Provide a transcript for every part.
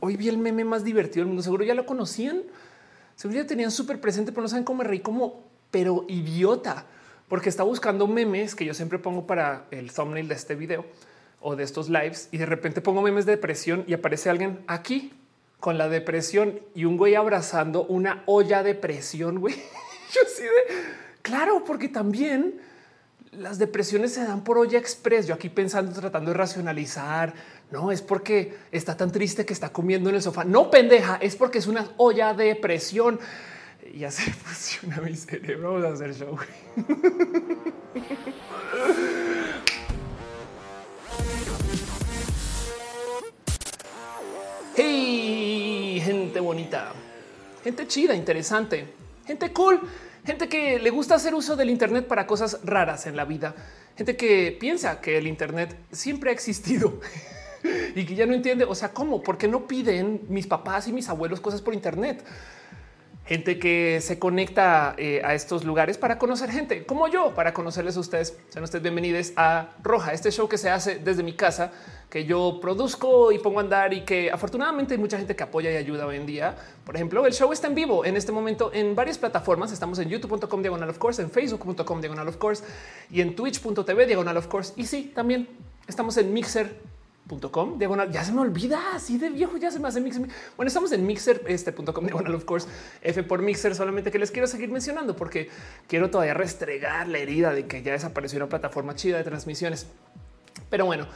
hoy vi el meme más divertido del mundo. Seguro ya lo conocían. Seguro ya tenían súper presente, pero no saben cómo me reí como, pero idiota, porque está buscando memes que yo siempre pongo para el thumbnail de este video o de estos lives y de repente pongo memes de depresión y aparece alguien aquí con la depresión y un güey abrazando una olla de presión. Güey, yo sí de claro, porque también las depresiones se dan por olla express. Yo aquí pensando, tratando de racionalizar. No es porque está tan triste que está comiendo en el sofá. No pendeja, es porque es una olla de presión. Ya se funciona mi cerebro. Vamos a hacer show. Hey, gente bonita, gente chida, interesante, gente cool, gente que le gusta hacer uso del Internet para cosas raras en la vida, gente que piensa que el Internet siempre ha existido y que ya no entiende. O sea, cómo, por qué no piden mis papás y mis abuelos cosas por Internet? Gente que se conecta eh, a estos lugares para conocer gente como yo, para conocerles a ustedes. Sean ustedes bienvenidos a Roja, este show que se hace desde mi casa, que yo produzco y pongo a andar y que afortunadamente hay mucha gente que apoya y ayuda hoy en día. Por ejemplo, el show está en vivo en este momento en varias plataformas. Estamos en youtube.com diagonal of course, en facebook.com diagonal of course y en twitch.tv diagonal of course. Y sí, también estamos en Mixer .com diagonal. Ya se me olvida así de viejo, ya se me hace mixer. Bueno, estamos en mixer diagonal, of course, F por mixer, solamente que les quiero seguir mencionando porque quiero todavía restregar la herida de que ya desapareció una plataforma chida de transmisiones. Pero bueno,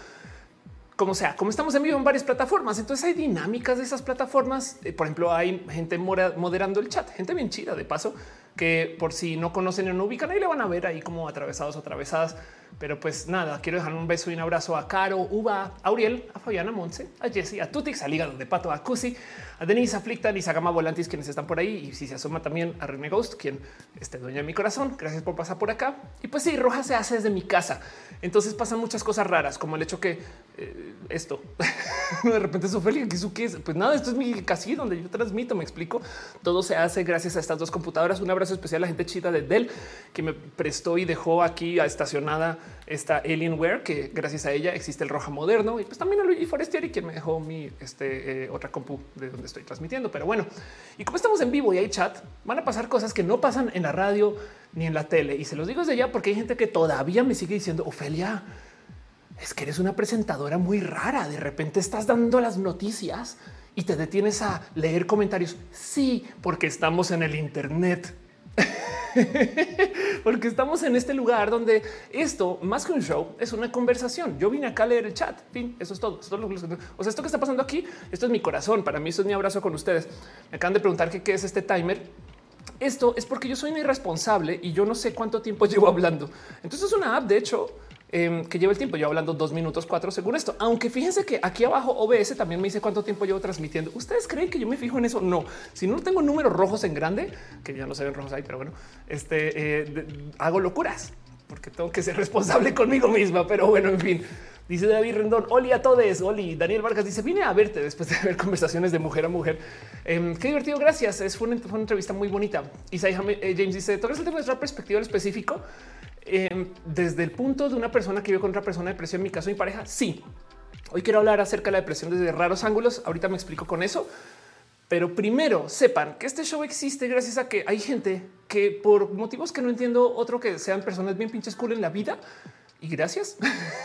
como sea, como estamos en vivo en varias plataformas, entonces hay dinámicas de esas plataformas. Eh, por ejemplo, hay gente moderando el chat, gente bien chida de paso que por si no conocen o no ubican, ahí le van a ver ahí como atravesados o atravesadas. Pero pues nada, quiero dejar un beso y un abrazo a Caro, Uva, a Auriel, a Fabiana Monse, a Jesse, a Tutix, al hígado de pato, a Cusi, a Denise a Lisa Gama Volantis, quienes están por ahí. Y si se asoma también a René Ghost, quien esté dueña de mi corazón. Gracias por pasar por acá. Y pues sí, Roja se hace desde mi casa. Entonces pasan muchas cosas raras, como el hecho que eh, esto de repente es Ophelia, que es? Pues nada, esto es mi casilla donde yo transmito. Me explico. Todo se hace gracias a estas dos computadoras. Un abrazo especial a la gente chida de Dell que me prestó y dejó aquí estacionada esta Alienware, que gracias a ella existe el Roja moderno y pues también a Luigi Forestieri, quien me dejó mi este, eh, otra compu de donde estoy transmitiendo. Pero bueno, y como estamos en vivo y hay chat, van a pasar cosas que no pasan en la radio ni en la tele. Y se los digo desde ya porque hay gente que todavía me sigue diciendo, Ofelia, es que eres una presentadora muy rara. De repente estás dando las noticias y te detienes a leer comentarios. Sí, porque estamos en el Internet. porque estamos en este lugar donde esto más que un show es una conversación. Yo vine acá a leer el chat. Fin, eso es todo. o sea, esto que está pasando aquí, esto es mi corazón. Para mí, esto es mi abrazo con ustedes. Me acaban de preguntar qué es este timer. Esto es porque yo soy un irresponsable y yo no sé cuánto tiempo llevo hablando. Entonces es una app, de hecho, Em, que lleva el tiempo. Yo hablando dos minutos cuatro según esto. Aunque fíjense que aquí abajo OBS también me dice cuánto tiempo llevo transmitiendo. ¿Ustedes creen que yo me fijo en eso? No. Si no tengo números rojos en grande, que ya no se ven rojos ahí, pero bueno, este eh, hago locuras porque tengo que ser responsable conmigo misma. Pero bueno, en fin. Dice David Rendón, Oli a todos, Oli. Daniel Vargas dice, vine a verte después de ver conversaciones de mujer a mujer. Em, qué divertido, gracias. Es, fue, una, entrevista muy bonita. Isaiah eh, James dice, ¿tocas el tema de nuestra perspectiva específico? Em, desde el punto de una persona que vive con otra persona de depresión, en mi caso, mi pareja, sí. Hoy quiero hablar acerca de la depresión desde raros ángulos. Ahorita me explico con eso. Pero primero sepan que este show existe gracias a que hay gente que por motivos que no entiendo, otro que sean personas bien pinches cool en la vida, y gracias,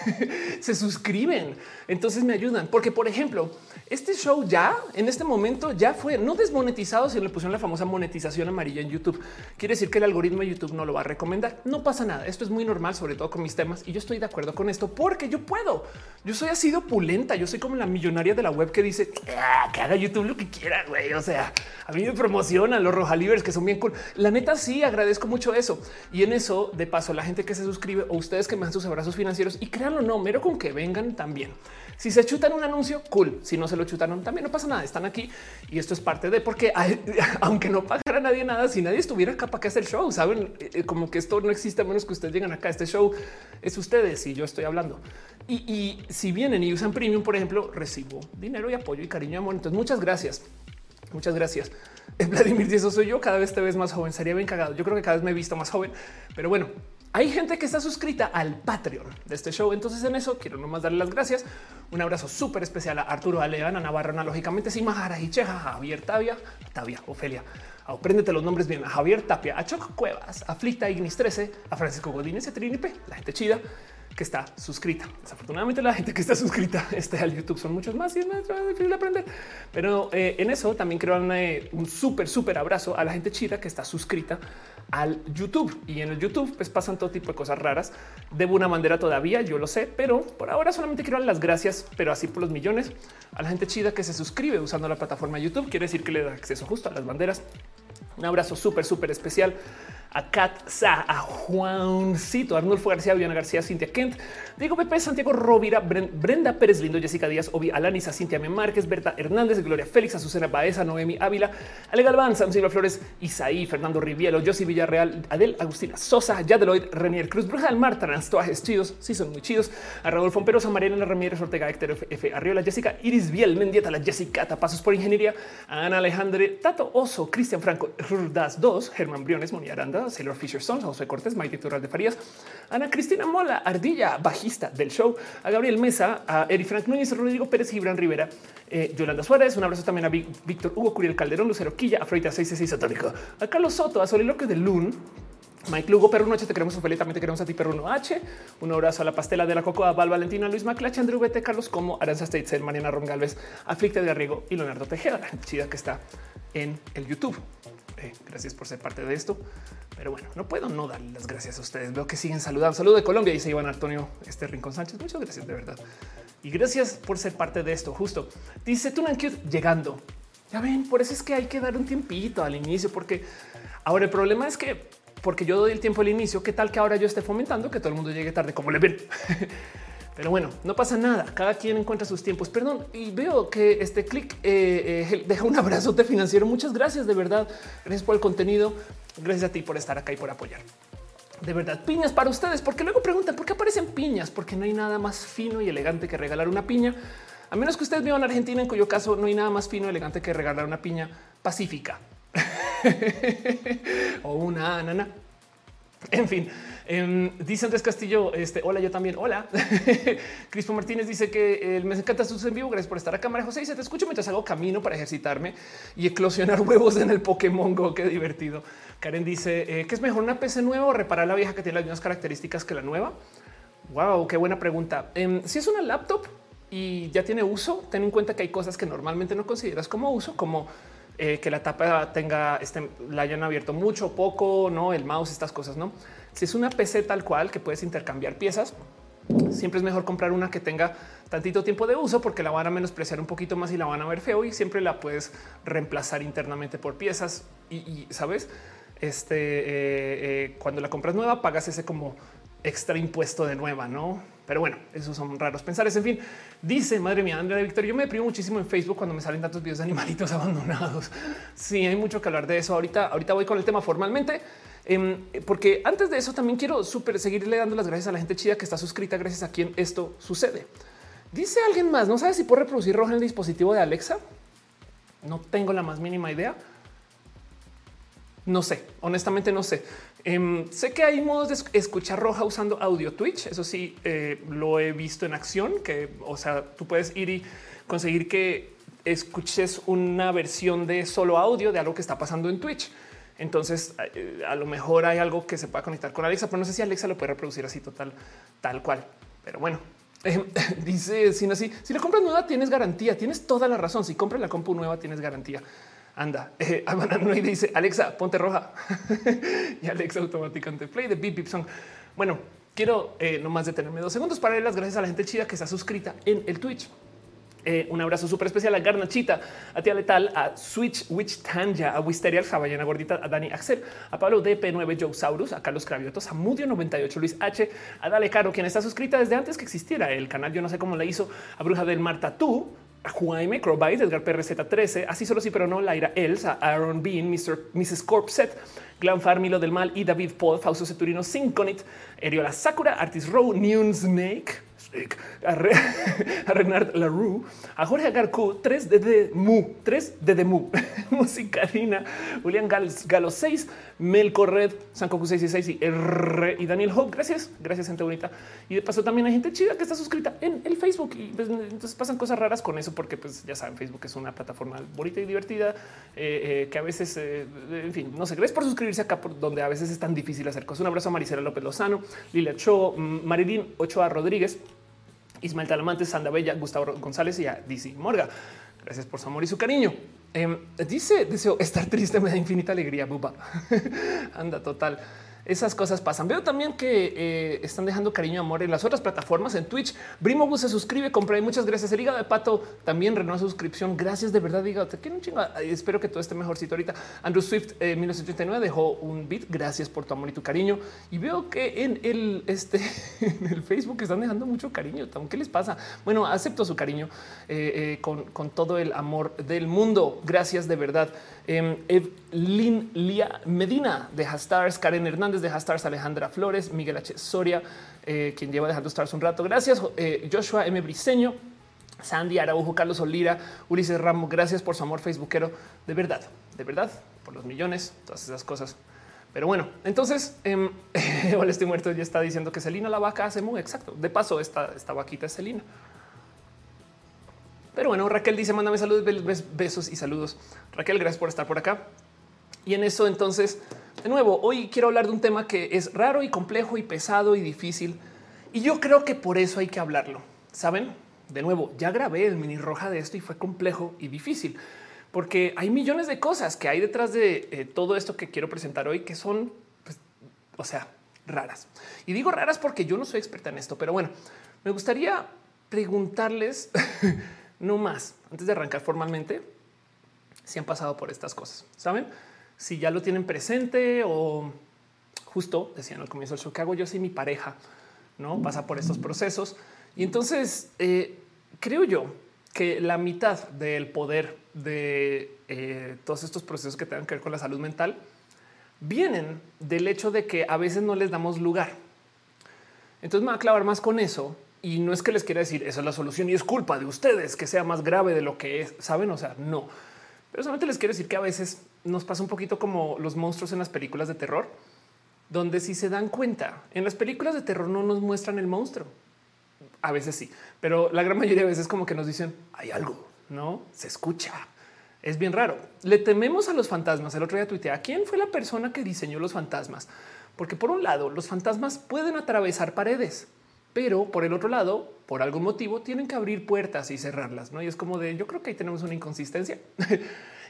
se suscriben. Entonces me ayudan. Porque, por ejemplo, este show ya en este momento ya fue no desmonetizado, si le pusieron la famosa monetización amarilla en YouTube. Quiere decir que el algoritmo de YouTube no lo va a recomendar. No pasa nada. Esto es muy normal, sobre todo con mis temas. Y yo estoy de acuerdo con esto porque yo puedo. Yo soy así de opulenta. Yo soy como la millonaria de la web que dice ah, que haga YouTube lo que quiera. Güey. O sea, a mí me promocionan los rojalivers que son bien cool. La neta, sí agradezco mucho eso. Y en eso, de paso, la gente que se suscribe o ustedes que me dan sus abrazos financieros y créanlo, no, mero con que vengan también. Si se chutan un anuncio, cool. Si no se lo chutaron, también no pasa nada. Están aquí y esto es parte de porque aunque no pagara nadie nada, si nadie estuviera acá para que hacer el show, saben eh, como que esto no existe a menos que ustedes lleguen acá. Este show es ustedes y yo estoy hablando. Y, si vienen y usan premium, por ejemplo, recibo dinero y apoyo y cariño y amor. Entonces, muchas gracias. Muchas gracias. Vladimir, eso soy yo. Cada vez te ves más joven. Sería bien cagado. Yo creo que cada vez me he visto más joven, pero bueno, hay gente que está suscrita al Patreon de este show. Entonces en eso quiero nomás darle las gracias. Un abrazo súper especial a Arturo Aleana Navarro, analógicamente, Simahara Cheja, Javier Tavia, Tavia, Ofelia. Apréndete los nombres bien a Javier Tapia, a Choc Cuevas, a Flita Ignis 13, a Francisco Godínez a Trinipe, la gente chida que está suscrita. Desafortunadamente la gente que está suscrita este al YouTube son muchos más y es más difícil aprender. Pero eh, en eso también creo un súper, súper abrazo a la gente chida que está suscrita al YouTube y en el YouTube pues pasan todo tipo de cosas raras. Debo una bandera todavía, yo lo sé, pero por ahora solamente quiero dar las gracias, pero así por los millones a la gente chida que se suscribe usando la plataforma YouTube. Quiere decir que le da acceso justo a las banderas. Un abrazo súper, súper especial a Kat Sa, a Juancito, Arnulfo García, Viviana García, Cintia Kent, Diego Pepe, Santiago Rovira, Brenda Pérez Lindo, Jessica Díaz, Obi Alanisa, Cintia M. Márquez, Berta Hernández, Gloria Félix, Azucena Baeza, Noemi Ávila, Ale Galván, Sam Silva Flores, Isaí, Fernando Rivielo, Josi Villarreal, Adel Agustina Sosa, Yadeloid, Renier Cruz, Bruja del Mar, Transtuajes chidos, sí son muy chidos, a Raúl Fomperosa, Mariana Ramírez Ortega, Héctor F. Arriola, Jessica Iris Biel, Mendieta, la Jessica, Tapazos por Ingeniería, Ana Alejandre, Tato Oso, Cristian Franco, Rudas 2, Germán Briones, Moni Aranda, Sailor Fisher Son, José Cortés, Maite Tural de Farías, Ana Cristina Mola, Ardilla, bajista del show, a Gabriel Mesa, a Eri Frank Núñez, Rodrigo Pérez, Gibran Rivera, eh, Yolanda Suárez. Un abrazo también a Víctor Hugo Curiel Calderón, Lucero Quilla, a Freita 666 Satánico, a Carlos Soto, a Soliloque de Lun, Mike Lugo, Perruno H, te queremos Ophelia, también te queremos a ti, Perruno H. Un abrazo a la pastela de la Cocoa, Val Valentina, Luis Maclache, Andrew Bete, Carlos Como, Aranza States, Mariana Ron Galvez, Aflicta de Arriego y Leonardo Tejeda, la chida que está en el YouTube. Gracias por ser parte de esto. Pero bueno, no puedo no darle las gracias a ustedes. Veo que siguen saludando. Saludo de Colombia se iban Antonio este Rincón Sánchez. Muchas gracias de verdad. Y gracias por ser parte de esto. Justo dice Tunan llegando. Ya ven, por eso es que hay que dar un tiempito al inicio, porque ahora el problema es que porque yo doy el tiempo al inicio, qué tal que ahora yo esté fomentando que todo el mundo llegue tarde como le ven. Pero bueno, no pasa nada. Cada quien encuentra sus tiempos. Perdón. Y veo que este clic eh, eh, deja un abrazo de financiero. Muchas gracias de verdad. Gracias por el contenido. Gracias a ti por estar acá y por apoyar. De verdad, piñas para ustedes, porque luego preguntan por qué aparecen piñas, porque no hay nada más fino y elegante que regalar una piña. A menos que ustedes vivan en Argentina, en cuyo caso no hay nada más fino y elegante que regalar una piña pacífica o una nana. En fin, eh, dice Andrés Castillo, este, hola, yo también, hola. Crispo Martínez dice que me encanta sus en vivo, gracias por estar acá. María José dice, te escucho mientras hago camino para ejercitarme y eclosionar huevos en el Pokémon Go, qué divertido. Karen dice, eh, ¿qué es mejor una PC nueva o reparar la vieja que tiene las mismas características que la nueva? Wow, qué buena pregunta. Em, si es una laptop y ya tiene uso, ten en cuenta que hay cosas que normalmente no consideras como uso, como eh, que la tapa tenga, este, la hayan abierto mucho, poco, no el mouse, estas cosas, no? Si es una PC tal cual que puedes intercambiar piezas, siempre es mejor comprar una que tenga tantito tiempo de uso porque la van a menospreciar un poquito más y la van a ver feo y siempre la puedes reemplazar internamente por piezas y, sabes, este eh, eh, cuando la compras nueva pagas ese como extra impuesto de nueva, no? Pero bueno, esos son raros pensares. En fin, dice madre mía, Andrea Víctor, yo me deprimo muchísimo en Facebook cuando me salen tantos videos de animalitos abandonados. Sí, hay mucho que hablar de eso. Ahorita, ahorita voy con el tema formalmente, em, porque antes de eso también quiero súper seguirle dando las gracias a la gente chida que está suscrita, gracias a quien esto sucede. Dice alguien más, no sabes si puedo reproducir roja en el dispositivo de Alexa. No tengo la más mínima idea. No sé, honestamente no sé. Em, sé que hay modos de escuchar roja usando audio Twitch. Eso sí, eh, lo he visto en acción, que, o sea, tú puedes ir y conseguir que escuches una versión de solo audio de algo que está pasando en Twitch. Entonces, eh, a lo mejor hay algo que se pueda conectar con Alexa, pero no sé si Alexa lo puede reproducir así total, tal cual. Pero bueno, em, dice sin así, si la compras nueva tienes garantía, tienes toda la razón. Si compras la compu nueva tienes garantía anda. Eh, y dice Alexa, ponte roja y Alexa automáticamente play the beep beep song. Bueno, quiero eh, nomás detenerme dos segundos para dar las gracias a la gente chida que está suscrita en el Twitch. Eh, un abrazo súper especial a Garnachita, a Tía Letal, a Switch Witch Tanja, a Wisteria, a Ballena Gordita, a Dani Axel, a Pablo DP9 Joe Saurus, a Carlos Craviotos, a Mudio 98 Luis H, a Dale Caro, quien está suscrita desde antes que existiera el canal. Yo no sé cómo le hizo a Bruja del Marta tú, Juaime, Crowbite, Edgar PRZ13, así solo sí, pero no, Laira Elsa, Aaron Bean, Mr. Mrs. Corpset, Glam Farmilo del Mal y David Paul, Fausto Ceturino, Synconit, Eriola Sakura, Artis Row, Newn Snake, a, Renard Larue, a Jorge Agarco, 3 de, Mu, 3 de, Mu, Musicalina, Julián Galo 6, Mel Corred, Sancocu 66 y R y Daniel Hope. Gracias, gracias, gente bonita. Y de paso también hay gente chida que está suscrita en el Facebook y pues, entonces pasan cosas raras con eso porque pues ya saben, Facebook es una plataforma bonita y divertida eh, eh, que a veces, eh, en fin, no sé, gracias por suscribirse acá por donde a veces es tan difícil hacer cosas. Un abrazo a Maricela López Lozano, Lilia Cho, Marilyn Ochoa Rodríguez, Ismael Talamante, Sanda Bella, Gustavo González y a DC Morga. Gracias por su amor y su cariño. Em, dice, deseo estar triste, me da infinita alegría, buba. Anda, total esas cosas pasan. Veo también que eh, están dejando cariño amor en las otras plataformas, en Twitch. Brimobus se suscribe, compré. Muchas gracias. El hígado de pato también renueva suscripción. Gracias de verdad, hígado. Te quiero un chingo. Espero que todo esté mejorcito ahorita. Andrew Swift, eh, 1989, dejó un beat. Gracias por tu amor y tu cariño. Y veo que en el, este, en el Facebook están dejando mucho cariño. ¿Qué les pasa? Bueno, acepto su cariño eh, eh, con, con todo el amor del mundo. Gracias de verdad. Em, Evelyn Lía Medina de Hastars, Karen Hernández de Hastars, Alejandra Flores, Miguel H. Soria, eh, quien lleva dejando Stars un rato. Gracias, eh, Joshua M. Briseño, Sandy Araujo, Carlos Olira, Ulises Ramos. Gracias por su amor facebookero. De verdad, de verdad, por los millones, todas esas cosas. Pero bueno, entonces, eh, estoy muerto. Ya está diciendo que Celina la vaca hace muy exacto. De paso, esta, esta vaquita es Celina. Pero bueno, Raquel dice, mándame saludos, besos y saludos. Raquel, gracias por estar por acá. Y en eso entonces, de nuevo, hoy quiero hablar de un tema que es raro y complejo y pesado y difícil. Y yo creo que por eso hay que hablarlo. ¿Saben? De nuevo, ya grabé el mini roja de esto y fue complejo y difícil. Porque hay millones de cosas que hay detrás de eh, todo esto que quiero presentar hoy que son, pues, o sea, raras. Y digo raras porque yo no soy experta en esto, pero bueno, me gustaría preguntarles no más. Antes de arrancar formalmente, si han pasado por estas cosas, saben si ya lo tienen presente o justo decían al comienzo del show que hago yo si mi pareja no pasa por estos procesos. Y entonces eh, creo yo que la mitad del poder de eh, todos estos procesos que tengan que ver con la salud mental vienen del hecho de que a veces no les damos lugar. Entonces me voy a clavar más con eso y no es que les quiera decir esa es la solución y es culpa de ustedes que sea más grave de lo que es, saben? O sea, no, pero solamente les quiero decir que a veces nos pasa un poquito como los monstruos en las películas de terror, donde si se dan cuenta en las películas de terror no nos muestran el monstruo. A veces sí, pero la gran mayoría de veces como que nos dicen hay algo, no se escucha. Es bien raro. Le tememos a los fantasmas. El otro día tuiteé a quién fue la persona que diseñó los fantasmas, porque por un lado los fantasmas pueden atravesar paredes pero por el otro lado, por algún motivo, tienen que abrir puertas y cerrarlas. ¿no? Y es como de yo creo que ahí tenemos una inconsistencia.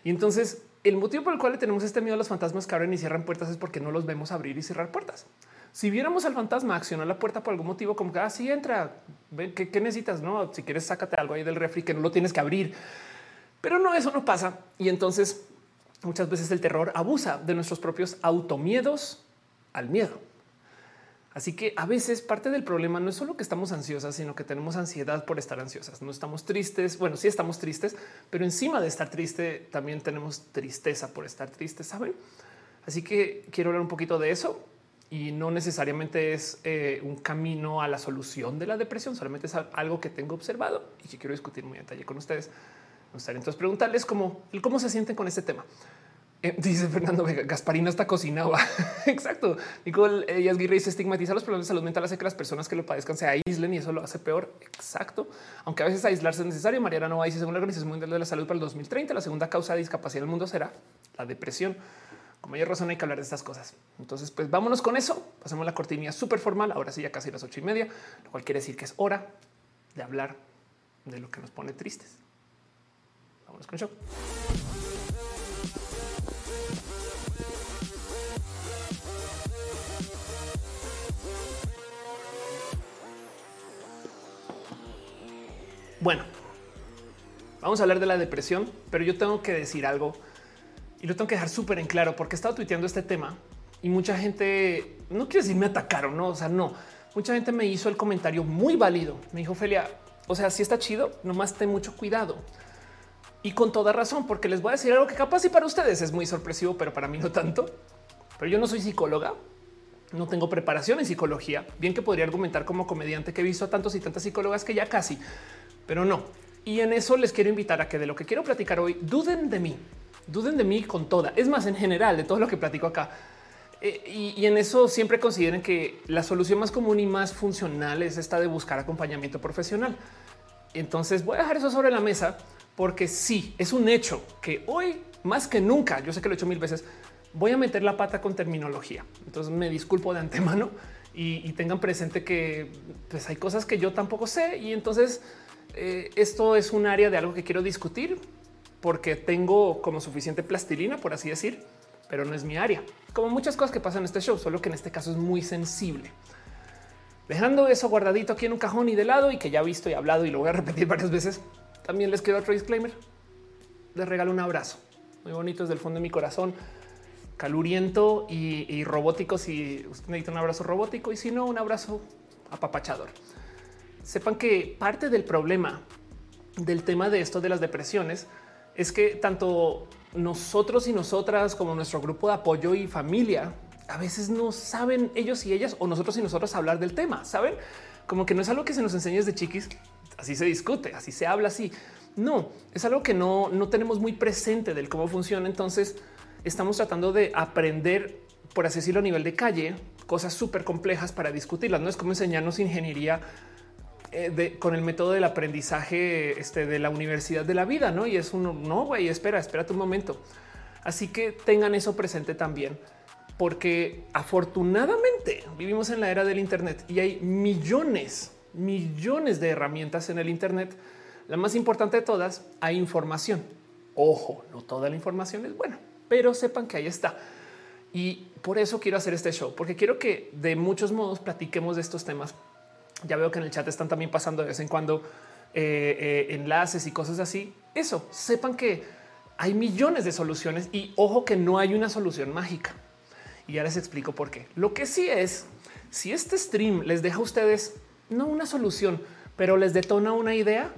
y entonces el motivo por el cual tenemos este miedo a los fantasmas que abren y cierran puertas es porque no los vemos abrir y cerrar puertas. Si viéramos al fantasma accionar la puerta por algún motivo, como que así ah, entra, ¿qué, ¿qué, necesitas? No, si quieres, sácate algo ahí del refri que no lo tienes que abrir. Pero no, eso no pasa. Y entonces muchas veces el terror abusa de nuestros propios automiedos al miedo. Así que a veces parte del problema no es solo que estamos ansiosas, sino que tenemos ansiedad por estar ansiosas. No estamos tristes. Bueno, sí estamos tristes, pero encima de estar triste también tenemos tristeza por estar tristes, saben? Así que quiero hablar un poquito de eso y no necesariamente es eh, un camino a la solución de la depresión, solamente es algo que tengo observado y que quiero discutir muy en detalle con ustedes. Me gustaría entonces preguntarles cómo, cómo se sienten con este tema. Eh, dice Fernando Vega, Gasparina está cocinaba. Exacto. Nicole eh, Aguirre dice estigmatizar los problemas de salud mental hace que las personas que lo padezcan se aíslen y eso lo hace peor. Exacto. Aunque a veces aislarse es necesario. Mariana Nova dice según la Organización Mundial de la Salud para el 2030, la segunda causa de discapacidad en el mundo será la depresión. Con mayor razón hay que hablar de estas cosas. Entonces, pues vámonos con eso. Pasemos la cortinilla súper formal. Ahora sí, ya casi las ocho y media, lo cual quiere decir que es hora de hablar de lo que nos pone tristes. Vámonos con el show. Bueno, vamos a hablar de la depresión, pero yo tengo que decir algo y lo tengo que dejar súper en claro porque he estado tuiteando este tema y mucha gente, no quiero decir me atacaron, no, o sea, no, mucha gente me hizo el comentario muy válido. Me dijo, Felia, o sea, si está chido, nomás ten mucho cuidado. Y con toda razón, porque les voy a decir algo que capaz y para ustedes es muy sorpresivo, pero para mí no tanto. Pero yo no soy psicóloga no tengo preparación en psicología, bien que podría argumentar como comediante que he visto a tantos y tantas psicólogas que ya casi, pero no. Y en eso les quiero invitar a que de lo que quiero platicar hoy, duden de mí, duden de mí con toda. Es más, en general, de todo lo que platico acá. Eh, y, en eso siempre consideren que la solución más común y más funcional es esta de buscar acompañamiento profesional. Entonces voy a dejar eso sobre la mesa porque sí, es un hecho que hoy más que nunca, yo sé que lo he hecho mil veces, voy a meter la pata con terminología. Entonces me disculpo de antemano y, tengan presente que pues, hay cosas que yo tampoco sé y entonces eh, esto es un área de algo que quiero discutir porque tengo como suficiente plastilina, por así decir, pero no es mi área. Como muchas cosas que pasan en este show, solo que en este caso es muy sensible. Dejando eso guardadito aquí en un cajón y de lado y que ya he visto y hablado y lo voy a repetir varias veces, también les quiero otro disclaimer. Les regalo un abrazo muy bonito desde el fondo de mi corazón caluriento y, robótico si usted necesita un abrazo robótico y si no, un abrazo apapachador. Sepan que parte del problema del tema de esto de las depresiones es que tanto nosotros y nosotras como nuestro grupo de apoyo y familia a veces no saben ellos y ellas o nosotros y nosotros hablar del tema, saben como que no es algo que se nos enseñe de chiquis. Así se discute, así se habla, así. No, es algo que no, no tenemos muy presente del cómo funciona. Entonces, estamos tratando de aprender, por así decirlo, a nivel de calle, cosas súper complejas para discutirlas. No es como enseñarnos ingeniería eh, con el método del aprendizaje este, de la universidad de la vida, ¿no? Y es uno, no, güey, espera, espera un momento. Así que tengan eso presente también, porque afortunadamente vivimos en la era del Internet y hay millones, millones de herramientas en el Internet. La más importante de todas, hay información. Ojo, no toda la información es buena pero sepan que ahí está. Y por eso quiero hacer este show, porque quiero que de muchos modos platiquemos de estos temas. Ya veo que en el chat están también pasando de vez en cuando eh, eh, enlaces y cosas así. Eso, sepan que hay millones de soluciones y ojo que no hay una solución mágica. Y ya les explico por qué. Lo que sí es, si este stream les deja a ustedes no una solución, pero les detona una idea,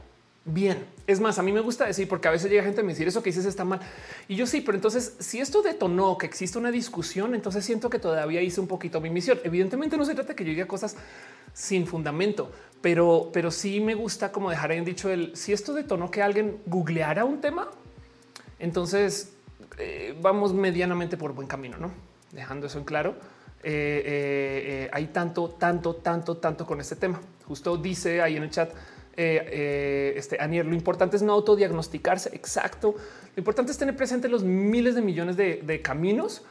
bien. Es más, a mí me gusta decir, porque a veces llega gente a decir eso que dices está mal. Y yo sí, pero entonces si esto detonó que existe una discusión, entonces siento que todavía hice un poquito mi misión. Evidentemente no se trata que yo diga cosas sin fundamento, pero, pero sí me gusta como dejar en dicho el si esto detonó que alguien googleara un tema, entonces eh, vamos medianamente por buen camino, no dejando eso en claro. Eh, eh, hay tanto, tanto, tanto, tanto con este tema. Justo dice ahí en el chat eh, eh, este Anier, lo importante es no autodiagnosticarse. Exacto. Lo importante es tener presente los miles de millones de, caminos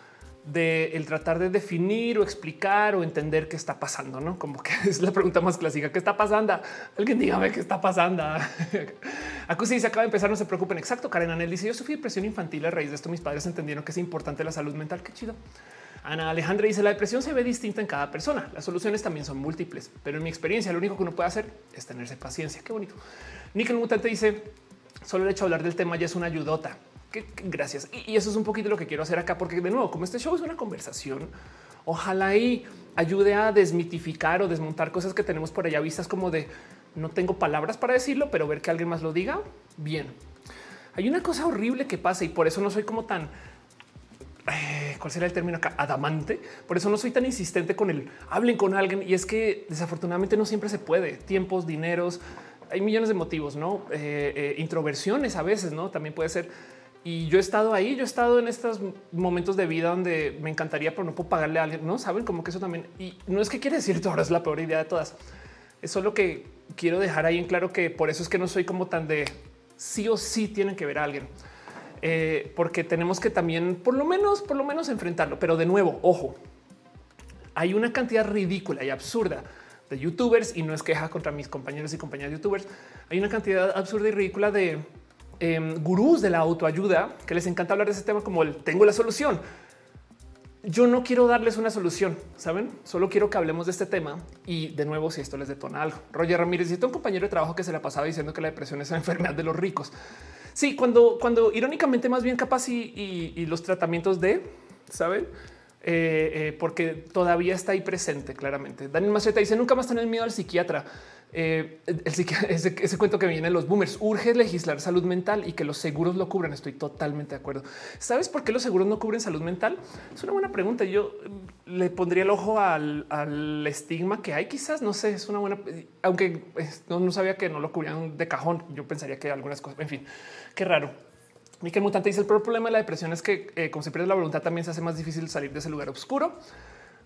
de el tratar de definir o explicar o entender qué está pasando, no como que es la pregunta más clásica. ¿Qué está pasando? Alguien dígame qué está pasando. Acusi se acaba de empezar. No se preocupen. Exacto. Karen Anel dice: Yo sufrí depresión infantil a raíz de esto. Mis padres entendieron que es importante la salud mental. Qué chido. Ana Alejandra dice la depresión se ve distinta en cada persona. Las soluciones también son múltiples, pero en mi experiencia lo único que uno puede hacer es tenerse paciencia. Qué bonito. Nickel Mutante dice solo el hecho de hablar del tema ya es una ayudota. gracias. Y, eso es un poquito lo que quiero hacer acá, porque de nuevo, como este show es una conversación, ojalá y ayude a desmitificar o desmontar cosas que tenemos por allá vistas como de no tengo palabras para decirlo, pero ver que alguien más lo diga bien. Hay una cosa horrible que pasa y por eso no soy como tan eh, ¿cuál será el término acá? Adamante. Por eso no soy tan insistente con el hablen con alguien. Y es que desafortunadamente no siempre se puede. Tiempos, dineros, hay millones de motivos, no eh, eh, introversiones a veces, no también puede ser. Y yo he estado ahí, yo he estado en estos momentos de vida donde me encantaría, pero no puedo pagarle a alguien. No saben como que eso también. Y no es que quiere decir que ahora es la peor idea de todas. Es solo que quiero dejar ahí en claro que por eso es que no soy como tan de sí o sí tienen que ver a alguien. Eh, porque tenemos que también por lo menos, por lo menos enfrentarlo. Pero de nuevo, ojo, hay una cantidad ridícula y absurda de youtubers y no es queja contra mis compañeros y compañeras youtubers. Hay una cantidad absurda y ridícula de em, gurús de la autoayuda que les encanta hablar de ese tema como el tengo la solución. Yo no quiero darles una solución, saben? Solo quiero que hablemos de este tema y de nuevo, si esto les detona algo. Roger Ramírez, y un compañero de trabajo que se la pasaba diciendo que la depresión es una enfermedad de los ricos. Sí, cuando, cuando irónicamente más bien capaz y, los tratamientos de, saben, eh, porque todavía está ahí presente claramente. Daniel Maceta dice nunca más tener miedo al psiquiatra. Eh, ese, cuento que viene los boomers urge legislar salud mental y que los seguros lo cubran. Estoy totalmente de acuerdo. ¿Sabes por qué los seguros no cubren salud mental? Es una buena pregunta. Yo mm, le pondría el ojo al, estigma que hay. Quizás no sé, es una buena, aunque pues, no, sabía que no lo cubrían de cajón. Yo pensaría que algunas cosas, en fin, qué raro. Miquel Mutante dice el problema de la depresión es que eh, como se pierde la voluntad también se hace más difícil salir de ese lugar oscuro.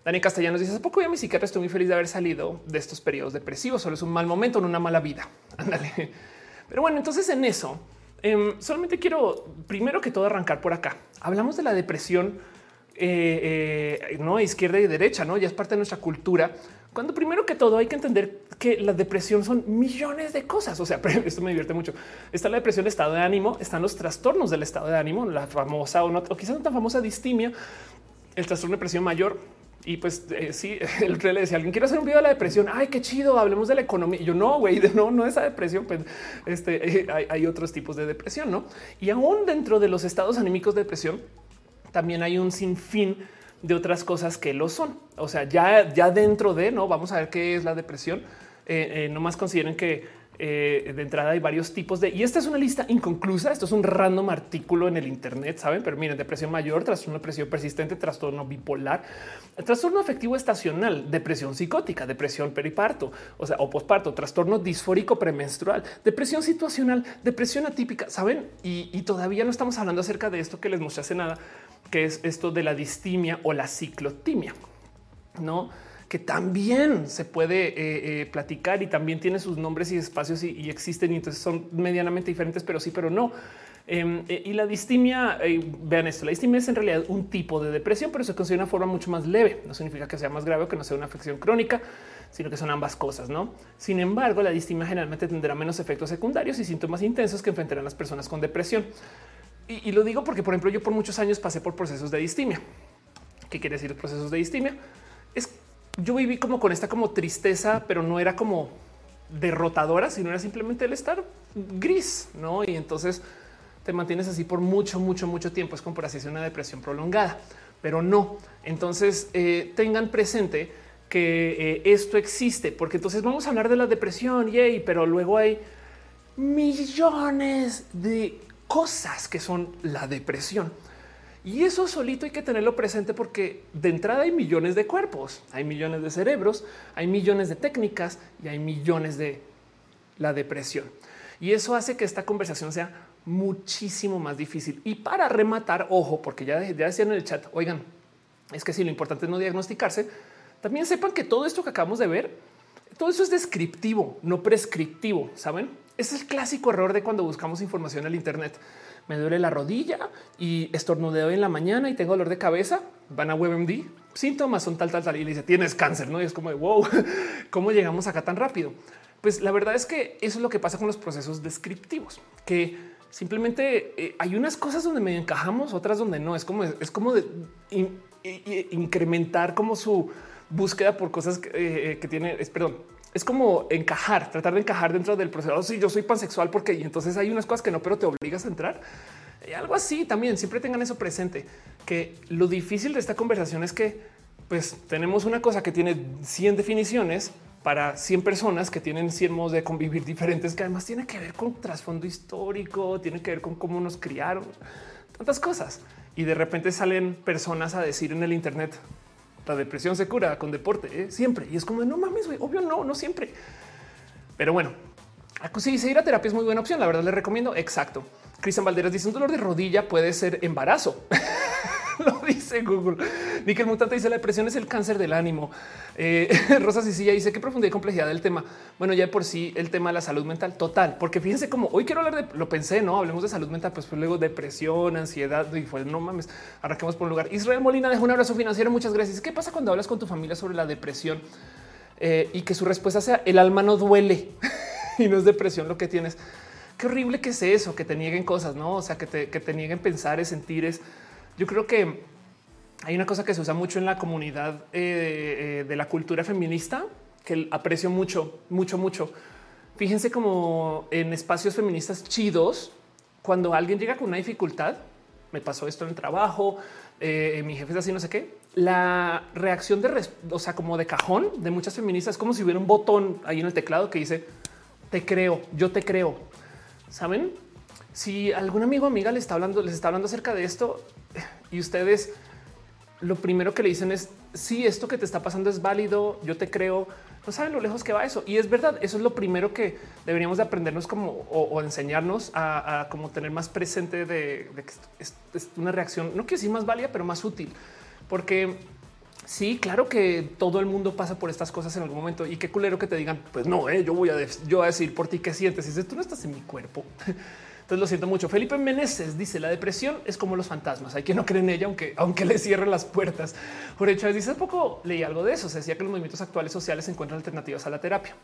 Dani Castellanos dice: Hace poco ya mi psiquiatra estoy muy feliz de haber salido de estos periodos depresivos. Solo es un mal momento, en una mala vida. Ándale. Pero bueno, entonces en eso em, solamente quiero primero que todo arrancar por acá. Hablamos de la depresión eh, eh, no izquierda y derecha, no ya es parte de nuestra cultura. Cuando primero que todo hay que entender que la depresión son millones de cosas. O sea, esto me divierte mucho. Está la depresión, estado de ánimo, están los trastornos del estado de ánimo, la famosa o no, o quizás no tan famosa distimia, el trastorno de depresión mayor, y pues eh, sí, el rey le decía alguien quiero hacer un video de la depresión. Ay, qué chido. Hablemos de la economía. yo no, güey, no, no esa depresión. Pues este eh, hay, otros tipos de depresión, no? Y aún dentro de los estados anímicos de depresión, también hay un sinfín de otras cosas que lo son. O sea, ya, ya dentro de no vamos a ver qué es la depresión. Eh, no más consideren que eh, de entrada hay varios tipos de, y esta es una lista inconclusa. Esto es un random artículo en el Internet, saben, pero miren, depresión mayor, trastorno de depresión persistente, trastorno bipolar, trastorno afectivo estacional, depresión psicótica, depresión periparto, o sea, o posparto, trastorno disfórico premenstrual, depresión situacional, depresión atípica, saben, y, y todavía no estamos hablando acerca de esto que les mostré hace nada, que es esto de la distimia o la ciclotimia, no? que también se puede eh, eh, platicar y también tiene sus nombres y espacios y, existen y entonces son medianamente diferentes, pero sí, pero no. Em, eh, y la distimia, vean esto, la distimia es en realidad un tipo de depresión, pero se considera una forma mucho más leve. No significa que sea más grave o que no sea una afección crónica, sino que son ambas cosas, ¿no? Sin embargo, la distimia generalmente tendrá menos efectos secundarios y síntomas intensos que enfrentarán las personas con depresión. Y, lo digo porque, por ejemplo, yo por muchos años pasé por procesos de distimia. ¿Qué quiere decir procesos de distimia? Es yo viví como con esta como tristeza, pero no era como derrotadora, sino era simplemente el estar gris, ¿no? Y entonces te mantienes así por mucho, mucho, mucho tiempo. Es como por así decir una depresión prolongada, pero no. Entonces eh, tengan presente que eh, esto existe, porque entonces vamos a hablar de la depresión, yay, pero luego hay millones de cosas que son la depresión. Y eso solito hay que tenerlo presente porque de entrada hay millones de cuerpos, hay millones de cerebros, hay millones de técnicas y hay millones de la depresión. Y eso hace que esta conversación sea muchísimo más difícil. Y para rematar, ojo, porque ya, ya decían en el chat, oigan, es que si lo importante es no diagnosticarse, también sepan que todo esto que acabamos de ver, todo eso es descriptivo, no prescriptivo, ¿saben? Es el clásico error de cuando buscamos información en el Internet me duele la rodilla y estornudeo en la mañana y tengo dolor de cabeza, van a WebMD, síntomas son tal, tal, tal. Y le dice, tienes cáncer, ¿no? Y es como, wow, ¿cómo llegamos acá tan rápido? Pues la verdad es que eso es lo que pasa con los procesos descriptivos, que simplemente eh, hay unas cosas donde me encajamos, otras donde no. Es como, es como de incrementar como su búsqueda por cosas que, eh, que tiene, es, perdón, es como encajar, tratar de encajar dentro del proceso. Si yo soy pansexual, porque y entonces hay unas cosas que no, pero te obligas a entrar. Y algo así también. Siempre tengan eso presente, que lo difícil de esta conversación es que pues tenemos una cosa que tiene 100 definiciones para 100 personas que tienen 100 modos de convivir diferentes, que además tiene que ver con trasfondo histórico, tiene que ver con cómo nos criaron, tantas cosas. Y de repente salen personas a decir en el Internet, la depresión se cura con deporte ¿eh? siempre. Y es como no mames, obvio, no, no siempre. Pero bueno, sí, seguir a terapia es muy buena opción. La verdad, le recomiendo. Exacto. Cristian Valderas dice un dolor de rodilla puede ser embarazo. Lo dice Google. Nickel Mutante dice la depresión es el cáncer del ánimo. Eh, Rosa Sicilla dice qué profundidad y complejidad del tema. Bueno, ya por sí el tema de la salud mental total, porque fíjense como hoy quiero hablar de lo pensé, no hablemos de salud mental, pues, pues luego depresión, ansiedad y fue no mames. Arranquemos por un lugar. Israel Molina deja un abrazo financiero. Muchas gracias. ¿Qué pasa cuando hablas con tu familia sobre la depresión eh, y que su respuesta sea el alma no duele y no es depresión lo que tienes? Qué horrible que es eso, que te nieguen cosas, no? O sea, que te, que te nieguen pensar, sentir, es yo creo que hay una cosa que se usa mucho en la comunidad eh, eh, de la cultura feminista que aprecio mucho, mucho, mucho. Fíjense como en espacios feministas chidos, cuando alguien llega con una dificultad, me pasó esto en el trabajo, eh, mi jefe es así, no sé qué, la reacción de, o sea, como de cajón de muchas feministas, como si hubiera un botón ahí en el teclado que dice te creo, yo te creo. Saben? Si algún amigo o amiga les está hablando, les está hablando acerca de esto y ustedes lo primero que le dicen es si esto que te está pasando es válido, yo te creo. No saben lo lejos que va eso. Y es verdad, eso es lo primero que deberíamos de aprendernos como o, enseñarnos a, como tener más presente de, que es, una reacción, no quiero decir más válida, pero más útil. Porque sí, claro que todo el mundo pasa por estas cosas en algún momento y qué culero que te digan, pues no, eh, yo voy a, yo a decir por ti qué sientes. Y dices, tú no estás en mi cuerpo. Entonces lo siento mucho. Felipe Meneses dice la depresión es como los fantasmas. Hay quien no cree en ella, aunque, aunque le cierren las puertas. Jorge Chávez dice poco leí algo de eso. Se decía que los movimientos actuales sociales encuentran alternativas a la terapia.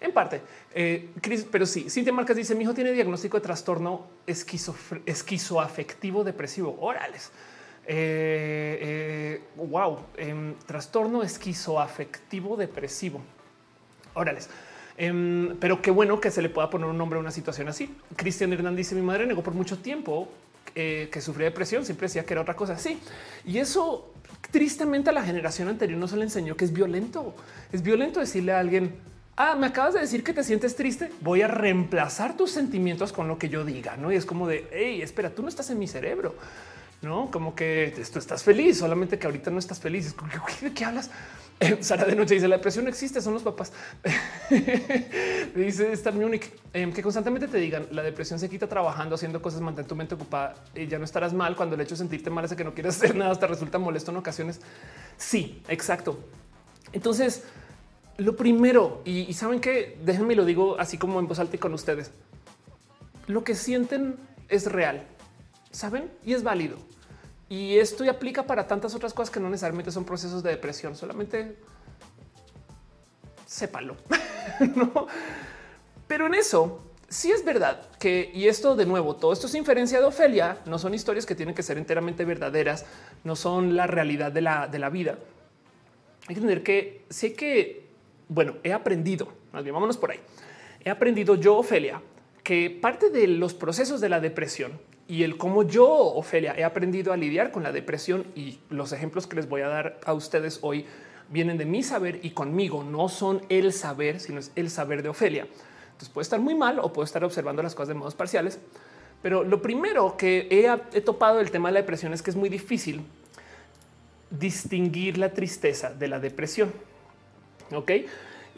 En parte, eh, pero sí, Cintia Marcas dice: Mi hijo tiene diagnóstico de trastorno esquizoafectivo depresivo. Órales. Eh, eh, wow, em, trastorno esquizoafectivo depresivo. Órales. Em, pero qué bueno que se le pueda poner un nombre a una situación así. Cristian Hernández dice: Mi madre negó por mucho tiempo eh, que sufría depresión, siempre decía que era otra cosa así. Y eso tristemente a la generación anterior no se le enseñó que es violento. Es violento decirle a alguien: Ah, me acabas de decir que te sientes triste. Voy a reemplazar tus sentimientos con lo que yo diga. No y es como de hey, espera, tú no estás en mi cerebro no como que tú estás feliz, solamente que ahorita no estás feliz. ¿De qué hablas? Sara de noche dice la depresión no existe, son los papás. dice Star Munich em, que constantemente te digan la depresión se quita trabajando, haciendo cosas, mantén tu mente ocupada y ya no estarás mal cuando el hecho de sentirte mal hace que no quieras hacer nada, hasta resulta molesto en ocasiones. Sí, exacto. Entonces, lo primero, y, saben que déjenme lo digo así como en voz alta y con ustedes, lo que sienten es real, saben, y es válido. Y esto aplica para tantas otras cosas que no necesariamente son procesos de depresión, solamente sépalo. no, pero en eso sí es verdad que, y esto de nuevo, todo esto es inferencia de Ofelia, no son historias que tienen que ser enteramente verdaderas, no son la realidad de la, de la vida. Hay que entender que sé que, bueno, he aprendido, más bien vámonos por ahí. He aprendido yo, Ofelia, que parte de los procesos de la depresión y el cómo yo, Ofelia, he aprendido a lidiar con la depresión y los ejemplos que les voy a dar a ustedes hoy vienen de mi saber y conmigo, no son el saber, sino es el saber de Ofelia. Entonces puede estar muy mal o puede estar observando las cosas de modos parciales. Pero lo primero que he, he topado el tema de la depresión es que es muy difícil distinguir la tristeza de la depresión. Ok,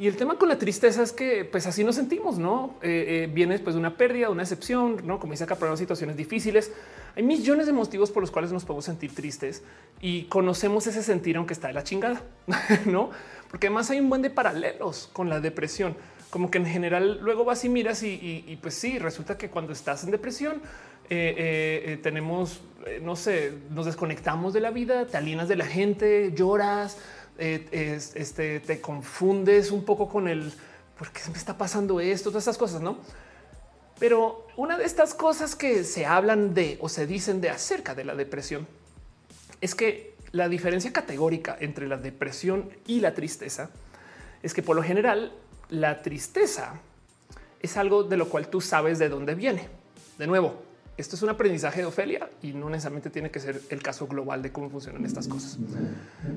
y el tema con la tristeza es que pues así nos sentimos, no eh, eh, viene después de una pérdida, una excepción, no como dice acá, por situaciones difíciles. Hay millones de motivos por los cuales nos podemos sentir tristes y conocemos ese sentir, aunque está de la chingada, no? Porque además hay un buen de paralelos con la depresión, como que en general luego vas y miras y, pues sí, resulta que cuando estás en depresión eh, tenemos, no sé, nos desconectamos de la vida, te alienas de la gente, lloras eh, este, te confundes un poco con el por qué me está pasando esto, todas estas cosas, no? Pero una de estas cosas que se hablan de o se dicen de acerca de la depresión es que la diferencia categórica entre la depresión y la tristeza es que por lo general la tristeza es algo de lo cual tú sabes de dónde viene. De nuevo, esto es un aprendizaje de Ofelia y no necesariamente tiene que ser el caso global de cómo funcionan estas cosas.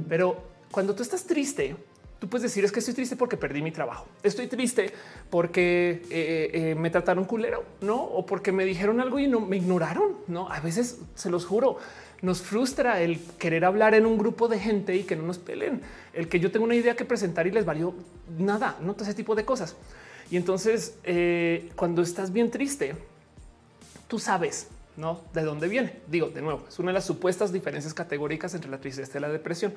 Pero cuando tú estás triste, tú puedes decir es que estoy triste porque perdí mi trabajo. Estoy triste porque eh, eh, eh, me trataron culero, no? O porque me dijeron algo y no me ignoraron. No, a veces se los juro, nos frustra el querer hablar en un grupo de gente y que no nos peleen. El que yo tengo una idea que presentar y les valió nada, no todo ese tipo de cosas. Y entonces, cuando estás bien triste, tú sabes no de dónde viene. Digo de nuevo, es una de las supuestas diferencias categóricas entre la tristeza y la depresión.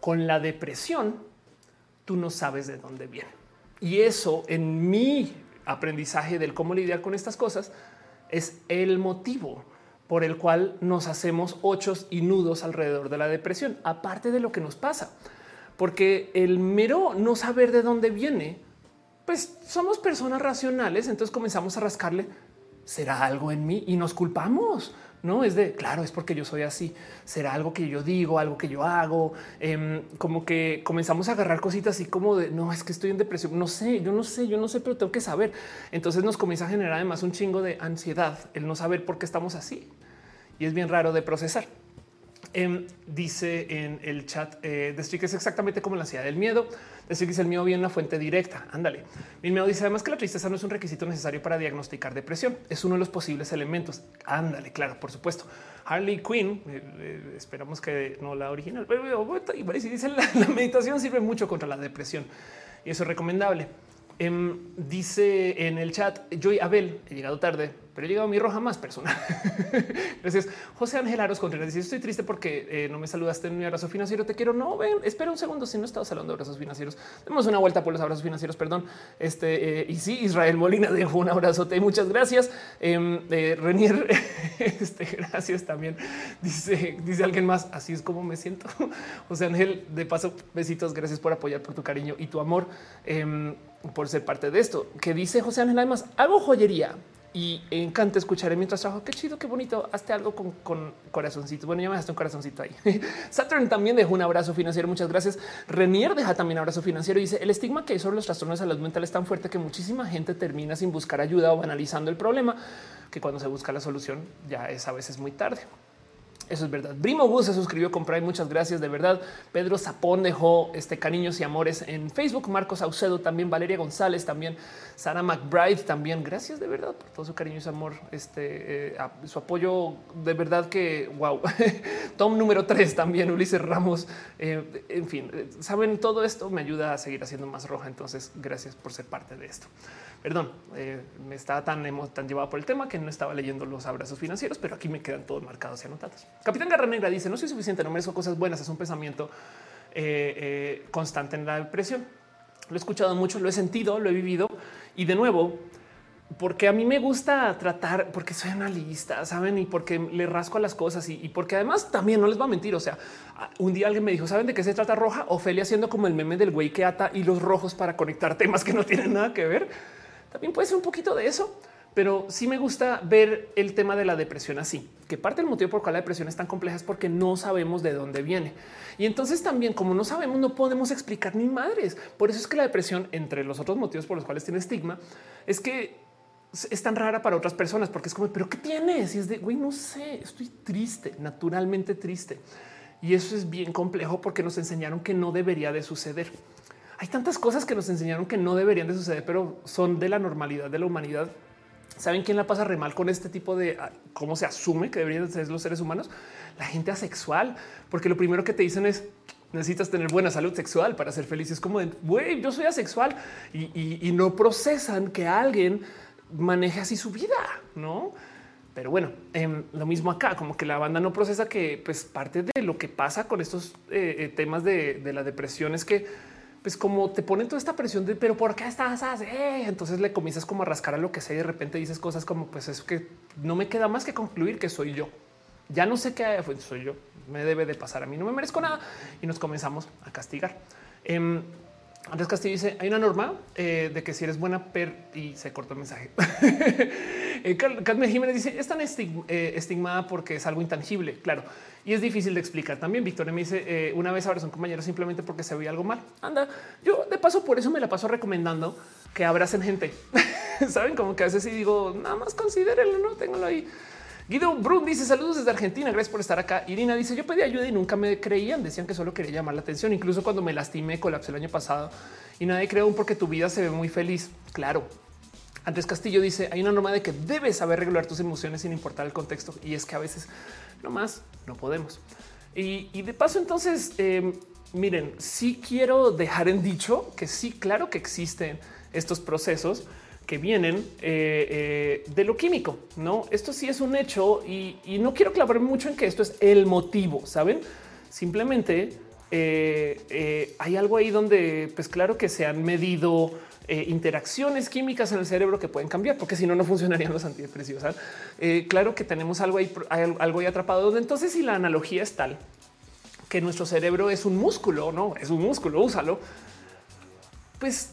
Con la depresión, tú no sabes de dónde viene. Y eso en mi aprendizaje del cómo lidiar con estas cosas es el motivo por el cual nos hacemos ochos y nudos alrededor de la depresión, aparte de lo que nos pasa. Porque el mero no saber de dónde viene, pues somos personas racionales, entonces comenzamos a rascarle, ¿será algo en mí? Y nos culpamos no es de claro, es porque yo soy así. Será algo que yo digo, algo que yo hago. Em, como que comenzamos a agarrar cositas así como de no es que estoy en depresión. No sé, yo no sé, yo no sé, pero tengo que saber. Entonces nos comienza a generar además un chingo de ansiedad el no saber por qué estamos así y es bien raro de procesar. Em, dice en el chat eh, es exactamente como la ansiedad del miedo. Decir que es el miedo viene una fuente directa. Ándale. Mi miedo dice además que la tristeza no es un requisito necesario para diagnosticar depresión. Es uno de los posibles elementos. Ándale, claro, por supuesto. Harley Quinn, eh, eh, esperamos que no la original, pero dice la, la meditación sirve mucho contra la depresión y eso es recomendable. Em, dice en el chat, Joy Abel, he llegado tarde, pero he llegado a mi roja más personal. Gracias. José Ángel Aros Contreras dice: Estoy triste porque eh, no me saludaste en mi abrazo financiero. Te quiero. No, ven, espera un segundo. Si no estaba hablando de abrazos financieros, demos una vuelta por los abrazos financieros. Perdón. Este eh, y sí, Israel Molina dejó un abrazote. Muchas gracias. Eh, Renier, este, gracias también. Dice, dice alguien más. Así es como me siento. José Ángel, de paso, besitos. Gracias por apoyar, por tu cariño y tu amor. Por ser parte de esto. Que dice José Ángel, además, hago joyería y encanta escuchar mientras trabajo. Qué chido, qué bonito. Hazte algo con, con corazoncitos. Bueno, ya me dejaste un corazoncito ahí. Saturn también dejó un abrazo financiero. Muchas gracias. Renier deja también abrazo financiero. Dice el estigma que hay sobre los trastornos de salud mental es tan fuerte que muchísima gente termina sin buscar ayuda o analizando el problema que cuando se busca la solución ya es a veces muy tarde. Eso es verdad. Brimo Bus se suscribió con Prime. Muchas gracias de verdad. Pedro Zapón dejó este cariños y amores en Facebook. Marcos Aucedo también. Valeria González también. Sara McBride también. Gracias de verdad por todo su cariño y amor. Este eh, su apoyo de verdad que wow. Tom número tres también. Ulises Ramos. Eh, en fin, eh, saben todo esto me ayuda a seguir haciendo más roja. Entonces, gracias por ser parte de esto. Perdón, eh, me estaba tan, tan llevado por el tema que no estaba leyendo los abrazos financieros, pero aquí me quedan todos marcados y anotados. Capitán Garra Negra dice: No soy suficiente, no merezco cosas buenas. Es un pensamiento eh, eh, constante en la depresión. Lo he escuchado mucho, lo he sentido, lo he vivido y de nuevo, porque a mí me gusta tratar, porque soy analista, saben, y porque le rasco a las cosas y, porque además también no les va a mentir. O sea, un día alguien me dijo, ¿saben de qué se trata roja? Ofelia haciendo como el meme del güey que ata y los rojos para conectar temas que no tienen nada que ver también puede ser un poquito de eso, pero sí me gusta ver el tema de la depresión así, que parte del motivo por el cual la depresión es tan compleja es porque no sabemos de dónde viene. Y entonces también, como no sabemos, no podemos explicar ni madres. Por eso es que la depresión, entre los otros motivos por los cuales tiene estigma, es que es tan rara para otras personas, porque es como, pero ¿qué tienes? Y es de, güey, no sé, estoy triste, naturalmente triste. Y eso es bien complejo porque nos enseñaron que no debería de suceder. Hay tantas cosas que nos enseñaron que no deberían de suceder, pero son de la normalidad de la humanidad. ¿Saben quién la pasa re mal con este tipo de ah, cómo se asume que deberían ser los seres humanos? La gente asexual, porque lo primero que te dicen es necesitas tener buena salud sexual para ser feliz. Es como de güey, yo soy asexual y, no procesan que alguien maneje así su vida, no? Pero bueno, em, lo mismo acá, como que la banda no procesa que pues parte de lo que pasa con estos eh, eh, temas de, de la depresión es que pues como te ponen toda esta presión de pero por qué estás así? Entonces le comienzas como a rascar a lo que sea y de repente dices cosas como pues es que no me queda más que concluir que soy yo. Ya no sé qué soy yo. Me debe de pasar a mí. No me merezco nada y nos comenzamos a castigar. Em, Andrés Castillo dice hay una norma eh, de que si eres buena per y se cortó el mensaje. Eh, Jiménez dice es tan eh, estigmada porque es algo intangible. Claro, y es difícil de explicar. También Victoria me dice eh, una vez ahora son compañeros simplemente porque se ve algo mal. Anda, yo de paso por eso me la paso recomendando que abracen gente. Saben como que a veces sí digo nada más considérenlo, no tengo ahí. Guido Brun dice saludos desde Argentina. Gracias por estar acá. Irina dice yo pedí ayuda y nunca me creían. Decían que solo quería llamar la atención. Incluso cuando me lastimé, colapsé el año pasado y nadie creo porque tu vida se ve muy feliz. Claro, antes Castillo dice hay una norma de que debes saber regular tus emociones sin importar el contexto. Y es que a veces no más no podemos. Y, de paso, entonces, em, miren, sí quiero dejar en dicho que sí, claro que existen estos procesos que vienen eh, eh, de lo químico. No, esto sí es un hecho y, no quiero clavarme mucho en que esto es el motivo. Saben, simplemente eh, hay algo ahí donde, pues claro que se han medido eh, interacciones químicas en el cerebro que pueden cambiar, porque si no, no funcionarían los antidepresivos. Eh, claro que tenemos algo ahí, algo ahí atrapado. Entonces, si la analogía es tal que nuestro cerebro es un músculo, no es un músculo, úsalo, pues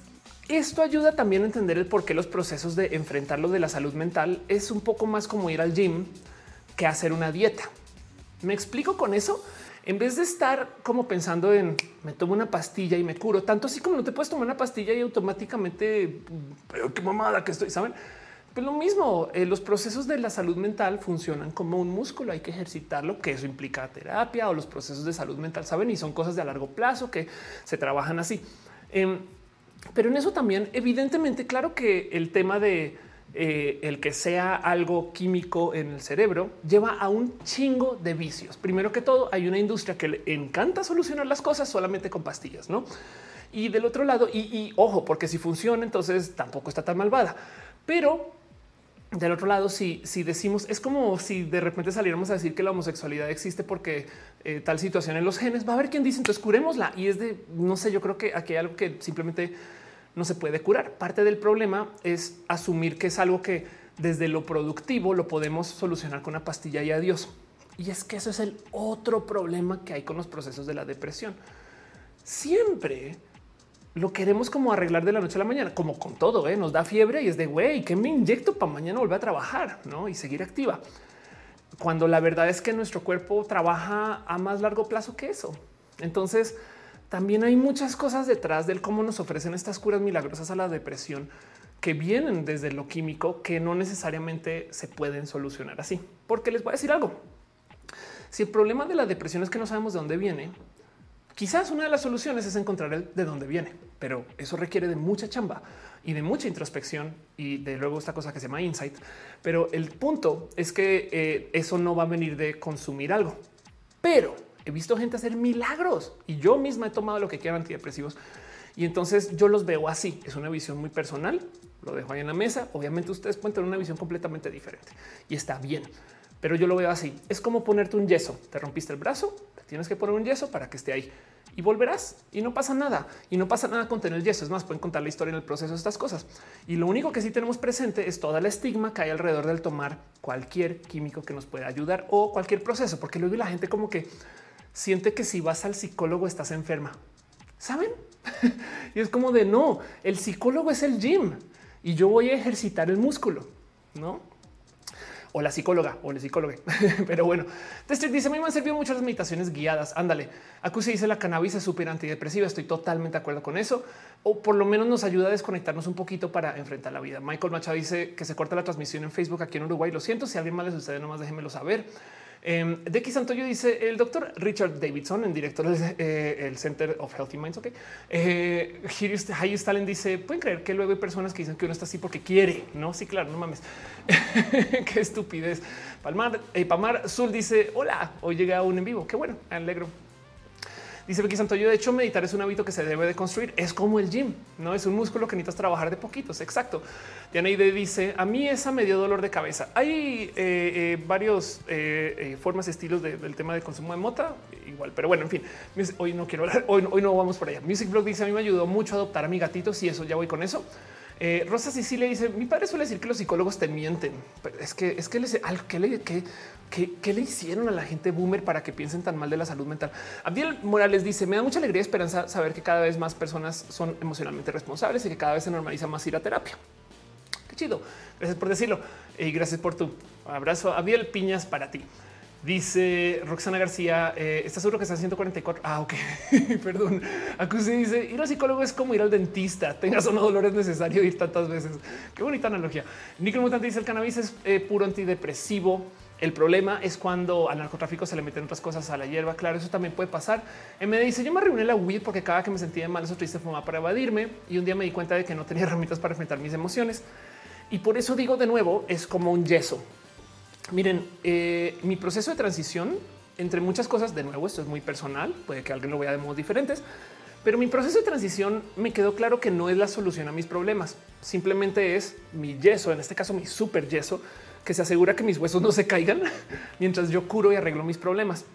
esto ayuda también a entender el por qué los procesos de enfrentarlo de la salud mental es un poco más como ir al gym que hacer una dieta. Me explico con eso en vez de estar como pensando en me tomo una pastilla y me curo, tanto así como no te puedes tomar una pastilla y automáticamente, pero qué mamada que estoy, saben? Pues lo mismo, eh, los procesos de la salud mental funcionan como un músculo, hay que ejercitarlo, que eso implica terapia o los procesos de salud mental, saben, y son cosas de a largo plazo que se trabajan así. Em, pero en eso también, evidentemente, claro que el tema de eh, el que sea algo químico en el cerebro lleva a un chingo de vicios. Primero que todo, hay una industria que le encanta solucionar las cosas solamente con pastillas, no? Y del otro lado, y, ojo, porque si funciona, entonces tampoco está tan malvada. Pero del otro lado, si, si decimos es como si de repente saliéramos a decir que la homosexualidad existe porque eh, tal situación en los genes, va a haber quien dice entonces curémosla. Y es de no sé, yo creo que aquí hay algo que simplemente no se puede curar. Parte del problema es asumir que es algo que desde lo productivo lo podemos solucionar con una pastilla y adiós. Y es que eso es el otro problema que hay con los procesos de la depresión. Siempre lo queremos como arreglar de la noche a la mañana, como con todo, ¿eh? nos da fiebre y es de güey, que me inyecto para mañana volver a trabajar ¿no? y seguir activa. Cuando la verdad es que nuestro cuerpo trabaja a más largo plazo que eso. Entonces, también hay muchas cosas detrás del cómo nos ofrecen estas curas milagrosas a la depresión que vienen desde lo químico que no necesariamente se pueden solucionar así. Porque les voy a decir algo. Si el problema de la depresión es que no sabemos de dónde viene, Quizás una de las soluciones es encontrar el de dónde viene, pero eso requiere de mucha chamba y de mucha introspección y de luego esta cosa que se llama insight. Pero el punto es que eh, eso no va a venir de consumir algo, pero he visto gente hacer milagros y yo misma he tomado lo que quieran antidepresivos y entonces yo los veo así. Es una visión muy personal. Lo dejo ahí en la mesa. Obviamente ustedes pueden tener una visión completamente diferente y está bien, pero yo lo veo así. Es como ponerte un yeso. Te rompiste el brazo, Tienes que poner un yeso para que esté ahí y volverás y no pasa nada y no pasa nada con tener el yeso. Es más, pueden contar la historia en el proceso de estas cosas. Y lo único que sí tenemos presente es toda la estigma que hay alrededor del tomar cualquier químico que nos pueda ayudar o cualquier proceso, porque luego la gente como que siente que si vas al psicólogo estás enferma. Saben? y es como de no, el psicólogo es el gym y yo voy a ejercitar el músculo, no? o la psicóloga o el psicólogo. Pero bueno, Tester dice: Me han servido muchas meditaciones guiadas. Ándale. se dice la cannabis es súper antidepresiva. Estoy totalmente de acuerdo con eso. O por lo menos nos ayuda a desconectarnos un poquito para enfrentar la vida. Michael Machado dice que se corta la transmisión en Facebook aquí en Uruguay. Lo siento. Si a alguien más le sucede, nomás déjenmelo saber. Eh, Santoyo dice el doctor Richard Davidson, el director del eh, Center of Healthy Minds. Ok. Eh, Stalin dice: Pueden creer que luego hay personas que dicen que uno está así porque quiere. No, sí, claro, no mames. Qué estupidez. Palmar, eh, Palmar Zul dice: Hola, hoy llega un en vivo. Qué bueno, alegro. Dice Becky Santoyo, de hecho, meditar es un hábito que se debe de construir. Es como el gym, no es un músculo que necesitas trabajar de poquitos. Exacto. Dianaide dice, a mí esa me dio dolor de cabeza. Hay eh, eh, varios eh, formas, estilos del tema de consumo de mota, igual, pero bueno, en fin, hoy no quiero hablar, hoy, hoy no vamos por allá. Music Blog dice, a mí me ayudó mucho a adoptar a mi gatito, si eso ya voy con eso. Eh, Rosa Sicilia dice: Mi padre suele decir que los psicólogos te mienten. Pero es que es que les ¿qué le, qué, le hicieron a la gente boomer para que piensen tan mal de la salud mental. Abdiel Morales dice: Me da mucha alegría y esperanza saber que cada vez más personas son emocionalmente responsables y que cada vez se normaliza más ir a terapia. Qué chido. Gracias por decirlo y gracias por tu abrazo. Abdiel Piñas para ti. Dice Roxana García, eh, ¿estás seguro que está en 144? Ah, ok, perdón. Acuse dice, ir al psicólogo es como ir al dentista, tengas o no dolor es necesario ir tantas veces. Qué bonita analogía. Nickel Mutante dice, el cannabis es eh, puro antidepresivo. El problema es cuando al narcotráfico se le meten otras cosas a la hierba. Claro, eso también puede pasar. me dice: Yo me reuní la weed porque cada que me sentía mal, eso triste fumaba para evadirme. Y un día me di cuenta de que no tenía herramientas para enfrentar mis emociones. Y por eso digo de nuevo, es como un yeso. Miren, eh, mi proceso de transición entre muchas cosas, de nuevo, esto es muy personal, puede que alguien lo vea de modos diferentes, pero mi proceso de transición me quedó claro que no es la solución a mis problemas. Simplemente es mi yeso, en este caso mi super yeso, que se asegura que mis huesos no se caigan mientras yo curo y arreglo mis problemas.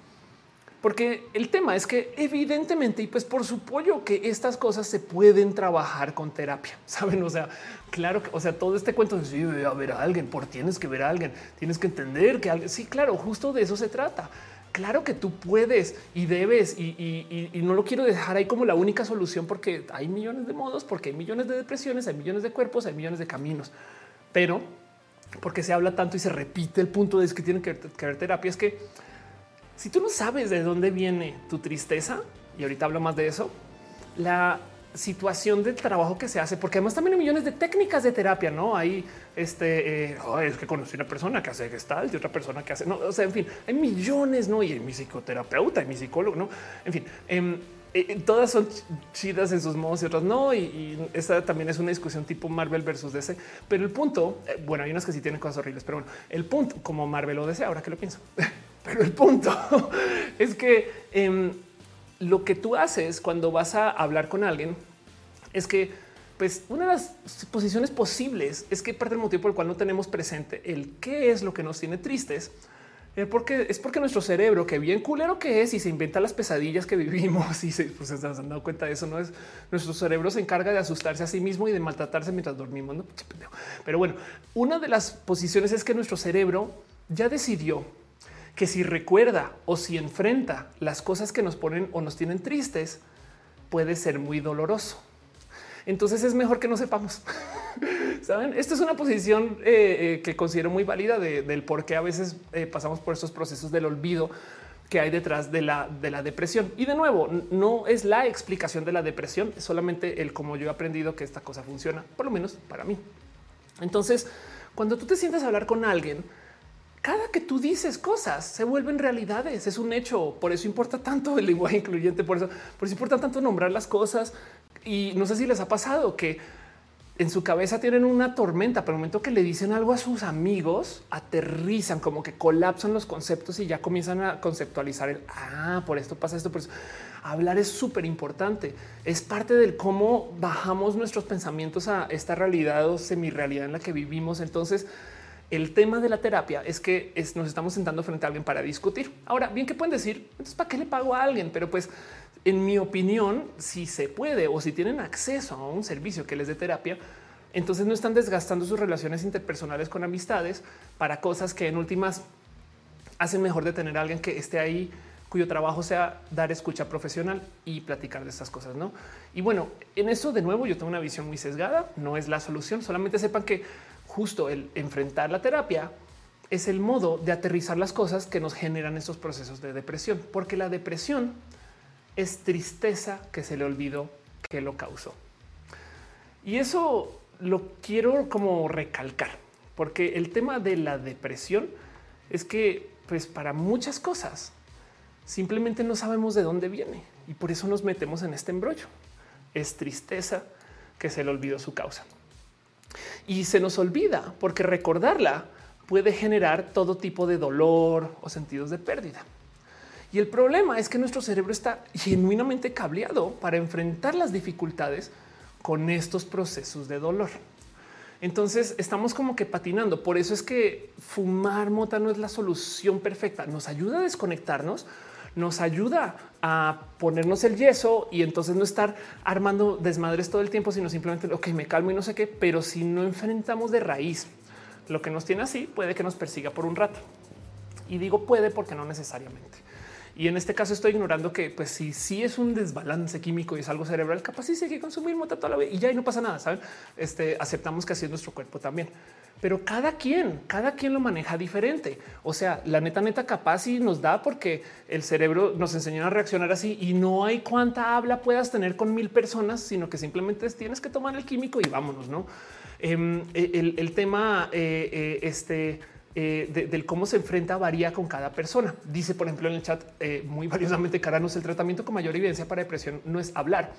Porque el tema es que evidentemente, y pues por su pollo, que estas cosas se pueden trabajar con terapia, saben? O sea, claro que, o sea, todo este cuento de sí, a ver a alguien, por tienes que ver a alguien, tienes que entender que alguien, sí, claro, justo de eso se trata. Claro que tú puedes y debes y, no lo quiero dejar ahí como la única solución porque hay millones de modos, porque hay millones de depresiones, hay millones de cuerpos, hay millones de caminos, pero porque se habla tanto y se repite el punto de que tienen que, que haber terapia es que si tú no sabes de dónde viene tu tristeza, y ahorita hablo más de eso, la situación de trabajo que se hace, porque además también hay millones de técnicas de terapia, no hay este eh, es que conocí una persona que hace gestal y otra persona que hace, no, o sea, en fin, hay millones, no? Y mi psicoterapeuta y mi psicólogo, no, en fin. Em, eh, eh, todas son chidas en sus modos y otras no. Y, esta también es una discusión tipo Marvel versus DC. Pero el punto, bueno, hay unas que sí tienen cosas horribles, pero bueno, el punto como Marvel o DC, ahora que lo pienso, pero el punto es que em, lo que tú haces cuando vas a hablar con alguien es que pues una de las posiciones posibles es que parte del motivo por el cual no tenemos presente el qué es lo que nos tiene tristes es porque es porque nuestro cerebro, que bien culero que es y se inventa las pesadillas que vivimos y se, pues, se han dado cuenta de eso, no es nuestro cerebro se encarga de asustarse a sí mismo y de maltratarse mientras dormimos. ¿no? Pero bueno, una de las posiciones es que nuestro cerebro ya decidió que si recuerda o si enfrenta las cosas que nos ponen o nos tienen tristes, puede ser muy doloroso. Entonces es mejor que no sepamos. Saben, esta es una posición eh, eh, que considero muy válida del por qué a veces eh, pasamos por estos procesos del olvido que hay detrás de la, de la depresión. Y de nuevo, no es la explicación de la depresión, es solamente el cómo yo he aprendido que esta cosa funciona, por lo menos para mí. Entonces, cuando tú te sientas a hablar con alguien, cada que tú dices cosas se vuelven realidades. Es un hecho. Por eso importa tanto el lenguaje incluyente. Por eso, por eso importa tanto nombrar las cosas. Y no sé si les ha pasado que en su cabeza tienen una tormenta, pero el momento que le dicen algo a sus amigos, aterrizan, como que colapsan los conceptos y ya comienzan a conceptualizar el ah, por esto pasa esto. Por eso hablar es súper importante. Es parte del cómo bajamos nuestros pensamientos a esta realidad o semi realidad en la que vivimos. Entonces, el tema de la terapia es que nos estamos sentando frente a alguien para discutir. Ahora, bien que pueden decir, entonces, ¿para qué le pago a alguien? Pero pues, en mi opinión, si se puede o si tienen acceso a un servicio que les dé terapia, entonces no están desgastando sus relaciones interpersonales con amistades para cosas que en últimas hacen mejor de tener a alguien que esté ahí cuyo trabajo sea dar escucha profesional y platicar de estas cosas, ¿no? Y bueno, en eso de nuevo yo tengo una visión muy sesgada, no es la solución, solamente sepan que justo el enfrentar la terapia es el modo de aterrizar las cosas que nos generan estos procesos de depresión, porque la depresión es tristeza que se le olvidó que lo causó. Y eso lo quiero como recalcar, porque el tema de la depresión es que pues para muchas cosas simplemente no sabemos de dónde viene y por eso nos metemos en este embrollo. Es tristeza que se le olvidó su causa. Y se nos olvida porque recordarla puede generar todo tipo de dolor o sentidos de pérdida. Y el problema es que nuestro cerebro está genuinamente cableado para enfrentar las dificultades con estos procesos de dolor. Entonces estamos como que patinando. Por eso es que fumar mota no es la solución perfecta. Nos ayuda a desconectarnos, nos ayuda a ponernos el yeso y entonces no estar armando desmadres todo el tiempo, sino simplemente, ok, me calmo y no sé qué, pero si no enfrentamos de raíz lo que nos tiene así, puede que nos persiga por un rato. Y digo puede porque no necesariamente. Y en este caso estoy ignorando que pues si sí es un desbalance químico y es algo cerebral, capaz sí se hay que consumir mota toda la vida y ya y no pasa nada, ¿saben? Este, aceptamos que así es nuestro cuerpo también. Pero cada quien, cada quien lo maneja diferente. O sea, la neta, neta, capaz y nos da porque el cerebro nos enseñó a reaccionar así y no hay cuánta habla puedas tener con mil personas, sino que simplemente tienes que tomar el químico y vámonos, ¿no? Em, el, tema, eh, eh, este eh, del cómo se enfrenta varía con cada persona. Dice, por ejemplo, en el chat eh, muy valiosamente Caranos, el tratamiento con mayor evidencia para depresión no es hablar.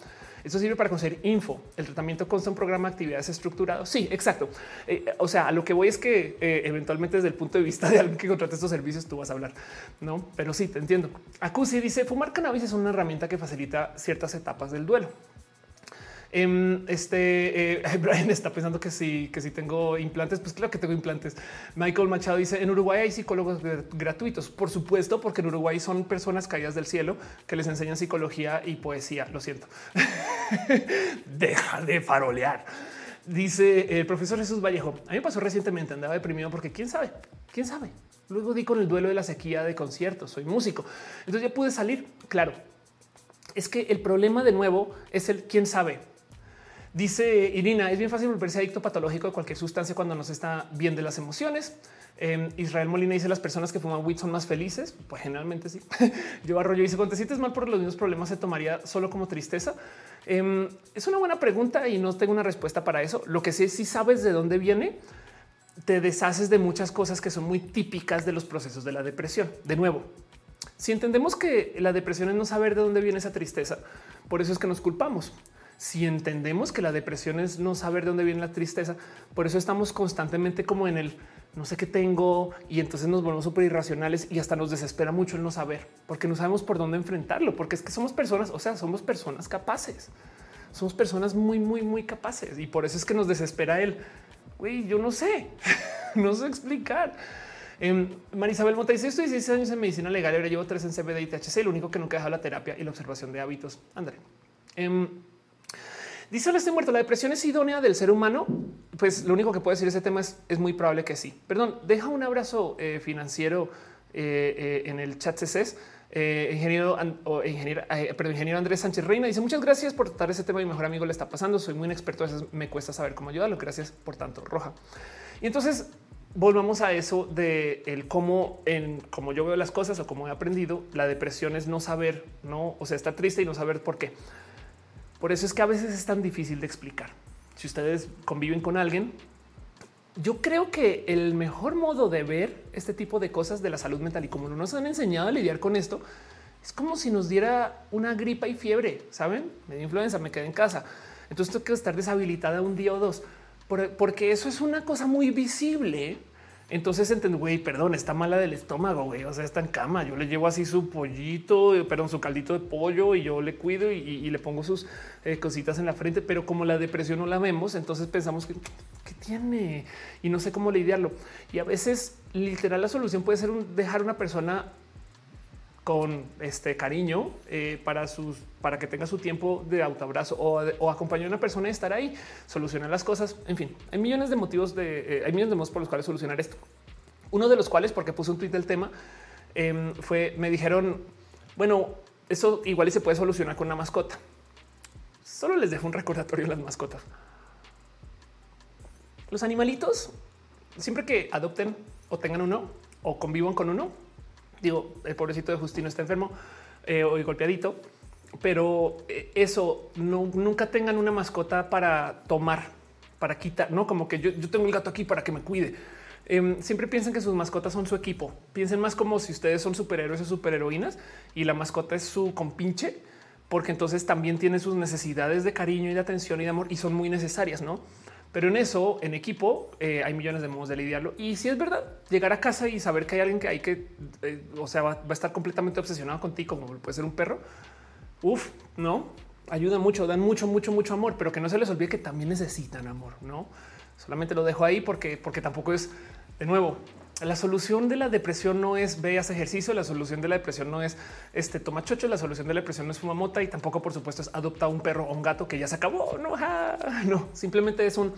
Eso sirve para conseguir info. El tratamiento consta un programa de actividades estructurado. Sí, exacto. Eh, o sea, lo que voy es que eventualmente desde el punto de vista de alguien que contrate estos servicios, tú vas a hablar, no? Pero sí, te entiendo. Acusi dice fumar cannabis es una herramienta que facilita ciertas etapas del duelo. Em, este eh, Brian está pensando que sí, que si tengo implantes, pues claro que tengo implantes. Michael Machado dice en Uruguay hay psicólogos gratuitos, por supuesto, porque en Uruguay son personas caídas del cielo que les enseñan psicología y poesía. Lo siento. Deja de farolear. Dice el profesor Jesús Vallejo. A mí me pasó recientemente, andaba deprimido porque quién sabe, quién sabe. Luego di con el duelo de la sequía de conciertos. Soy músico, entonces ya pude salir. Claro, es que el problema de nuevo es el quién sabe. Dice Irina, es bien fácil volverse adicto patológico de cualquier sustancia cuando no se está bien de las emociones. Em, Israel Molina dice las personas que fuman weed son más felices. Pues generalmente sí. Yo Arroyo dice cuando te sientes mal por los mismos problemas se tomaría solo como tristeza. Em, es una buena pregunta y no tengo una respuesta para eso. Lo que sé, si sabes de dónde viene, te deshaces de muchas cosas que son muy típicas de los procesos de la depresión. De nuevo, si entendemos que la depresión es no saber de dónde viene esa tristeza, por eso es que nos culpamos. Si entendemos que la depresión es no saber de dónde viene la tristeza, por eso estamos constantemente como en el no sé qué tengo y entonces nos volvemos súper irracionales y hasta nos desespera mucho el no saber porque no sabemos por dónde enfrentarlo, porque es que somos personas, o sea, somos personas capaces, somos personas muy, muy, muy capaces y por eso es que nos desespera el güey. Yo no sé, no sé explicar. Eh, Marisabel Mota dice: Estoy 16 años en medicina legal, ahora llevo tres en CBD y THC. Lo único que nunca he dejado la terapia y la observación de hábitos. André. Dice, estoy muerto. ¿La depresión es idónea del ser humano? Pues lo único que puedo decir ese tema es, es muy probable que sí. Perdón, deja un abrazo eh, financiero eh, eh, en el chat CCS. ingeniero, o ingeniero, perdón, ingeniero Andrés Sánchez Reina dice muchas gracias por tratar ese tema. Mi mejor amigo le está pasando. Soy muy inexperto. A veces me cuesta saber cómo ayudarlo. Gracias por tanto, Roja. Y entonces volvamos a eso de el cómo en cómo yo veo las cosas o cómo he aprendido. La depresión es no saber, no, o sea, estar triste y no saber por qué. Por eso es que a veces es tan difícil de explicar. Si ustedes conviven con alguien, yo creo que el mejor modo de ver este tipo de cosas de la salud mental y como no nos han enseñado a lidiar con esto, es como si nos diera una gripa y fiebre, saben? Me dio influenza, me quedé en casa. Entonces tengo que estar deshabilitada un día o dos, porque eso es una cosa muy visible entonces entiendo, güey, perdón, está mala del estómago, güey. O sea, está en cama. Yo le llevo así su pollito, eh, perdón, su caldito de pollo y yo le cuido y, le pongo sus eh, cositas en la frente. Pero como la depresión no la vemos, entonces pensamos que ¿qué tiene y no sé cómo lidiarlo. Y a veces, literal, la solución puede ser dejar una persona con este cariño eh, para sus para que tenga su tiempo de autoabrazo o, o acompañar a una persona y estar ahí, solucionar las cosas. En fin, hay millones de motivos de eh, hay millones de modos por los cuales solucionar esto. Uno de los cuales, porque puse un tweet del tema, em, fue me dijeron, bueno, eso igual y se puede solucionar con una mascota. Solo les dejo un recordatorio a las mascotas. Los animalitos, siempre que adopten o tengan uno o convivan con uno, digo, el pobrecito de Justino está enfermo eh, o golpeadito, pero eh, eso no, nunca tengan una mascota para tomar, para quitar, no como que yo, tengo el gato aquí para que me cuide. Em, siempre piensen que sus mascotas son su equipo. Piensen más como si ustedes son superhéroes o superheroínas y la mascota es su compinche, porque entonces también tiene sus necesidades de cariño y de atención y de amor y son muy necesarias, no? Pero en eso, en equipo, eh, hay millones de modos de lidiarlo. Y si es verdad, llegar a casa y saber que hay alguien que hay que, eh, o sea, va, a estar completamente obsesionado contigo, como puede ser un perro. Uf, no ayuda mucho, dan mucho, mucho, mucho amor, pero que no se les olvide que también necesitan amor. No solamente lo dejo ahí porque, porque tampoco es de nuevo la solución de la depresión no es veas ejercicio, la solución de la depresión no es este toma chocho, la solución de la depresión no es fuma y tampoco, por supuesto, es adopta un perro o un gato que ya se acabó. No, no, simplemente es un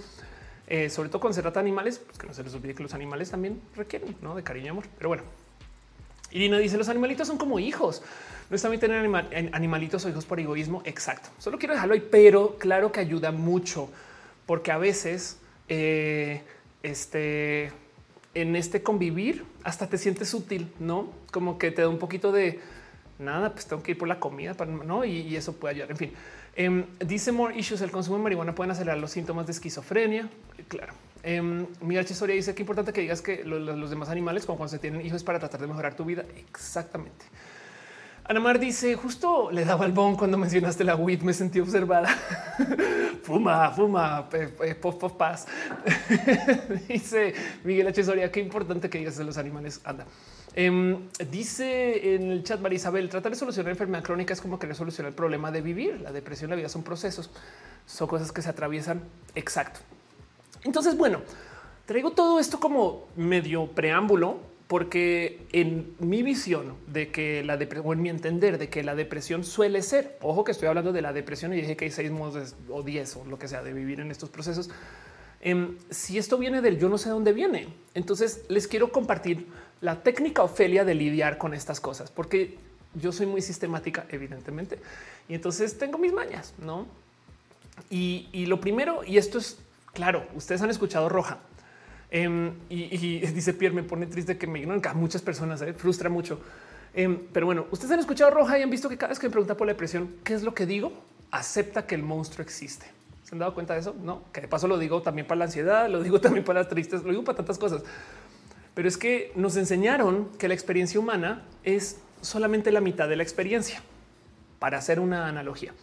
eh, sobre todo cuando se trata de animales, pues que no se les olvide que los animales también requieren ¿no? de cariño y amor. Pero bueno, Irina dice los animalitos son como hijos. No está bien tener animalitos o hijos por egoísmo. Exacto. Solo quiero dejarlo ahí, pero claro que ayuda mucho porque a veces eh, este en este convivir hasta te sientes útil, no como que te da un poquito de nada, pues tengo que ir por la comida para no y, eso puede ayudar. En fin, em, dice more issues. El consumo de marihuana pueden acelerar los síntomas de esquizofrenia. Claro. Eh, Mira, Chisoria dice que importante que digas que los, demás animales, como cuando se tienen hijos, para tratar de mejorar tu vida. Exactamente. Anamar dice justo le daba el bon cuando mencionaste la WIT. Me sentí observada. fuma, fuma, pof, pof, paz. dice Miguel H. Soria, qué importante que digas de los animales. Anda. Em, dice en el chat Marisabel, tratar de solucionar enfermedad crónica es como querer solucionar el problema de vivir. La depresión, la vida son procesos, son cosas que se atraviesan. Exacto. Entonces, bueno, traigo todo esto como medio preámbulo porque en mi visión de que la depresión, o en mi entender de que la depresión suele ser, ojo que estoy hablando de la depresión y dije que hay seis modos o diez o lo que sea de vivir en estos procesos. Em, si esto viene del yo no sé dónde viene, entonces les quiero compartir la técnica Ofelia de lidiar con estas cosas, porque yo soy muy sistemática, evidentemente, y entonces tengo mis mañas, no? Y, y lo primero, y esto es claro, ustedes han escuchado roja. Em, y, dice Pierre, me pone triste que me ignoren a muchas personas, eh, frustra mucho. Em, pero bueno, ustedes han escuchado Roja y han visto que cada vez que me pregunta por la depresión, ¿qué es lo que digo? acepta que el monstruo existe. ¿Se han dado cuenta de eso? No, que de paso lo digo también para la ansiedad, lo digo también para las tristes, lo digo para tantas cosas. Pero es que nos enseñaron que la experiencia humana es solamente la mitad de la experiencia. Para hacer una analogía,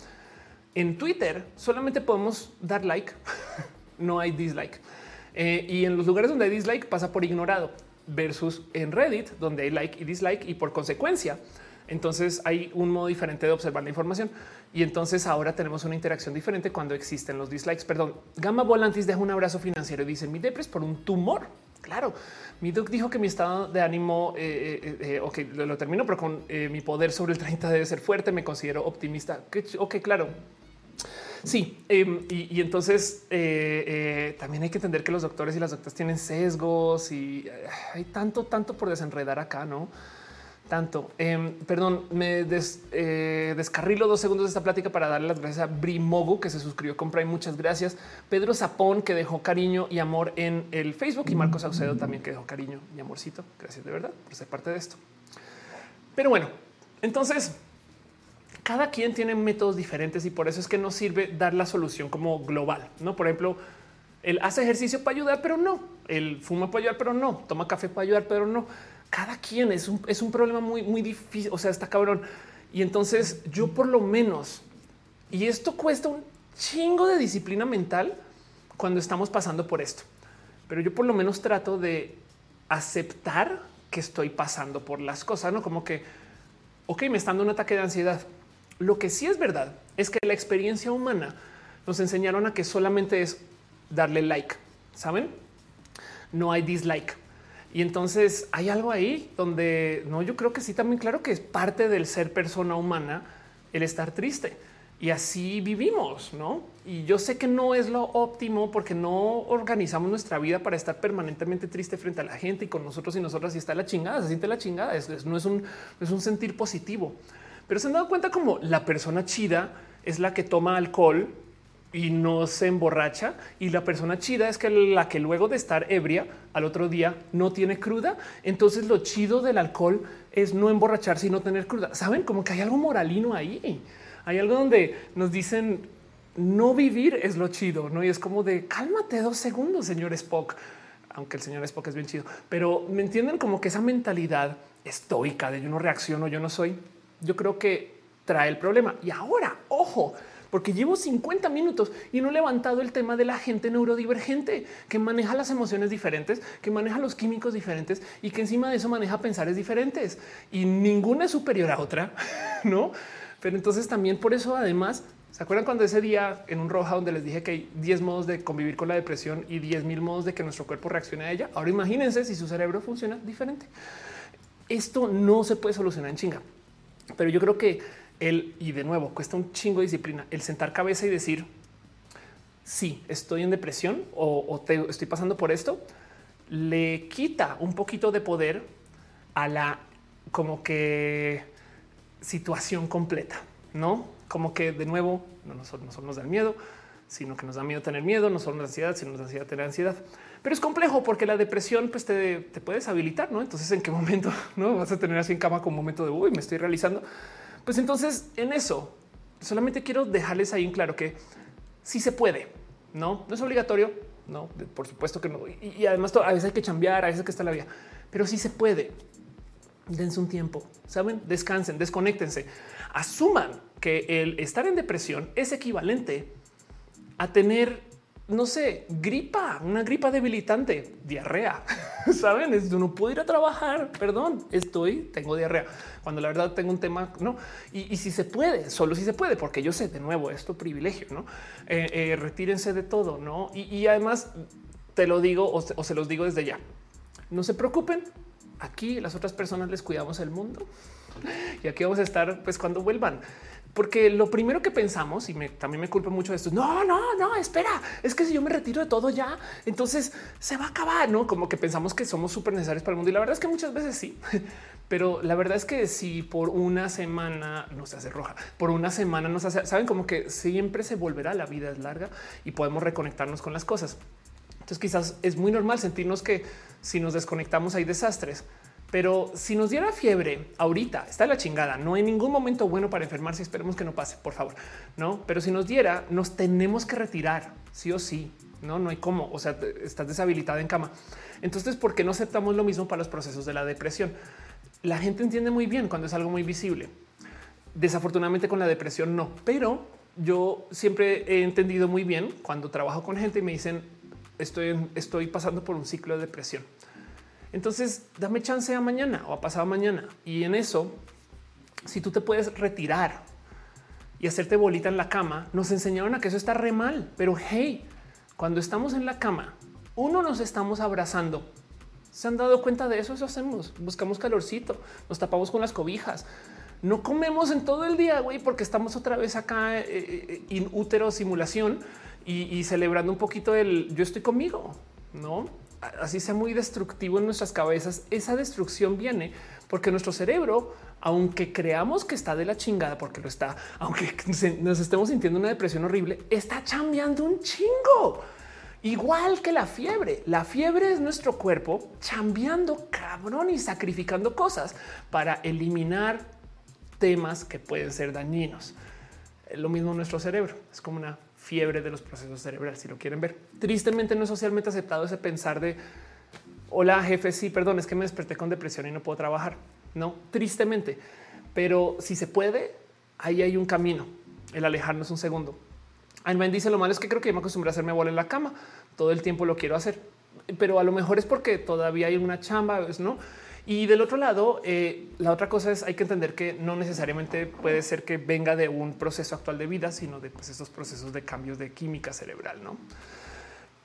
en Twitter solamente podemos dar like, no hay dislike. Eh, y en los lugares donde hay dislike pasa por ignorado versus en Reddit, donde hay like y dislike y por consecuencia entonces hay un modo diferente de observar la información y entonces ahora tenemos una interacción diferente cuando existen los dislikes. Perdón, Gamma Volantis deja un abrazo financiero y dice mi depres por un tumor. Claro, mi doc dijo que mi estado de ánimo, eh, eh, eh ok, lo, termino, pero con eh, mi poder sobre el 30 debe ser fuerte. Me considero optimista. Ok, claro. Sí, em, y, entonces también hay que entender que los doctores y las doctoras tienen sesgos y hay tanto, tanto por desenredar acá, no? tanto. Em, perdón, me eh, descarrilo dos segundos de esta plática para darle las gracias a Brimogo que se suscribió con Prime. Muchas gracias. Pedro Zapón que dejó cariño y amor en el Facebook y Marcos Saucedo también que dejó cariño y amorcito. Gracias de verdad por ser parte de esto. Pero bueno, entonces cada quien tiene métodos diferentes y por eso es que no sirve dar la solución como global. No, por ejemplo, él hace ejercicio para ayudar, pero no. El fuma para ayudar, pero no. Toma café para ayudar, pero no cada quien es un, es un problema muy, muy difícil. O sea, está cabrón. Y entonces yo por lo menos, y esto cuesta un chingo de disciplina mental cuando estamos pasando por esto, pero yo por lo menos trato de aceptar que estoy pasando por las cosas, no como que, ok, me está dando un ataque de ansiedad. Lo que sí es verdad es que la experiencia humana nos enseñaron a que solamente es darle like, saben? No hay dislike. Y entonces hay algo ahí donde no, yo creo que sí, también claro que es parte del ser persona humana el estar triste y así vivimos, no? Y yo sé que no es lo óptimo porque no organizamos nuestra vida para estar permanentemente triste frente a la gente y con nosotros y nosotras y está la chingada, se siente la chingada. Es, no es un, es un sentir positivo, pero se han dado cuenta como la persona chida es la que toma alcohol y no se emborracha. Y la persona chida es que la que luego de estar ebria al otro día no tiene cruda. Entonces lo chido del alcohol es no emborracharse y no tener cruda. Saben como que hay algo moralino ahí. Hay algo donde nos dicen no vivir es lo chido, no? Y es como de cálmate dos segundos, señor Spock, aunque el señor Spock es bien chido, pero me entienden como que esa mentalidad estoica de yo no reacciono, yo no soy. Yo creo que trae el problema. Y ahora, ojo, porque llevo 50 minutos y no he levantado el tema de la gente neurodivergente que maneja las emociones diferentes, que maneja los químicos diferentes y que encima de eso maneja pensares diferentes y ninguna es superior a otra, no? Pero entonces también por eso, además, ¿Se acuerdan cuando ese día en un roja donde les dije que hay 10 modos de convivir con la depresión y 10 mil modos de que nuestro cuerpo reaccione a ella? Ahora imagínense si su cerebro funciona diferente. Esto no se puede solucionar en chinga, pero yo creo que el y de nuevo cuesta un chingo de disciplina el sentar cabeza y decir sí, estoy en depresión o, estoy pasando por esto, le quita un poquito de poder a la como que situación completa, no como que de nuevo no no nos da miedo, sino que nos da miedo tener miedo, no solo nos ansiedad, sino da ansiedad tener ansiedad. Pero es complejo porque la depresión pues te, te puedes habilitar, no? Entonces, en qué momento no vas a tener así en cama como momento de uy, me estoy realizando pues entonces en eso solamente quiero dejarles ahí en claro que sí se puede, no, no es obligatorio, no, por supuesto que no. Y, además a veces hay que cambiar, a veces que está la vía, pero sí se puede. Dense un tiempo, saben, descansen, desconectense, asuman que el estar en depresión es equivalente a tener no sé, gripa, una gripa debilitante, diarrea. Saben, es, no puedo ir a trabajar. Perdón, estoy, tengo diarrea. Cuando la verdad tengo un tema, no. Y, si se puede, solo si se puede, porque yo sé de nuevo esto privilegio, no eh, eh, retírense de todo, no? Y, además te lo digo o se los digo desde ya. No se preocupen. Aquí las otras personas les cuidamos el mundo y aquí vamos a estar pues cuando vuelvan. Porque lo primero que pensamos, y también me culpa mucho de esto, no, no, no, espera, es que si yo me retiro de todo ya, entonces se va a acabar, ¿no? Como que pensamos que somos súper necesarios para el mundo y la verdad es que muchas veces sí, pero la verdad es que si por una semana nos hace roja, por una semana nos hace, saben como que siempre se volverá, la vida es larga y podemos reconectarnos con las cosas. Entonces quizás es muy normal sentirnos que si nos desconectamos hay desastres, Pero si nos diera fiebre ahorita, está la chingada. No hay ningún momento bueno para enfermarse. Esperemos que no pase, por favor. No, pero si nos diera, nos tenemos que retirar sí o sí. No, no hay cómo. O sea, estás deshabilitada en cama. Entonces, ¿por qué no aceptamos lo mismo para los procesos de la depresión? La gente entiende muy bien cuando es algo muy visible. Desafortunadamente con la depresión no, pero yo siempre he entendido muy bien cuando trabajo con gente y me dicen estoy, estoy pasando por un ciclo de depresión. Entonces, dame chance a mañana o a pasado mañana. Y en eso, si tú te puedes retirar y hacerte bolita en la cama, nos enseñaron a que eso está re mal. Pero hey, cuando estamos en la cama, uno nos estamos abrazando. ¿Se han dado cuenta de eso? Eso hacemos. Buscamos calorcito, nos tapamos con las cobijas. No comemos en todo el día, güey, porque estamos otra vez acá en eh, eh, útero simulación y, y celebrando un poquito el yo estoy conmigo, no? Así sea muy destructivo en nuestras cabezas, esa destrucción viene porque nuestro cerebro, aunque creamos que está de la chingada, porque lo está, aunque nos estemos sintiendo una depresión horrible, está chambeando un chingo. Igual que la fiebre. La fiebre es nuestro cuerpo chambeando cabrón y sacrificando cosas para eliminar temas que pueden ser dañinos. Lo mismo nuestro cerebro. Es como una fiebre de los procesos cerebrales, si lo quieren ver. Tristemente no es socialmente aceptado ese pensar de hola jefe, sí, perdón, es que me desperté con depresión y no puedo trabajar. No, tristemente, pero si se puede, ahí hay un camino, el alejarnos un segundo. Ayman dice lo malo es que creo que me acostumbré a hacerme bola en la cama. Todo el tiempo lo quiero hacer, pero a lo mejor es porque todavía hay una chamba, no? Y del otro lado, eh, la otra cosa es hay que entender que no necesariamente puede ser que venga de un proceso actual de vida, sino de pues, estos procesos de cambios de química cerebral, no?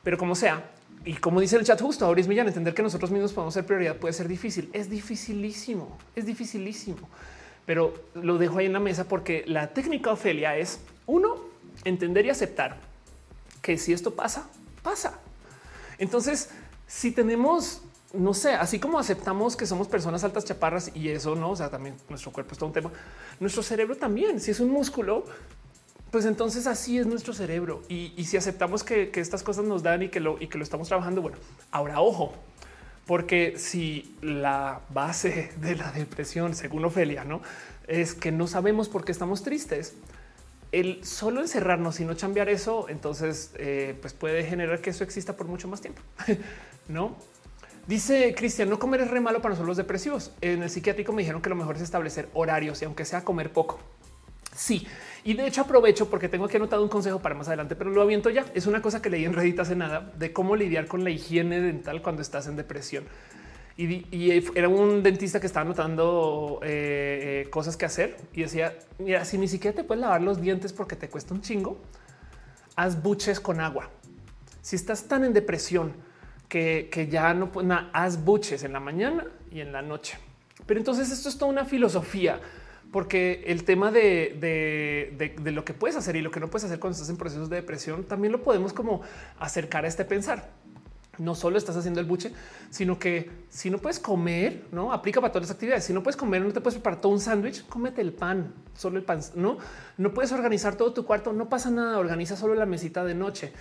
Pero como sea, y como dice el chat justo, es Millán, entender que nosotros mismos podemos ser prioridad puede ser difícil. Es dificilísimo, es dificilísimo. Pero lo dejo ahí en la mesa porque la técnica Ofelia es uno, entender y aceptar que si esto pasa, pasa. Entonces, si tenemos no sé, así como aceptamos que somos personas altas chaparras y eso no, o sea, también nuestro cuerpo es todo un tema. Nuestro cerebro también, si es un músculo, pues entonces así es nuestro cerebro. Y, si aceptamos que, estas cosas nos dan y que lo y que lo estamos trabajando, bueno, ahora ojo, porque si la base de la depresión, según Ofelia, no es que no sabemos por qué estamos tristes. El solo encerrarnos y no cambiar eso, entonces eh, pues puede generar que eso exista por mucho más tiempo, no? Dice Cristian, no comer es re malo para nosotros los depresivos. En el psiquiátrico me dijeron que lo mejor es establecer horarios y aunque sea comer poco. Sí, y de hecho aprovecho porque tengo aquí anotado un consejo para más adelante, pero lo aviento ya. Es una cosa que leí en Reddit hace nada de cómo lidiar con la higiene dental cuando estás en depresión. Y, era un dentista que estaba anotando eh, eh, cosas que hacer y decía, mira, si ni siquiera te puedes lavar los dientes porque te cuesta un chingo, haz buches con agua. Si estás tan en depresión, que, ya no nada, haz buches en la mañana y en la noche. Pero entonces esto es toda una filosofía, porque el tema de, lo que puedes hacer y lo que no puedes hacer cuando estás en procesos de depresión, también lo podemos como acercar a este pensar. No solo estás haciendo el buche, sino que si no puedes comer, no aplica para todas las actividades. Si no puedes comer, no te puedes preparar todo un sándwich, cómete el pan, solo el pan. No, no puedes organizar todo tu cuarto, no pasa nada. Organiza solo la mesita de noche.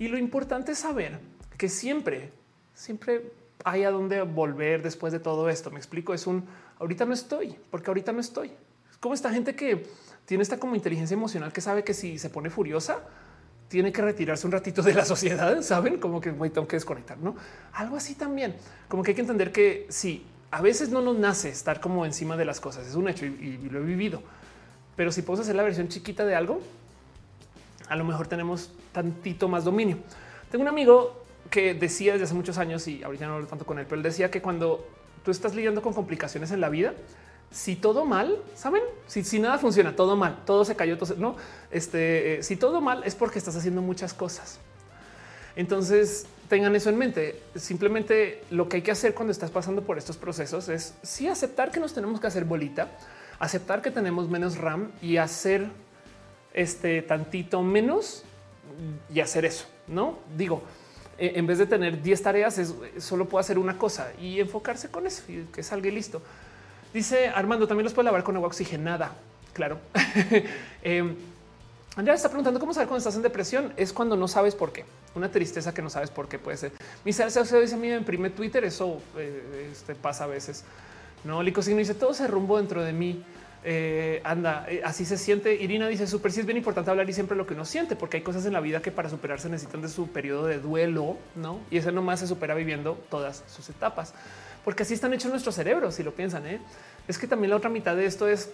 Y lo importante es saber que siempre, siempre hay a dónde volver después de todo esto. Me explico, es un ahorita no estoy, porque ahorita no estoy. Es como esta gente que tiene esta como inteligencia emocional que sabe que si se pone furiosa, tiene que retirarse un ratito de la sociedad, saben como que güey, tengo que desconectar, no algo así también. Como que hay que entender que si a veces no nos nace estar como encima de las cosas, es un hecho y, y lo he vivido, pero si puedo hacer la versión chiquita de algo, a lo mejor tenemos tantito más dominio. Tengo un amigo que decía desde hace muchos años y ahorita no hablo tanto con él, pero él decía que cuando tú estás lidiando con complicaciones en la vida, si todo mal, saben, si, nada funciona, todo mal, todo se cayó, todo no, este, eh, si todo mal es porque estás haciendo muchas cosas. Entonces tengan eso en mente. Simplemente lo que hay que hacer cuando estás pasando por estos procesos es sí aceptar que nos tenemos que hacer bolita, aceptar que tenemos menos RAM y hacer este tantito menos y hacer eso. No digo, en vez de tener 10 tareas, es, solo puedo hacer una cosa y enfocarse con eso y que salga listo. Dice Armando, también los puede lavar con agua oxigenada. Claro. eh, Andrea está preguntando cómo saber cuando estás en depresión. Es cuando no sabes por qué. Una tristeza que no sabes por qué puede ser. Mi se dice a mí me imprime Twitter. Eso eh, este, pasa a veces. No, Lico Signo dice todo se rumbo dentro de mí. Eh, anda, eh, así se siente. Irina dice súper sí es bien importante hablar y siempre lo que uno siente, porque hay cosas en la vida que para superarse necesitan de su periodo de duelo, no? Y ese nomás se supera viviendo todas sus etapas, porque así están hechos nuestros cerebros. Si lo piensan, ¿eh? es que también la otra mitad de esto es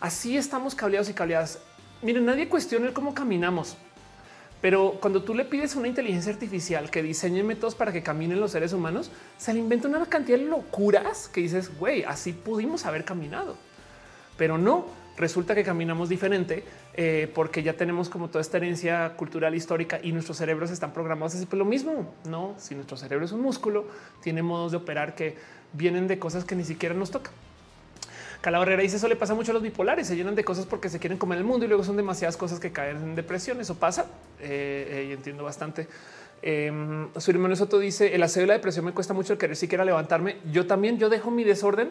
así estamos cableados y cableadas. Miren, nadie cuestiona el cómo caminamos. Pero cuando tú le pides a una inteligencia artificial que diseñe métodos para que caminen los seres humanos, se le inventa una cantidad de locuras que dices, güey, así pudimos haber caminado pero no resulta que caminamos diferente eh, porque ya tenemos como toda esta herencia cultural histórica y nuestros cerebros están programados así. Pues lo mismo, no? Si nuestro cerebro es un músculo, tiene modos de operar que vienen de cosas que ni siquiera nos toca. Calabarrera dice eso le pasa mucho a los bipolares, se llenan de cosas porque se quieren comer el mundo y luego son demasiadas cosas que caen en depresión. Eso pasa eh, eh, y entiendo bastante. Eh, su hermano Soto dice el aseo de la depresión me cuesta mucho el querer siquiera levantarme. Yo también, yo dejo mi desorden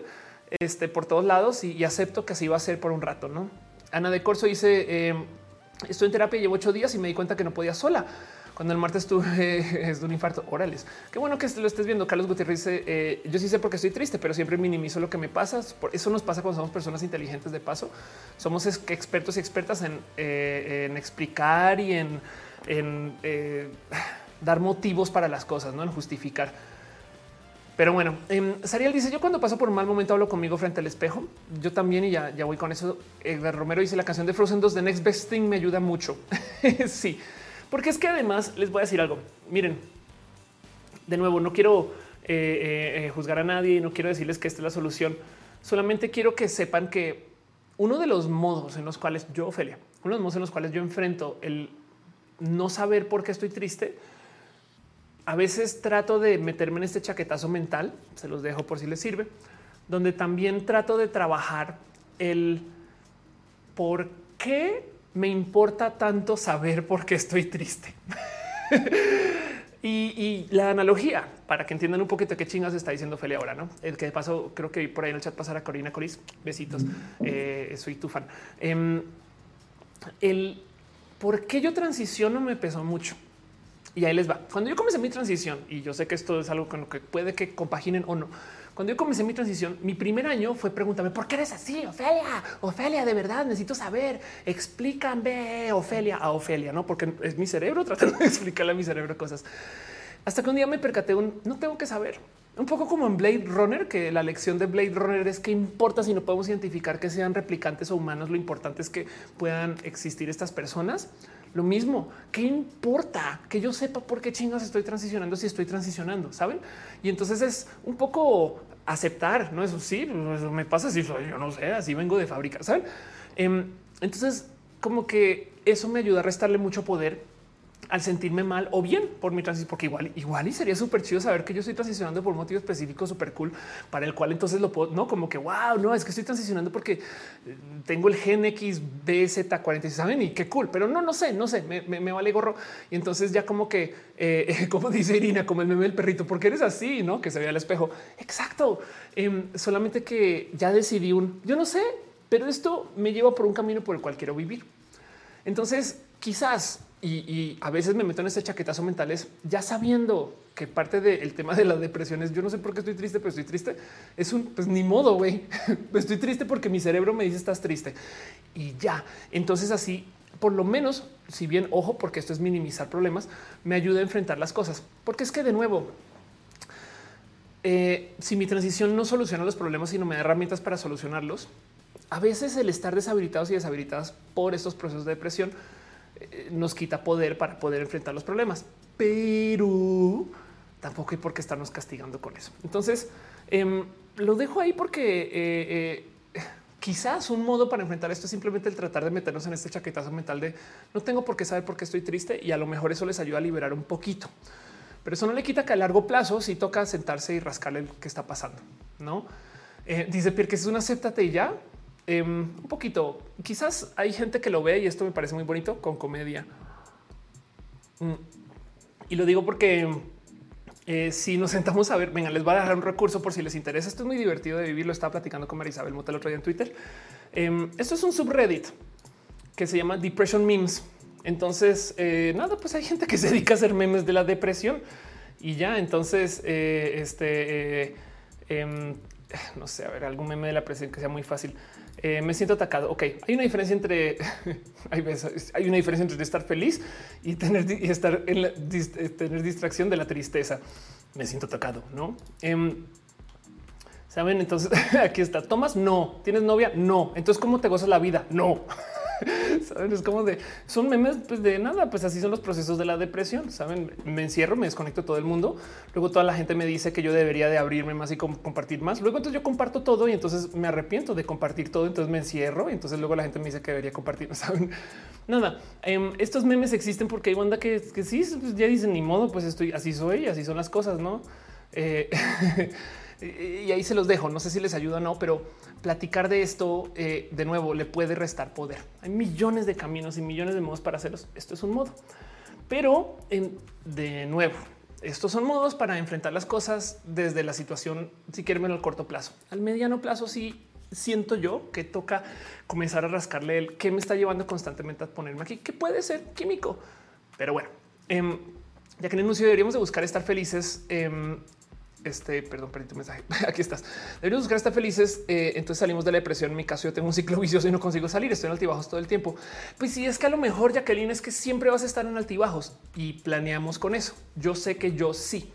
este, por todos lados y, acepto que así va a ser por un rato. No, Ana de Corso dice em, estoy en terapia, llevo ocho días y me di cuenta que no podía sola. Cuando el martes tuve es de un infarto. Órales, qué bueno que lo estés viendo. Carlos Gutiérrez dice: eh, Yo sí sé porque estoy triste, pero siempre minimizo lo que me pasa. Eso nos pasa cuando somos personas inteligentes. De paso, somos expertos y expertas en, eh, explicar y en, eh, dar motivos para las cosas, no en justificar. Pero bueno, eh, Sariel dice: Yo cuando paso por un mal momento hablo conmigo frente al espejo. Yo también, y ya, voy con eso. Edgar Romero dice: La canción de Frozen 2 de Next Best Thing me ayuda mucho. sí, porque es que además les voy a decir algo. Miren, de nuevo, no quiero eh, eh, eh, juzgar a nadie no quiero decirles que esta es la solución. Solamente quiero que sepan que uno de los modos en los cuales yo, Ofelia, uno de los modos en los cuales yo enfrento el no saber por qué estoy triste a veces trato de meterme en este chaquetazo mental, se los dejo por si les sirve, donde también trato de trabajar el por qué me importa tanto saber por qué estoy triste. y, la analogía, para que entiendan un poquito qué chingas está diciendo Feli ahora, ¿no? El que de paso, creo que por ahí en el chat pasar a Corina Coris, besitos, eh, soy tu fan. Em, el por qué yo transiciono me pesó mucho. Y ahí les va. Cuando yo comencé mi transición, y yo sé que esto es algo con lo que puede que compaginen o no. Cuando yo comencé mi transición, mi primer año fue pregúntame por qué eres así, Ofelia, Ofelia, de verdad necesito saber, explícame, Ofelia, a Ofelia, no porque es mi cerebro tratando de explicarle a mi cerebro cosas. Hasta que un día me percaté un no tengo que saber. Un poco como en Blade Runner, que la lección de Blade Runner es que importa si no podemos identificar que sean replicantes o humanos, lo importante es que puedan existir estas personas. Lo mismo, ¿qué importa que yo sepa por qué chingas estoy transicionando si estoy transicionando? ¿Saben? Y entonces es un poco aceptar, ¿no? Eso sí, eso me pasa si soy yo, no sé, así vengo de fábrica, ¿saben? Em, entonces, como que eso me ayuda a restarle mucho poder al sentirme mal o bien por mi transición, porque igual, igual y sería súper chido saber que yo estoy transicionando por un motivo específico súper cool para el cual entonces lo puedo, no como que wow, no es que estoy transicionando porque eh, tengo el gen X, B, Z 46, saben y qué cool, pero no, no sé, no sé, me, vale gorro. Y entonces ya como que, eh, como dice Irina, como el meme del perrito, porque eres así, no que se vea al espejo. Exacto. Em, solamente que ya decidí un yo no sé, pero esto me lleva por un camino por el cual quiero vivir. Entonces, quizás y, a veces me meto en este chaquetazo mentales ya sabiendo que parte del tema de la depresión es yo no sé por qué estoy triste, pero estoy triste. Es un pues ni modo, güey. estoy triste porque mi cerebro me dice estás triste y ya. Entonces así por lo menos, si bien ojo, porque esto es minimizar problemas, me ayuda a enfrentar las cosas. Porque es que de nuevo, eh, si mi transición no soluciona los problemas, sino me da herramientas para solucionarlos, a veces el estar deshabilitados y deshabilitadas por estos procesos de depresión nos quita poder para poder enfrentar los problemas, pero tampoco hay por qué estarnos castigando con eso. Entonces em, lo dejo ahí porque eh, eh, quizás un modo para enfrentar esto es simplemente el tratar de meternos en este chaquetazo mental de no tengo por qué saber por qué estoy triste y a lo mejor eso les ayuda a liberar un poquito. Pero eso no le quita que a largo plazo si toca sentarse y rascarle el que está pasando. No dice Pierre que es una acéptate y ya Em, un poquito. Quizás hay gente que lo ve y esto me parece muy bonito con comedia. Mm, y lo digo porque eh, si nos sentamos a ver, venga, les voy a dejar un recurso por si les interesa. Esto es muy divertido de vivir. Lo estaba platicando con Marisabel Motel otro día en Twitter. Em, esto es un subreddit que se llama Depression Memes. Entonces, eh, nada, pues hay gente que se dedica a hacer memes de la depresión y ya. Entonces, eh, este em, no sé, a ver, algún meme de la presión que sea muy fácil. Eh, me siento atacado. Ok, hay una diferencia entre hay, hay una diferencia entre estar feliz y tener y estar en la, eh, tener distracción de la tristeza. Me siento atacado, no? Em, Saben, entonces aquí está. Tomas, no. Tienes novia, no. Entonces, ¿cómo te gozas la vida? No. Saben, es como de son memes pues de nada. Pues así son los procesos de la depresión. Saben, me encierro, me desconecto todo el mundo. Luego toda la gente me dice que yo debería de abrirme más y compartir más. Luego entonces yo comparto todo y entonces me arrepiento de compartir todo. Entonces me encierro y entonces luego la gente me dice que debería compartir. Saben, nada. Em, estos memes existen porque hay banda que, que sí, pues ya dicen ni modo, pues estoy así soy, así son las cosas, no? Eh, y ahí se los dejo. No sé si les ayuda o no, pero platicar de esto eh, de nuevo le puede restar poder. Hay millones de caminos y millones de modos para hacerlos. Esto es un modo, pero de nuevo, estos son modos para enfrentar las cosas desde la situación, si quieren, en el corto plazo. Al mediano plazo, sí siento yo que toca comenzar a rascarle el que me está llevando constantemente a ponerme aquí, que puede ser químico, pero bueno. Em, ya que en el anuncio deberíamos de buscar estar felices em, este, perdón, perdí tu mensaje. Aquí estás. Deberíamos buscar estar felices. Eh, entonces salimos de la depresión. En mi caso, yo tengo un ciclo vicioso y no consigo salir. Estoy en altibajos todo el tiempo. Pues sí, es que a lo mejor, Jacqueline, es que siempre vas a estar en altibajos y planeamos con eso. Yo sé que yo sí.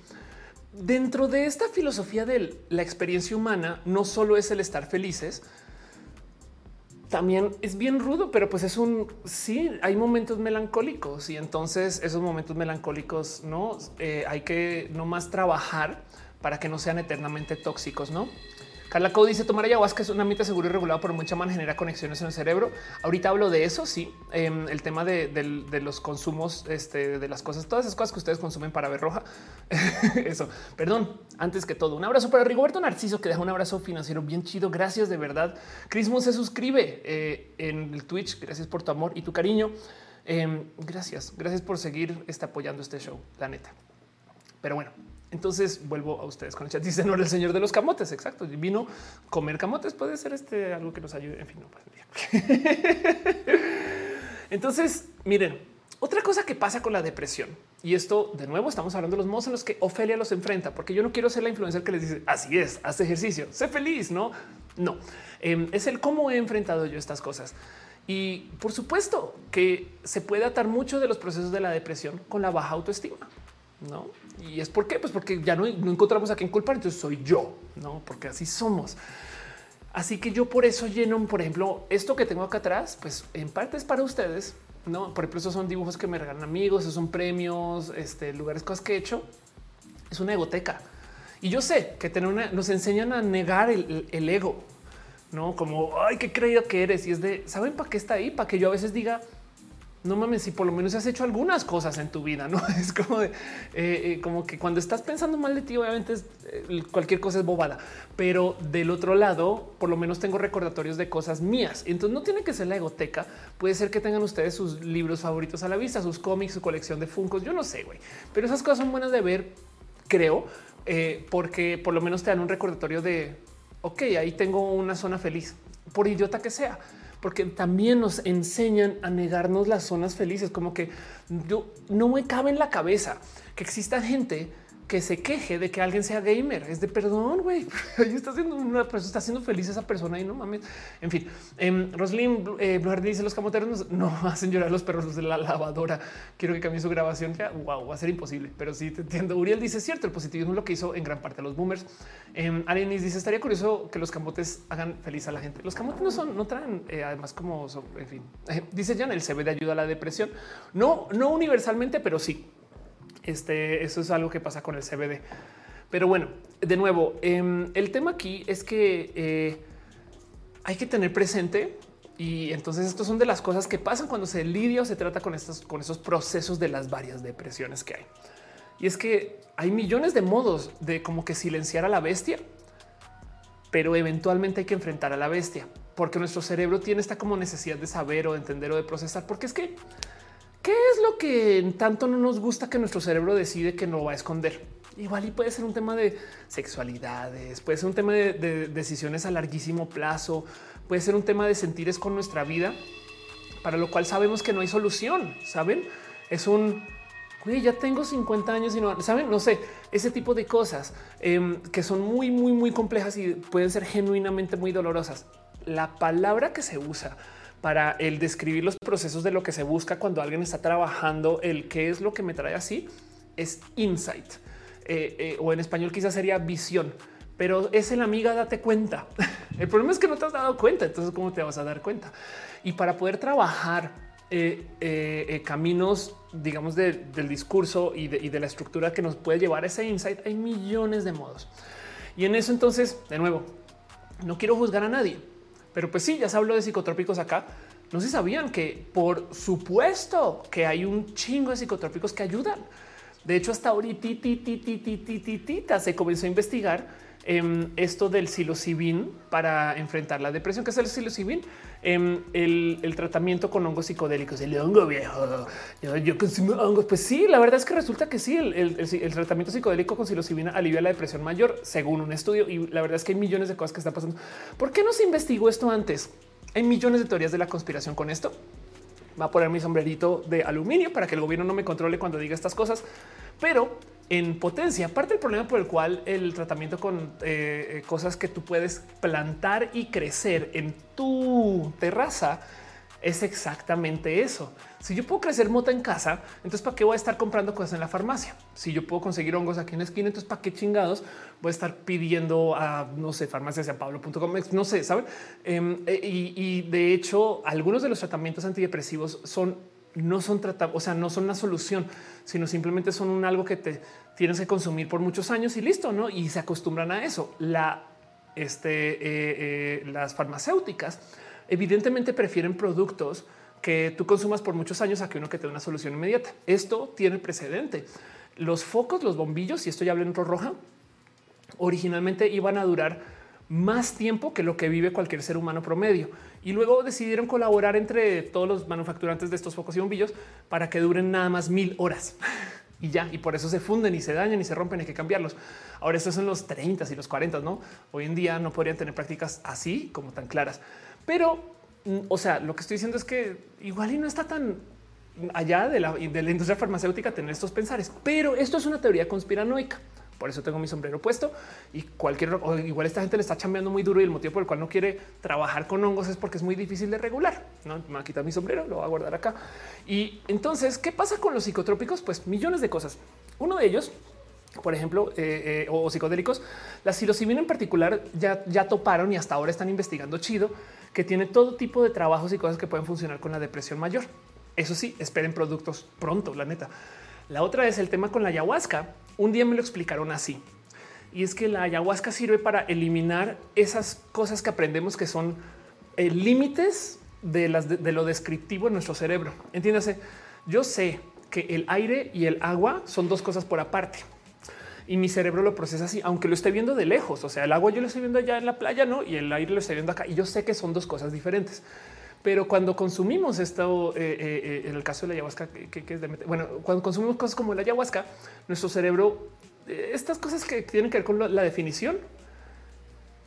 Dentro de esta filosofía de la experiencia humana, no solo es el estar felices, también es bien rudo, pero pues es un sí, hay momentos melancólicos y entonces esos momentos melancólicos no eh, hay que no más trabajar para que no sean eternamente tóxicos, ¿no? Carla Cody dice tomar ayahuasca es un ambiente seguro y regulado por mucha man genera conexiones en el cerebro. Ahorita hablo de eso. Sí, em, el tema de, los consumos, este, de las cosas, todas esas cosas que ustedes consumen para ver roja. eso, perdón. Antes que todo, un abrazo para Rigoberto Narciso que deja un abrazo financiero bien chido. Gracias de verdad. Crismo se suscribe eh, en el Twitch. Gracias por tu amor y tu cariño. Em, gracias, gracias por seguir este, apoyando este show, la neta. Pero bueno, entonces vuelvo a ustedes con el chat. Dice no era el señor de los camotes. Exacto. Vino comer camotes. Puede ser este algo que nos ayude. En fin, no. Pues, Entonces, miren, otra cosa que pasa con la depresión y esto de nuevo estamos hablando de los modos en los que Ofelia los enfrenta, porque yo no quiero ser la influencer que les dice así es, haz ejercicio, sé feliz. No, no em, es el cómo he enfrentado yo estas cosas. Y por supuesto que se puede atar mucho de los procesos de la depresión con la baja autoestima. No, y es por qué, pues porque ya no, encontramos a quién culpar. Entonces soy yo, no, porque así somos. Así que yo por eso lleno, por ejemplo, esto que tengo acá atrás, pues en parte es para ustedes. No, por ejemplo, esos son dibujos que me regalan amigos, esos son premios, este, lugares, cosas que he hecho. Es una egoteca. Y yo sé que tener una, nos enseñan a negar el, el ego, no como ay, qué creído que eres. Y es de saben para qué está ahí, para que yo a veces diga, no mames, si por lo menos has hecho algunas cosas en tu vida, no es como de, eh, eh, como que cuando estás pensando mal de ti, obviamente eh, cualquier cosa es bobada, pero del otro lado, por lo menos tengo recordatorios de cosas mías. Entonces no tiene que ser la egoteca. Puede ser que tengan ustedes sus libros favoritos a la vista, sus cómics, su colección de funcos. Yo no sé, güey, pero esas cosas son buenas de ver, creo, porque por lo menos te dan un recordatorio de ok, ahí tengo una zona feliz, por idiota que sea porque también nos enseñan a negarnos las zonas felices, como que yo no me cabe en la cabeza que exista gente que se queje de que alguien sea gamer. Es de perdón, güey. está haciendo una persona, está haciendo feliz esa persona y no mames. En fin, eh, Roslyn eh, dice los camoteros no hacen llorar los perros de la lavadora. Quiero que cambie su grabación. Ya, wow, va a ser imposible, pero sí te entiendo. Uriel dice cierto. El positivismo es lo que hizo en gran parte a los boomers. Eh, Arenis dice estaría curioso que los camotes hagan feliz a la gente. Los camotes no son, no traen eh, además como, en fin, dice Jan, el CBD ayuda a la depresión. No, no universalmente, pero sí. Este, eso es algo que pasa con el CBD. Pero bueno, de nuevo, em, el tema aquí es que eh, hay que tener presente y entonces estos son de las cosas que pasan cuando se lidia o se trata con estos, con esos procesos de las varias depresiones que hay. Y es que hay millones de modos de como que silenciar a la bestia, pero eventualmente hay que enfrentar a la bestia porque nuestro cerebro tiene esta como necesidad de saber o de entender o de procesar, porque es que ¿Qué es lo que tanto no nos gusta que nuestro cerebro decide que no va a esconder? Igual y puede ser un tema de sexualidades, puede ser un tema de, decisiones a larguísimo plazo, puede ser un tema de sentires con nuestra vida, para lo cual sabemos que no hay solución. Saben, es un güey, ya tengo 50 años y no saben, no sé, ese tipo de cosas em, que son muy, muy, muy complejas y pueden ser genuinamente muy dolorosas. La palabra que se usa para el describir los procesos de lo que se busca cuando alguien está trabajando, el qué es lo que me trae así, es insight. Eh, eh, o en español quizás sería visión, pero es el amiga, date cuenta. el problema es que no te has dado cuenta, entonces ¿cómo te vas a dar cuenta? Y para poder trabajar eh, caminos, digamos, del discurso y de, y de la estructura que nos puede llevar ese insight, hay millones de modos. Y en eso entonces, de nuevo, no quiero juzgar a nadie, pero pues sí, ya se habló de psicotrópicos acá. No se sabían que por supuesto que hay un chingo de psicotrópicos que ayudan. De hecho, hasta ahorita se comenzó a investigar em, esto del psilocibin para enfrentar la depresión. ¿Qué es el psilocibin? Em, el, tratamiento con hongos psicodélicos, el hongo viejo. Yo, consumo hongos. Pues sí, la verdad es que resulta que sí, el, tratamiento psilocibina con psilocibina alivia la depresión mayor, según un estudio. Y la verdad es que hay millones de cosas que están pasando. ¿Por qué no se investigó esto antes? Hay millones de teorías de la conspiración con esto va a poner mi sombrerito de aluminio para que el gobierno no me controle cuando diga estas cosas, pero en potencia. Aparte del problema por el cual el tratamiento con eh, eh, cosas que tú puedes plantar y crecer en tu terraza es exactamente eso. Si yo puedo crecer mota en casa, entonces ¿para qué voy a estar comprando cosas en la farmacia? Si yo puedo conseguir hongos aquí en la esquina, entonces ¿para qué chingados voy a estar pidiendo a, no sé, farmaciasanpablo.com? No sé, ¿saben? Em, eh, y, de hecho, algunos de los tratamientos antidepresivos son no son tratados, o sea, no son una solución, sino simplemente son un algo que te tienes que consumir por muchos años y listo, ¿no? Y se acostumbran a eso. La, este, eh, eh, las farmacéuticas evidentemente prefieren productos que tú consumas por muchos años a que uno que te dé una solución inmediata. Esto tiene precedente. Los focos, los bombillos, y esto ya hablo en roja, originalmente iban a durar más tiempo que lo que vive cualquier ser humano promedio. Y luego decidieron colaborar entre todos los manufacturantes de estos focos y bombillos para que duren nada más mil horas. Y ya, y por eso se funden y se dañan y se rompen, hay que cambiarlos. Ahora estos son los 30 y los 40, ¿no? Hoy en día no podrían tener prácticas así como tan claras. Pero, mm, o sea, lo que estoy diciendo es que igual y no está tan allá de la, de la industria farmacéutica tener estos pensares, pero esto es una teoría conspiranoica. Por eso tengo mi sombrero puesto y cualquier igual esta gente le está chambeando muy duro y el motivo por el cual no quiere trabajar con hongos es porque es muy difícil de regular. No me va a quitar mi sombrero, lo voy a guardar acá. Y entonces, ¿qué pasa con los psicotrópicos? Pues millones de cosas. Uno de ellos por ejemplo, eh, eh, o psicodélicos, la psilocibina en particular ya, ya toparon y hasta ahora están investigando chido que tiene todo tipo de trabajos y cosas que pueden funcionar con la depresión mayor. Eso sí, esperen productos pronto, la neta. La otra es el tema con la ayahuasca. Un día me lo explicaron así. Y es que la ayahuasca sirve para eliminar esas cosas que aprendemos que son eh, límites de, lo descriptivo en nuestro cerebro. Entiéndase, yo sé que el aire y el agua son dos cosas por aparte y mi cerebro lo procesa así, aunque lo esté viendo de lejos. O sea, el agua yo lo estoy viendo allá en la playa, no? Y el aire lo estoy viendo acá. Y yo sé que son dos cosas diferentes. Pero cuando consumimos esto, eh, eh, eh, en el caso de la ayahuasca, que, es de, bueno, cuando consumimos cosas como la ayahuasca, nuestro cerebro, estas cosas que tienen que ver con la, definición,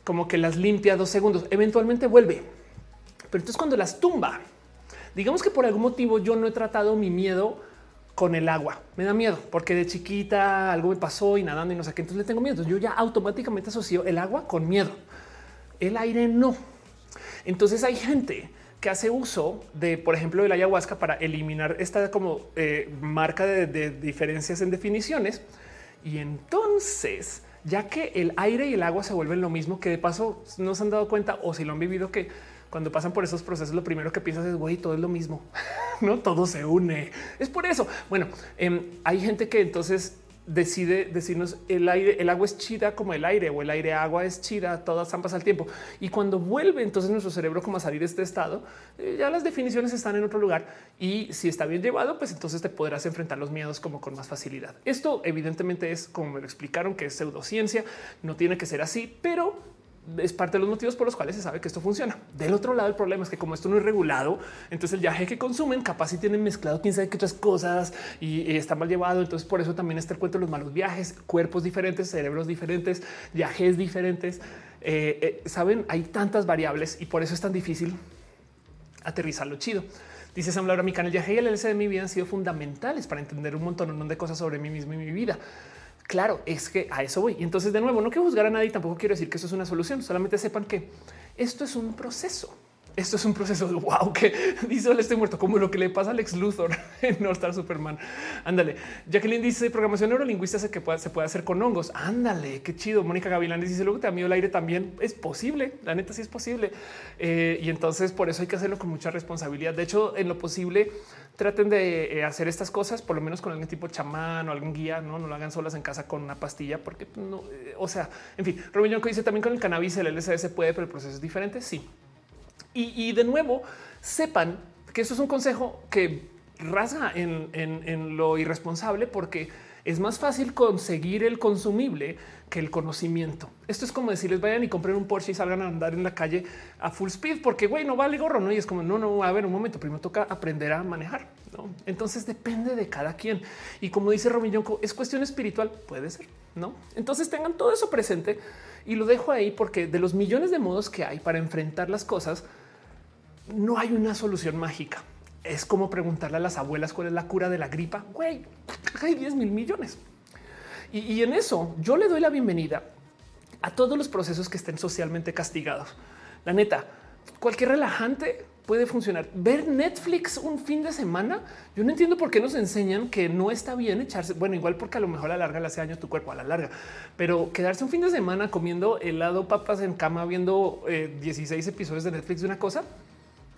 como que las limpia dos segundos, eventualmente vuelve. Pero entonces cuando las tumba, digamos que por algún motivo yo no he tratado mi miedo con el agua. Me da miedo porque de chiquita algo me pasó y nadando y no sé qué. Entonces le tengo miedo. yo ya automáticamente asocio el agua con miedo. El aire no. Entonces hay gente que hace uso de, por ejemplo, el ayahuasca para eliminar esta como eh, marca de, diferencias en definiciones. Y entonces, ya que el aire y el agua se vuelven lo mismo, que de paso no se han dado cuenta o si lo han vivido que cuando pasan por esos procesos, lo primero que piensas es güey, todo es lo mismo, no todo se une. Es por eso. Bueno, em, hay gente que entonces decide decirnos el aire, el agua es chida como el aire o el aire agua es chida, todas zampas al tiempo. Y cuando vuelve entonces nuestro cerebro como a salir de este estado, eh, ya las definiciones están en otro lugar y si está bien llevado, pues entonces te podrás enfrentar los miedos como con más facilidad. Esto evidentemente es como me lo explicaron que es pseudociencia, no tiene que ser así, pero es parte de los motivos por los cuales se sabe que esto funciona. Del otro lado, el problema es que como esto no es regulado, entonces el viaje que consumen capaz si tienen mezclado quién sabe qué otras cosas y, está mal llevado. Entonces por eso también está el cuento de los malos viajes, cuerpos diferentes, cerebros diferentes, viajes diferentes. Eh, eh, saben, hay tantas variables y por eso es tan difícil aterrizarlo chido. Dice Sam Laura, mi canal viaje y el LC de mi vida han sido fundamentales para entender un montón de cosas sobre mí mismo y mi vida. Claro, es que a eso voy. Y entonces, de nuevo, no quiero juzgar a nadie, tampoco quiero decir que eso es una solución. Solamente sepan que esto es un proceso. Esto es un proceso de wow que dice el estoy muerto, como lo que le pasa a Lex Luthor en No Star Superman. Ándale. Jacqueline dice programación neurolingüista se que se puede hacer con hongos. Ándale, qué chido. Mónica Gavilán dice luego te da miedo el aire también. Es posible. La neta sí es posible. Eh, y entonces por eso hay que hacerlo con mucha responsabilidad. De hecho, en lo posible, traten de eh, hacer estas cosas, por lo menos con algún tipo chamán o algún guía. No, no lo hagan solas en casa con una pastilla, porque no, eh, o sea, en fin, Robin que dice también con el cannabis, el LSD se puede, pero el proceso es diferente. Sí, y, de nuevo, sepan que eso es un consejo que rasga en, lo irresponsable porque es más fácil conseguir el consumible que el conocimiento. Esto es como decirles vayan y compren un Porsche y salgan a andar en la calle a full speed porque güey no vale gorro, no? Y es como no, no, a ver un momento, primero toca aprender a manejar. ¿no? Entonces depende de cada quien. Y como dice Robin Yonko, es cuestión espiritual, puede ser, no? Entonces tengan todo eso presente y lo dejo ahí porque de los millones de modos que hay para enfrentar las cosas, no hay una solución mágica. Es como preguntarle a las abuelas cuál es la cura de la gripa. Güey, hay 10 mil millones. Y, en eso yo le doy la bienvenida a todos los procesos que estén socialmente castigados. La neta, cualquier relajante puede funcionar. Ver Netflix un fin de semana. Yo no entiendo por qué nos enseñan que no está bien echarse. Bueno, igual porque a lo mejor a la larga le hace daño tu cuerpo a la larga, pero quedarse un fin de semana comiendo helado, papas en cama, viendo 16 eh, episodios de Netflix de una cosa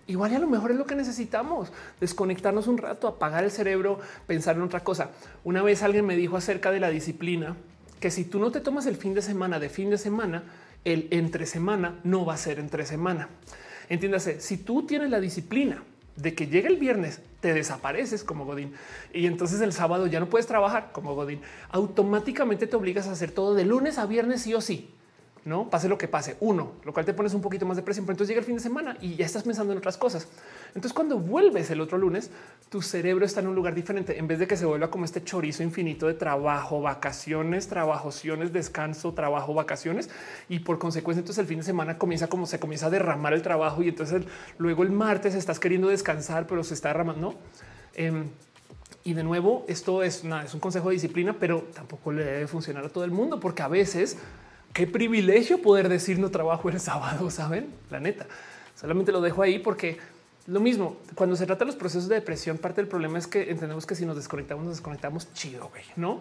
Igual y a lo mejor es lo que necesitamos, desconectarnos un rato, apagar el cerebro, pensar en otra cosa. Una vez alguien me dijo acerca de la disciplina que si tú no te tomas el fin de semana de fin de semana, el entre semana no va a ser entre semana. Entiéndase, si tú tienes la disciplina de que llega el viernes, te desapareces como Godín y entonces el sábado ya no puedes trabajar como Godín, automáticamente te obligas a hacer todo de lunes a viernes sí o sí no pase lo que pase. Uno, lo cual te pones un poquito más de presión, pero entonces llega el fin de semana y ya estás pensando en otras cosas. Entonces, cuando vuelves el otro lunes, tu cerebro está en un lugar diferente en vez de que se vuelva como este chorizo infinito de trabajo, vacaciones, trabajociones, descanso, trabajo, vacaciones. Y por consecuencia, entonces el fin de semana comienza como se comienza a derramar el trabajo y entonces luego el martes estás queriendo descansar, pero se está derramando. Em, y de nuevo, esto es, nada, es un consejo de disciplina, pero tampoco le debe funcionar a todo el mundo, porque a veces qué privilegio poder decir no trabajo el sábado, saben? La neta. Solamente lo dejo ahí porque lo mismo cuando se trata de los procesos de depresión, parte del problema es que entendemos que si nos desconectamos, nos desconectamos chido, güey, no?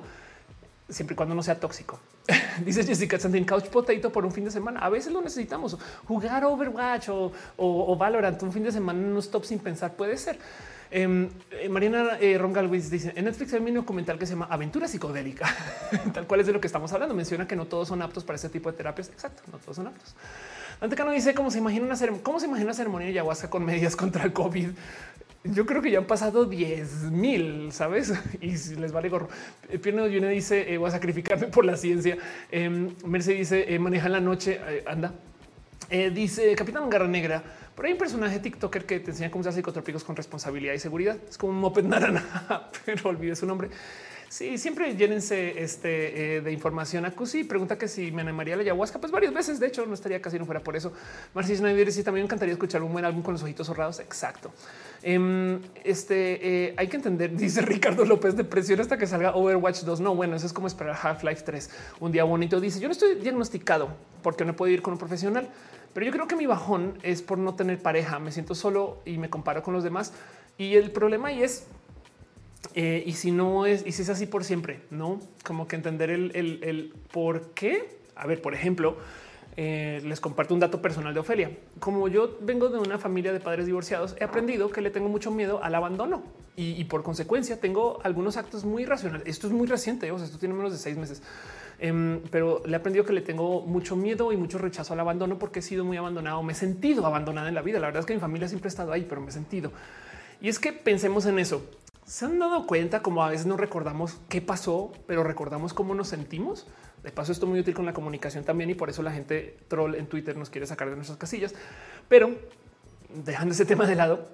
Siempre y cuando no sea tóxico. Dice Jessica Santin Couch Potato por un fin de semana. A veces lo necesitamos jugar Overwatch o, o, Valorant un fin de semana en un stop sin pensar. Puede ser. Em, eh, Mariana eh, Rongalwitz dice en Netflix hay un documental que se llama Aventura psicodélica, tal cual es de lo que estamos hablando. Menciona que no todos son aptos para este tipo de terapias. Exacto, no todos son aptos. Dante Cano dice cómo se imagina una cómo se imagina una ceremonia de ayahuasca con medidas contra el COVID. Yo creo que ya han pasado 10 mil, sabes? Y si les vale gorro. Eh, Pierno Yune dice voy a sacrificarme por la ciencia. Eh, Mercedes dice maneja la noche. anda. dice Capitán Garra Negra. Pero hay un personaje TikToker que te enseña cómo usar psicotrópicos con responsabilidad y seguridad. Es como un moped naranja, pero olvide su nombre. Sí, siempre llénense este, eh, de información a Cusi. Pregunta que si me animaría la ayahuasca, pues varias veces. De hecho, no estaría casi no fuera por eso. Marcis Snyder sí también me encantaría escuchar un buen álbum con los ojitos cerrados. Exacto. Em, este eh, hay que entender, dice Ricardo López, de presión hasta que salga Overwatch 2. No, bueno, eso es como esperar Half-Life 3. Un día bonito dice: Yo no estoy diagnosticado porque no puedo ir con un profesional. Pero yo creo que mi bajón es por no tener pareja. Me siento solo y me comparo con los demás. Y el problema ahí es, eh, y si no es, y si es así por siempre, no como que entender el, por qué. A ver, por ejemplo, eh, les comparto un dato personal de Ofelia. Como yo vengo de una familia de padres divorciados, he aprendido que le tengo mucho miedo al abandono y, por consecuencia tengo algunos actos muy racionales. Esto es muy reciente, o sea, esto tiene menos de seis meses Em, pero le he aprendido que le tengo mucho miedo y mucho rechazo al abandono porque he sido muy abandonado. Me he sentido abandonada en la vida. La verdad es que mi familia siempre ha estado ahí, pero me he sentido. Y es que pensemos en eso. Se han dado cuenta como a veces no recordamos qué pasó, pero recordamos cómo nos sentimos. De paso, esto muy útil con la comunicación también y por eso la gente troll en Twitter nos quiere sacar de nuestras casillas. Pero dejando ese tema de lado,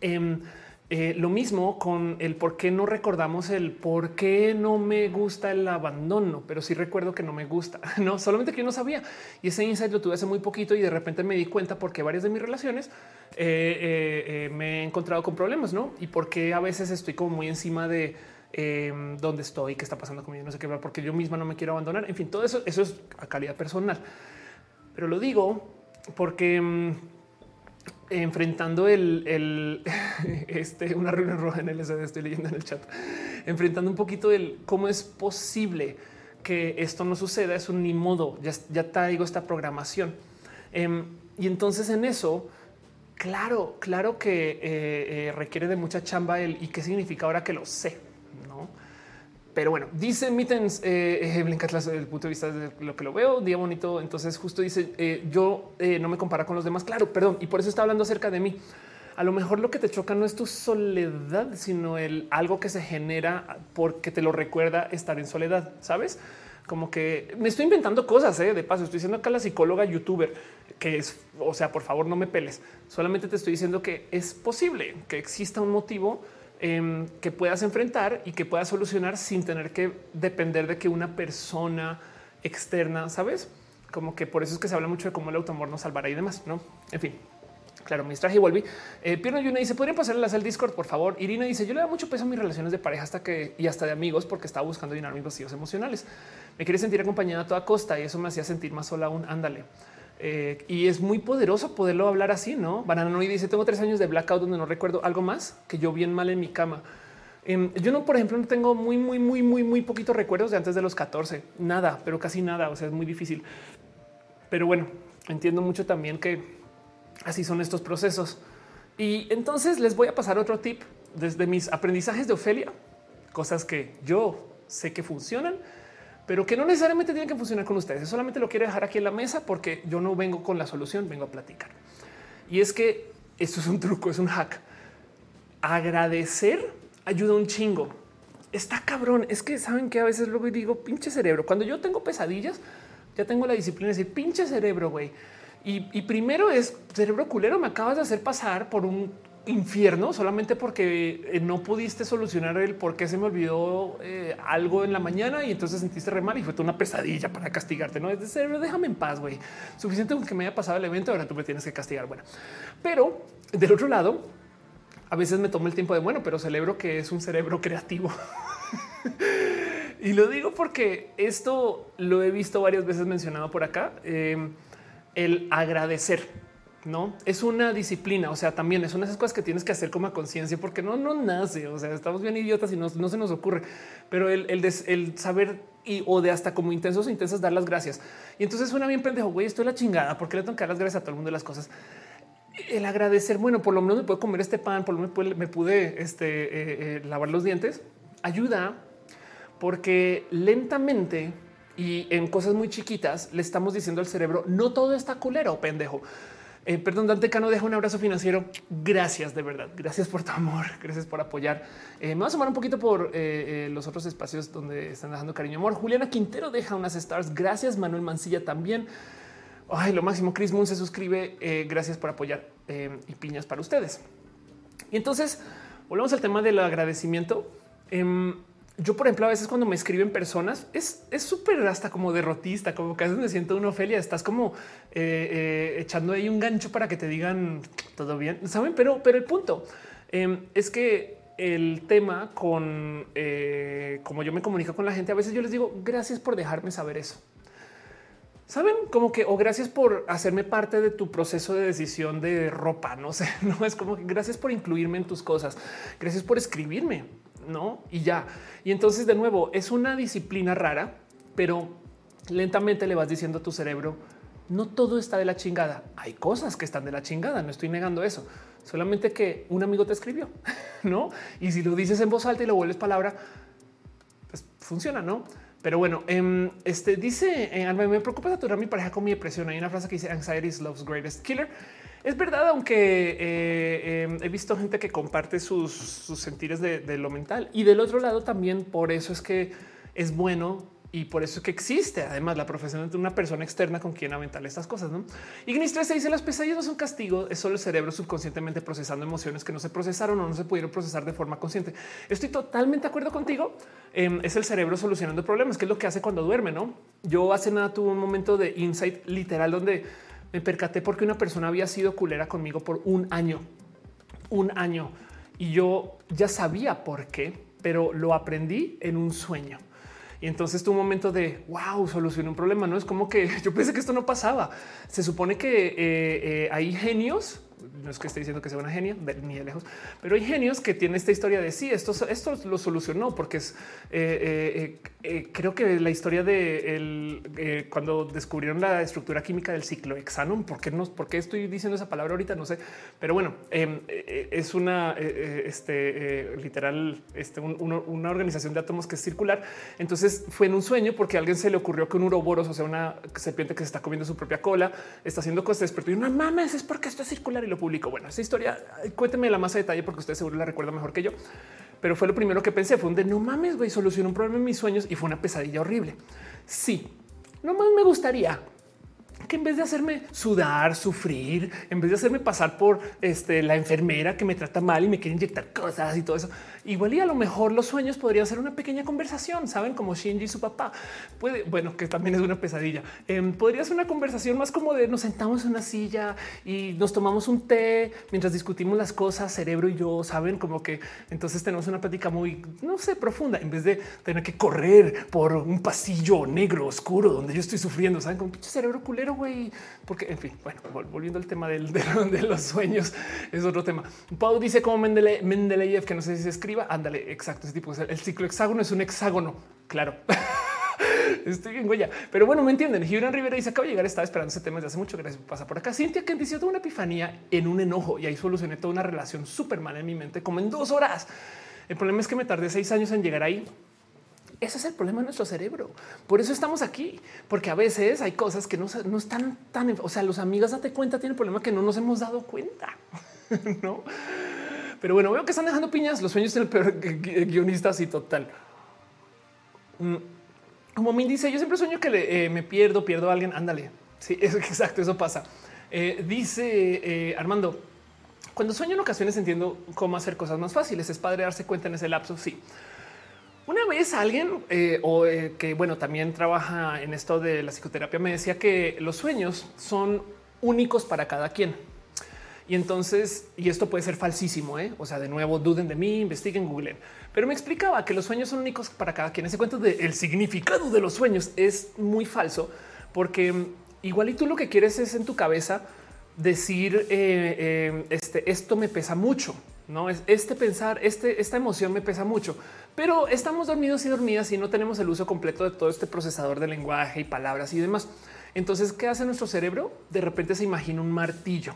em, Eh, lo mismo con el por qué no recordamos el por qué no me gusta el abandono, pero sí recuerdo que no me gusta, no solamente que yo no sabía. Y ese insight lo tuve hace muy poquito y de repente me di cuenta porque varias de mis relaciones eh, eh, me he encontrado con problemas, no? Y porque a veces estoy como muy encima de dónde estoy, qué está pasando conmigo, no sé qué, porque yo misma no me quiero abandonar. En fin, todo eso, eso es a calidad personal, pero lo digo porque mm, enfrentando el, este, una reunión roja en el SD, estoy leyendo en el chat, enfrentando un poquito el cómo es posible que esto no suceda, es un ni modo, ya, ya traigo esta programación. Em, y entonces en eso, claro, claro que eh, eh, requiere de mucha chamba el y qué significa ahora que lo sé. Pero bueno, dice Mittens, eh, eh desde el punto de vista de lo que lo veo, día bonito. Entonces justo dice, eh, yo eh, no me compara con los demás. Claro, perdón. Y por eso está hablando acerca de mí. A lo mejor lo que te choca no es tu soledad, sino el algo que se genera porque te lo recuerda estar en soledad, ¿sabes? Como que me estoy inventando cosas, de paso, estoy diciendo acá la psicóloga youtuber, que es, o sea, por favor no me peles, solamente te estoy diciendo que es posible que exista un motivo Em, que puedas enfrentar y que puedas solucionar sin tener que depender de que una persona externa, sabes? Como que por eso es que se habla mucho de cómo el automor nos salvará y demás, no? En fin. Claro, me distraje y volví. Eh, Pierno Yuna dice: ¿Podrían pasarlas al Discord, por favor? Irina dice: Yo le da mucho peso a mis relaciones de pareja hasta que y hasta de amigos porque estaba buscando llenar mis vacíos emocionales. Me quería sentir acompañada a toda costa y eso me hacía sentir más sola aún. Ándale. Eh, y es muy poderoso poderlo hablar así, ¿no? Bananoid dice, tengo tres años de blackout donde no recuerdo algo más que yo bien mal en mi cama. Em, yo no, por ejemplo, no tengo muy, muy, muy, muy, muy poquitos recuerdos de antes de los 14. Nada, pero casi nada. O sea, es muy difícil. Pero bueno, entiendo mucho también que así son estos procesos. Y entonces les voy a pasar otro tip desde mis aprendizajes de Ofelia, cosas que yo sé que funcionan pero que no necesariamente tienen que funcionar con ustedes. solamente lo quiero dejar aquí en la mesa porque yo no vengo con la solución, vengo a platicar. Y es que esto es un truco, es un hack. Agradecer ayuda un chingo. Está cabrón. Es que saben que a veces luego digo pinche cerebro. Cuando yo tengo pesadillas, ya tengo la disciplina de decir pinche cerebro, güey. Y, y, primero es cerebro culero. Me acabas de hacer pasar por un infierno solamente porque eh, no pudiste solucionar el por qué se me olvidó eh, algo en la mañana y entonces sentiste re mal y fue una pesadilla para castigarte. No es de cerebro, déjame en paz, güey. Suficiente con que me haya pasado el evento, ahora tú me tienes que castigar. Bueno, pero del otro lado, a veces me tomo el tiempo de bueno, pero celebro que es un cerebro creativo. y lo digo porque esto lo he visto varias veces mencionado por acá. Eh, el agradecer no es una disciplina. O sea, también es una de esas cosas que tienes que hacer como a conciencia porque no, no nace. O sea, estamos bien idiotas y no, se nos ocurre, pero el, el, saber y o de hasta como intensos o intensas dar las gracias. Y entonces suena bien pendejo. Güey, estoy la chingada porque le tengo que dar las gracias a todo el mundo de las cosas. El agradecer, bueno, por lo menos me puedo comer este pan, por lo menos me pude este, eh, eh, lavar los dientes, ayuda porque lentamente y en cosas muy chiquitas le estamos diciendo al cerebro no todo está culero, pendejo. Eh, perdón, Dante Cano deja un abrazo financiero. Gracias de verdad. Gracias por tu amor. Gracias por apoyar. Eh, me voy a sumar un poquito por eh, los otros espacios donde están dejando cariño amor. Juliana Quintero deja unas stars. Gracias. Manuel Mancilla también. Ay, lo máximo. Chris Moon se suscribe. gracias por apoyar y piñas para ustedes. Y entonces volvemos al tema del agradecimiento. Yo, por ejemplo, a veces cuando me escriben personas es súper hasta como derrotista, como que a veces me siento una Ofelia, estás como eh, eh, echando ahí un gancho para que te digan todo bien, saben? Pero, pero el punto em, es que el tema con eh, como yo me comunico con la gente, a veces yo les digo gracias por dejarme saber eso. Saben como que o gracias por hacerme parte de tu proceso de decisión de ropa. No sé, no es como que gracias por incluirme en tus cosas. Gracias por escribirme no y ya. Y entonces, de nuevo, es una disciplina rara, pero lentamente le vas diciendo a tu cerebro, no todo está de la chingada. Hay cosas que están de la chingada. No estoy negando eso. Solamente que un amigo te escribió, no? Y si lo dices en voz alta y lo vuelves palabra, pues funciona, no? Pero bueno, em, este dice eh, me preocupa saturar mi pareja con mi depresión. Hay una frase que dice anxiety is love's greatest killer. Es verdad, aunque eh, em, he visto gente que comparte sus, sentires de, lo mental y del otro lado también por eso es que es bueno y por eso es que existe además la profesión de una persona externa con quien aventar estas cosas. ¿no? Ignis 3 se dice las pesadillas no son castigo, es solo el cerebro subconscientemente procesando emociones que no se procesaron o no se pudieron procesar de forma consciente. Estoy totalmente de acuerdo contigo. Em, es el cerebro solucionando problemas, que es lo que hace cuando duerme. No, yo hace nada tuve un momento de insight literal donde me percaté porque una persona había sido culera conmigo por un año, un año y yo ya sabía por qué, pero lo aprendí en un sueño. Y entonces un momento de wow, solucioné un problema. No es como que yo pensé que esto no pasaba. Se supone que eh, eh, hay genios no es que esté diciendo que sea una genia ni de lejos, pero hay genios que tienen esta historia de sí, esto, esto lo solucionó porque es eh, eh, eh, creo que la historia de el, cuando descubrieron la estructura química del ciclo hexano, ¿por qué, no, ¿por qué estoy diciendo esa palabra ahorita? No sé, pero bueno, es una este, literal este, una organización de átomos que es circular. Entonces fue en un sueño porque a alguien se le ocurrió que un uroboros, o sea, una serpiente que se está comiendo su propia cola, está haciendo cosas, despertó y una mames, es porque esto es circular y lo publico. Bueno, esa historia, cuénteme la más a detalle porque usted seguro la recuerda mejor que yo. Pero fue lo primero que pensé, fue un de no mames, güey, solucionó un problema en mis sueños y fue una pesadilla horrible. Sí, no más me gustaría que en vez de hacerme sudar, sufrir, en vez de hacerme pasar por este, la enfermera que me trata mal y me quiere inyectar cosas y todo eso, igual y a lo mejor los sueños podrían ser una pequeña conversación, saben, como Shinji y su papá. Puede, bueno, que también es una pesadilla. Em, podría ser una conversación más como de nos sentamos en una silla y nos tomamos un té mientras discutimos las cosas, cerebro y yo, saben, como que entonces tenemos una plática muy, no sé, profunda, en vez de tener que correr por un pasillo negro, oscuro, donde yo estoy sufriendo, saben, con pinche cerebro culero, güey. Porque, en fin, bueno, volviendo al tema del, de, los sueños, es otro tema. Pau dice como Mendeleev, que no sé si se escribe Ándale, exacto. Ese tipo de el ciclo hexágono es un hexágono. Claro. Estoy bien huella, pero bueno, me entienden. Gibran Rivera dice acabo de llegar, estaba esperando ese tema desde hace mucho. Gracias. Pasa por acá. Cintia que dice tuve una epifanía en un enojo y ahí solucioné toda una relación súper mala en mi mente, como en dos horas. El problema es que me tardé seis años en llegar ahí. Ese es el problema de nuestro cerebro. Por eso estamos aquí, porque a veces hay cosas que no, no están tan, o sea, los amigos date cuenta, tienen el problema que no nos hemos dado cuenta, no? Pero bueno, veo que están dejando piñas. Los sueños del peor guionista y total. Mm, como me dice, yo siempre sueño que eh, me pierdo, pierdo a alguien. Ándale. Sí, es exacto. Eso pasa. Eh, dice eh, Armando, cuando sueño en ocasiones entiendo cómo hacer cosas más fáciles. Es padre darse cuenta en ese lapso. Sí. Una vez alguien o que bueno también trabaja en esto de la psicoterapia me decía que los sueños son únicos para cada quien. Y entonces, y esto puede ser falsísimo, ¿eh? o sea, de nuevo, duden de mí, investiguen, Google. Pero me explicaba que los sueños son únicos para cada quien. Ese cuento del significado de los sueños es muy falso, porque mm, igual y tú lo que quieres es en tu cabeza decir eh, eh, este, esto me pesa mucho, no es este pensar, este, esta emoción me pesa mucho, pero estamos dormidos y dormidas y no tenemos el uso completo de todo este procesador de lenguaje y palabras y demás. Entonces, ¿qué hace nuestro cerebro? De repente se imagina un martillo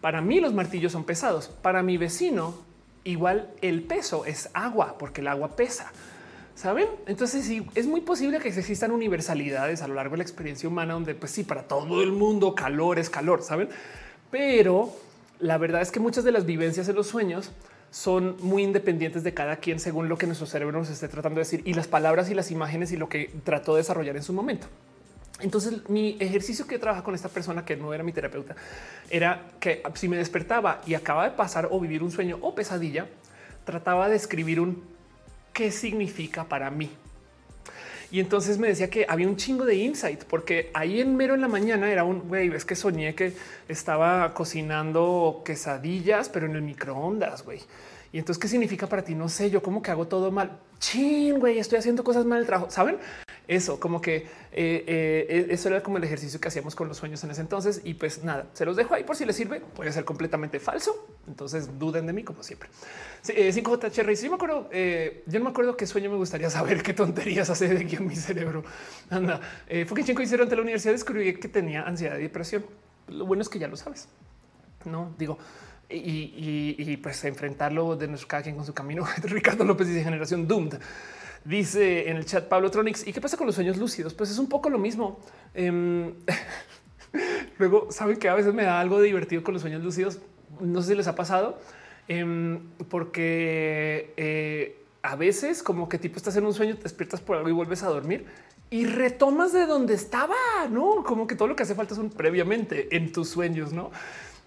para mí los martillos son pesados. Para mi vecino, igual el peso es agua, porque el agua pesa. Saben? Entonces sí, es muy posible que existan universalidades a lo largo de la experiencia humana donde pues sí, para todo el mundo calor es calor, ¿saben? Pero la verdad es que muchas de las vivencias de los sueños son muy independientes de cada quien según lo que nuestro cerebro nos esté tratando de decir y las palabras y las imágenes y lo que trató de desarrollar en su momento. Entonces mi ejercicio que trabaja con esta persona que no era mi terapeuta era que si me despertaba y acaba de pasar o vivir un sueño o pesadilla, trataba de escribir un qué significa para mí. Y entonces me decía que había un chingo de insight, porque ahí en mero en la mañana era un güey, es que soñé que estaba cocinando quesadillas, pero en el microondas, güey. Y entonces, ¿qué significa para ti? No sé, yo como que hago todo mal. Chin, güey, estoy haciendo cosas mal el trabajo. Saben? Eso, como que eh, eh, eso era como el ejercicio que hacíamos con los sueños en ese entonces. Y pues nada, se los dejo ahí por si les sirve. Puede ser completamente falso. Entonces duden de mí como siempre. Sí, 5JHR. Eh, me acuerdo. yo no me acuerdo qué sueño me gustaría saber qué tonterías hace de aquí en mi cerebro. Anda, fue que chingo hicieron ante la universidad. Descubrí que tenía ansiedad y depresión. Lo bueno es que ya lo sabes. No digo, y, pues enfrentarlo de nuestro cada quien con su camino. Ricardo López dice generación doomed. Dice en el chat Pablo Tronix. ¿Y qué pasa con los sueños lúcidos? Pues es un poco lo mismo. Em, luego saben que a veces me da algo divertido con los sueños lúcidos. No sé si les ha pasado, em, porque eh, a veces como que tipo estás en un sueño, te despiertas por algo y vuelves a dormir y retomas de donde estaba, no como que todo lo que hace falta es un previamente en tus sueños, no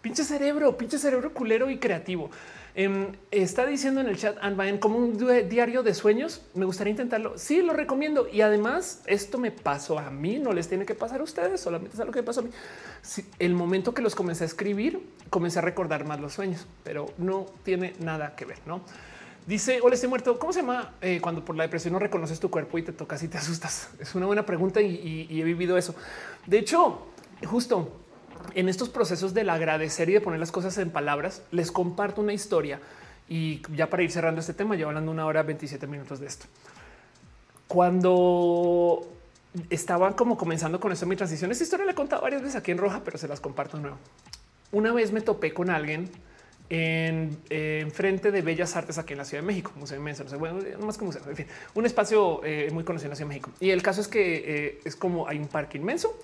pinche cerebro, pinche cerebro culero y creativo. Em, está diciendo en el chat Anne como un diario de sueños. Me gustaría intentarlo. Sí, lo recomiendo. Y además, esto me pasó a mí, no les tiene que pasar a ustedes, solamente es algo que pasó a mí. el momento que los comencé a escribir, comencé a recordar más los sueños, pero no tiene nada que ver, no? Dice, hola, estoy muerto. ¿Cómo se llama eh, cuando por la depresión no reconoces tu cuerpo y te tocas y te asustas? Es una buena pregunta y he vivido eso. De hecho, justo en estos procesos del agradecer y de poner las cosas en palabras, les comparto una historia y ya para ir cerrando este tema, ya hablando una hora 27 minutos de esto. Cuando estaba como comenzando con esto mi transición, esta historia la he contado varias veces aquí en Roja, pero se las comparto de nuevo. Una vez me topé con alguien en, frente de Bellas Artes aquí en la Ciudad de México, museo inmenso, no sé, bueno, no más que museo, en fin, un espacio eh, muy conocido en la Ciudad de México. Y el caso es que eh, es como hay un parque inmenso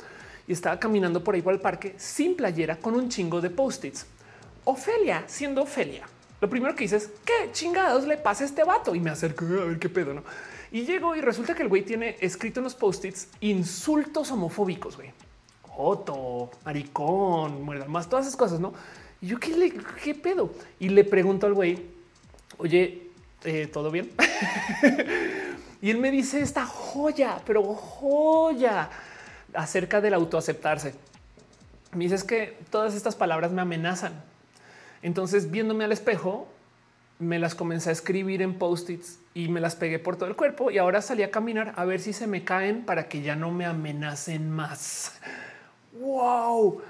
y estaba caminando por ahí por el parque sin playera con un chingo de post-its. Ofelia, siendo Ofelia, lo primero que dices es qué chingados le pasa a este vato y me acerco a ver qué pedo, no? Y llego y resulta que el güey tiene escrito en los post-its insultos homofóbicos, güey. Joto, maricón, muerda más, todas esas cosas, no? Y yo qué, le, qué pedo y le pregunto al güey, oye, eh, todo bien? y él me dice esta joya, pero joya acerca del autoaceptarse. Me dices que todas estas palabras me amenazan. Entonces, viéndome al espejo, me las comencé a escribir en post-its y me las pegué por todo el cuerpo y ahora salí a caminar a ver si se me caen para que ya no me amenacen más. Wow.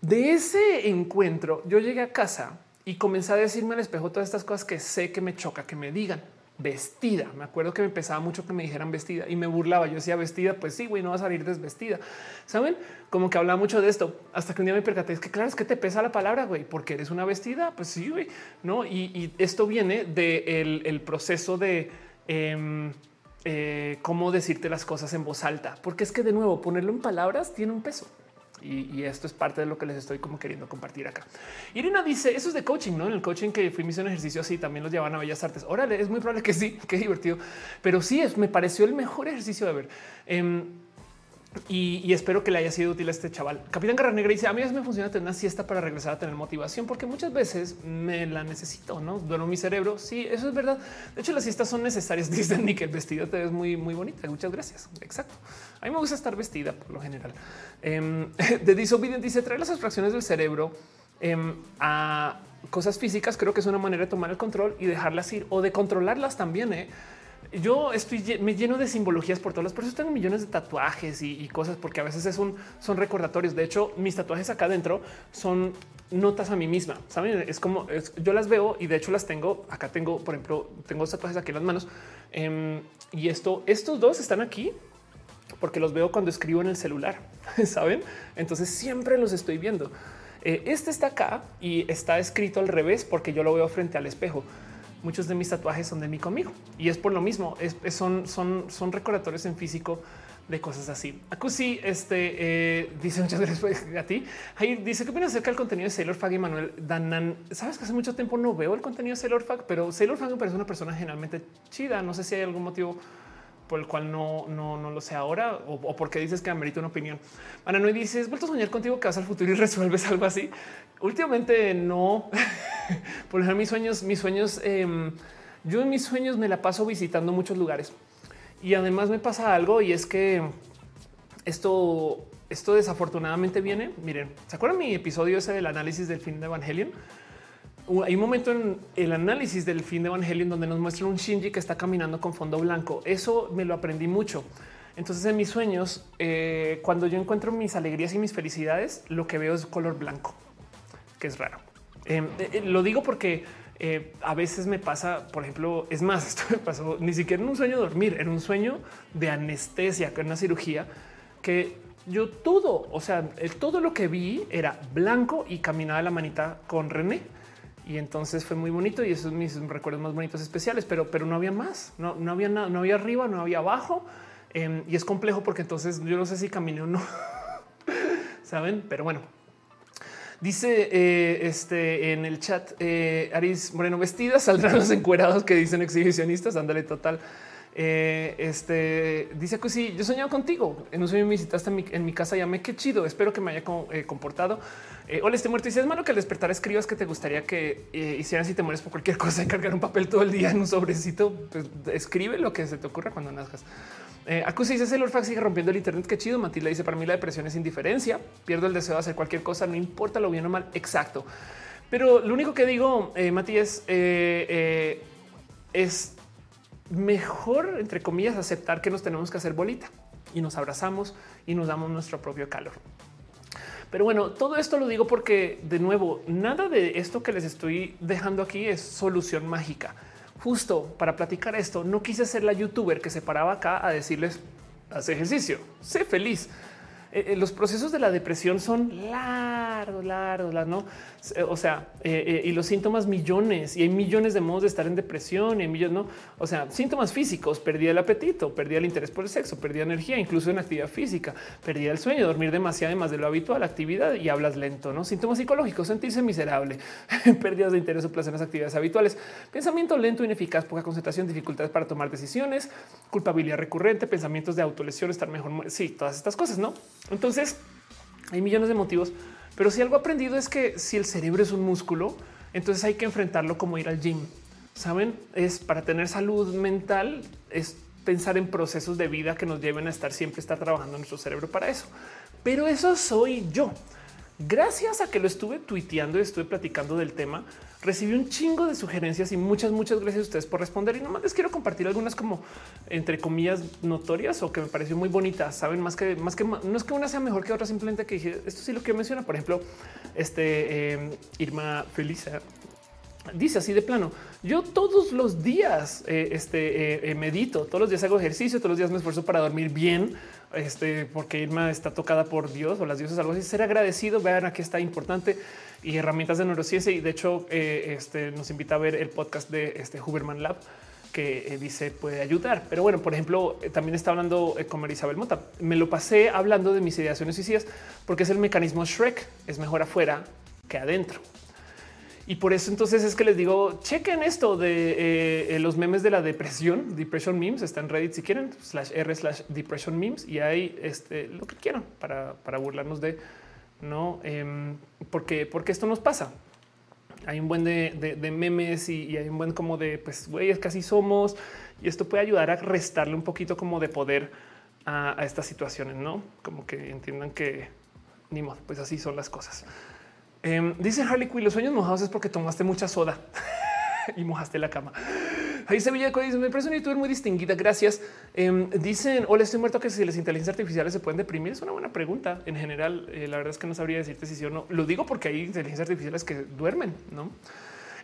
De ese encuentro yo llegué a casa y comencé a decirme al espejo todas estas cosas que sé que me choca que me digan vestida. Me acuerdo que me pesaba mucho que me dijeran vestida y me burlaba. Yo decía vestida, pues sí, güey, no vas a salir desvestida. Saben como que hablaba mucho de esto hasta que un día me percaté es que claro, es que te pesa la palabra, güey, porque eres una vestida. Pues sí, güey, no. Y, esto viene del el proceso de em, eh, cómo decirte las cosas en voz alta, porque es que de nuevo ponerlo en palabras tiene un peso. Y, esto es parte de lo que les estoy como queriendo compartir acá. Irina dice eso es de coaching, no en el coaching que fui mis ejercicio así también los llevan a Bellas Artes. Órale, es muy probable que sí, qué divertido, pero sí es, me pareció el mejor ejercicio de ver. Em, y, espero que le haya sido útil a este chaval. Capitán Garra Negra dice: A mí me funciona tener una siesta para regresar a tener motivación, porque muchas veces me la necesito, no duermo mi cerebro. Sí, eso es verdad. De hecho, las siestas son necesarias. Dicen ni el vestido te ves muy, muy bonita. Muchas gracias. Exacto. A mí me gusta estar vestida por lo general. Em, de Disobedient dice: traer las abstracciones del cerebro em, a cosas físicas. Creo que es una manera de tomar el control y dejarlas ir o de controlarlas también. ¿eh? yo estoy me lleno de simbologías por todas las personas. Tengo millones de tatuajes y, cosas porque a veces es un, son recordatorios. De hecho, mis tatuajes acá adentro son notas a mí misma. Saben, es como yo las veo y de hecho las tengo. Acá tengo, por ejemplo, tengo tatuajes aquí en las manos em, y esto, estos dos están aquí porque los veo cuando escribo en el celular. Saben, entonces siempre los estoy viendo. Eh, este está acá y está escrito al revés porque yo lo veo frente al espejo muchos de mis tatuajes son de mí conmigo y es por lo mismo. son, son, son recordatorios en físico de cosas así. Acusi este eh, dice muchas gracias a ti. Ahí dice que opinas acerca del contenido de Sailor Fag y Manuel Danan. Sabes que hace mucho tiempo no veo el contenido de Sailor Fag, pero Sailor Fag me parece una persona generalmente chida. No sé si hay algún motivo por el cual no, no, no lo sé ahora o, porque dices que amerita una opinión. Ana no dices vuelto a soñar contigo que vas al futuro y resuelves algo así. Últimamente no. por ejemplo, mis sueños, mis sueños, em, yo en mis sueños me la paso visitando muchos lugares y además me pasa algo y es que esto, esto desafortunadamente viene. Miren, ¿se acuerdan mi episodio ese del análisis del fin de Evangelion? Hay un momento en el análisis del fin de Evangelion donde nos muestran un Shinji que está caminando con fondo blanco. Eso me lo aprendí mucho. Entonces en mis sueños, eh, cuando yo encuentro mis alegrías y mis felicidades, lo que veo es color blanco, que es raro. Eh, eh, lo digo porque a veces me pasa, por ejemplo, es más, esto me pasó ni siquiera en un sueño de dormir, en un sueño de anestesia, con una cirugía que yo todo, o sea, todo lo que vi era blanco y caminaba la manita con René y entonces fue muy bonito y esos son mis recuerdos más bonitos especiales, pero, pero no había más, no, no había nada, no había arriba, no había abajo. Em, y es complejo porque entonces yo no sé si caminé o no, saben, pero bueno. Dice eh, este en el chat eh, Aris Moreno vestida saldrán los encuerados que dicen exhibicionistas. Ándale total. Eh, este dice que sí, yo soñaba contigo. En un sueño me visitaste en mi, casa. Llamé qué chido. Espero que me haya eh, comportado. Eh, hola, este muerto. Y si es malo que al despertar escribas que te gustaría que hicieran si te mueres por cualquier cosa, encargar un papel todo el día en un sobrecito. Pues escribe lo que se te ocurra cuando nazcas. Eh, Acusa dice el Orfax sigue rompiendo el Internet. Qué chido. Matilda dice para mí la depresión es indiferencia. Pierdo el deseo de hacer cualquier cosa, no importa lo bien o mal. Exacto. Pero lo único que digo, eh, eh, es mejor, entre comillas, aceptar que nos tenemos que hacer bolita y nos abrazamos y nos damos nuestro propio calor. Pero bueno, todo esto lo digo porque de nuevo, nada de esto que les estoy dejando aquí es solución mágica. Justo para platicar esto, no quise ser la youtuber que se paraba acá a decirles, haz ejercicio, sé feliz. Eh, eh, los procesos de la depresión son largos, largos, no? O sea, eh, y los síntomas millones y hay millones de modos de estar en depresión y hay millones, no? O sea, síntomas físicos, perdía el apetito, perdía el interés por el sexo, perdía energía, incluso en actividad física, perdía el sueño, dormir demasiado más de lo habitual, actividad y hablas lento, no? Síntomas psicológicos, sentirse miserable, pérdidas de interés o placer en las actividades habituales, pensamiento lento, ineficaz, poca concentración, dificultades para tomar decisiones, culpabilidad recurrente, pensamientos de autolesión, estar mejor. Sí, todas estas cosas, no? Entonces hay millones de motivos, pero si algo aprendido es que si el cerebro es un músculo, entonces hay que enfrentarlo como ir al gym. Saben, es para tener salud mental, es pensar en procesos de vida que nos lleven a estar siempre estar trabajando nuestro cerebro para eso. Pero eso soy yo. Gracias a que lo estuve tuiteando y estuve platicando del tema, recibí un chingo de sugerencias y muchas, muchas gracias a ustedes por responder. Y nomás les quiero compartir algunas como entre comillas notorias o que me pareció muy bonitas. Saben más que más que no es que una sea mejor que otra, simplemente que dije esto sí lo que menciona. Por ejemplo, este eh, Irma Felisa dice así de plano. Yo todos los días eh, este, eh, medito, todos los días hago ejercicio, todos los días me esfuerzo para dormir bien, este, porque Irma está tocada por Dios o las dioses, algo así. Ser agradecido. Vean aquí está importante y herramientas de neurociencia. Y de hecho, este, nos invita a ver el podcast de este Huberman Lab que dice puede ayudar. Pero bueno, por ejemplo, también está hablando con Isabel Mota. Me lo pasé hablando de mis ideaciones suicidas porque es el mecanismo Shrek. Es mejor afuera que adentro. Y por eso entonces es que les digo, chequen esto de eh, los memes de la depresión, depression memes, está en Reddit si quieren, slash R slash depression memes y hay este, lo que quieran para, para burlarnos de no, eh, porque, porque esto nos pasa. Hay un buen de, memes y, y, hay un buen como de pues güey, es que así somos y esto puede ayudar a restarle un poquito como de poder a, a estas situaciones, no como que entiendan que ni modo, pues así son las cosas. Eh, dice Harley Quinn, los sueños mojados es porque tomaste mucha soda y mojaste la cama. Ahí Sevilla dice, me parece una youtuber muy distinguida, gracias. Eh, dicen, hola, estoy muerto que si las inteligencias artificiales se pueden deprimir. Es una buena pregunta. En general, eh, la verdad es que no sabría decirte si sí o no. Lo digo porque hay inteligencias artificiales que duermen, ¿no?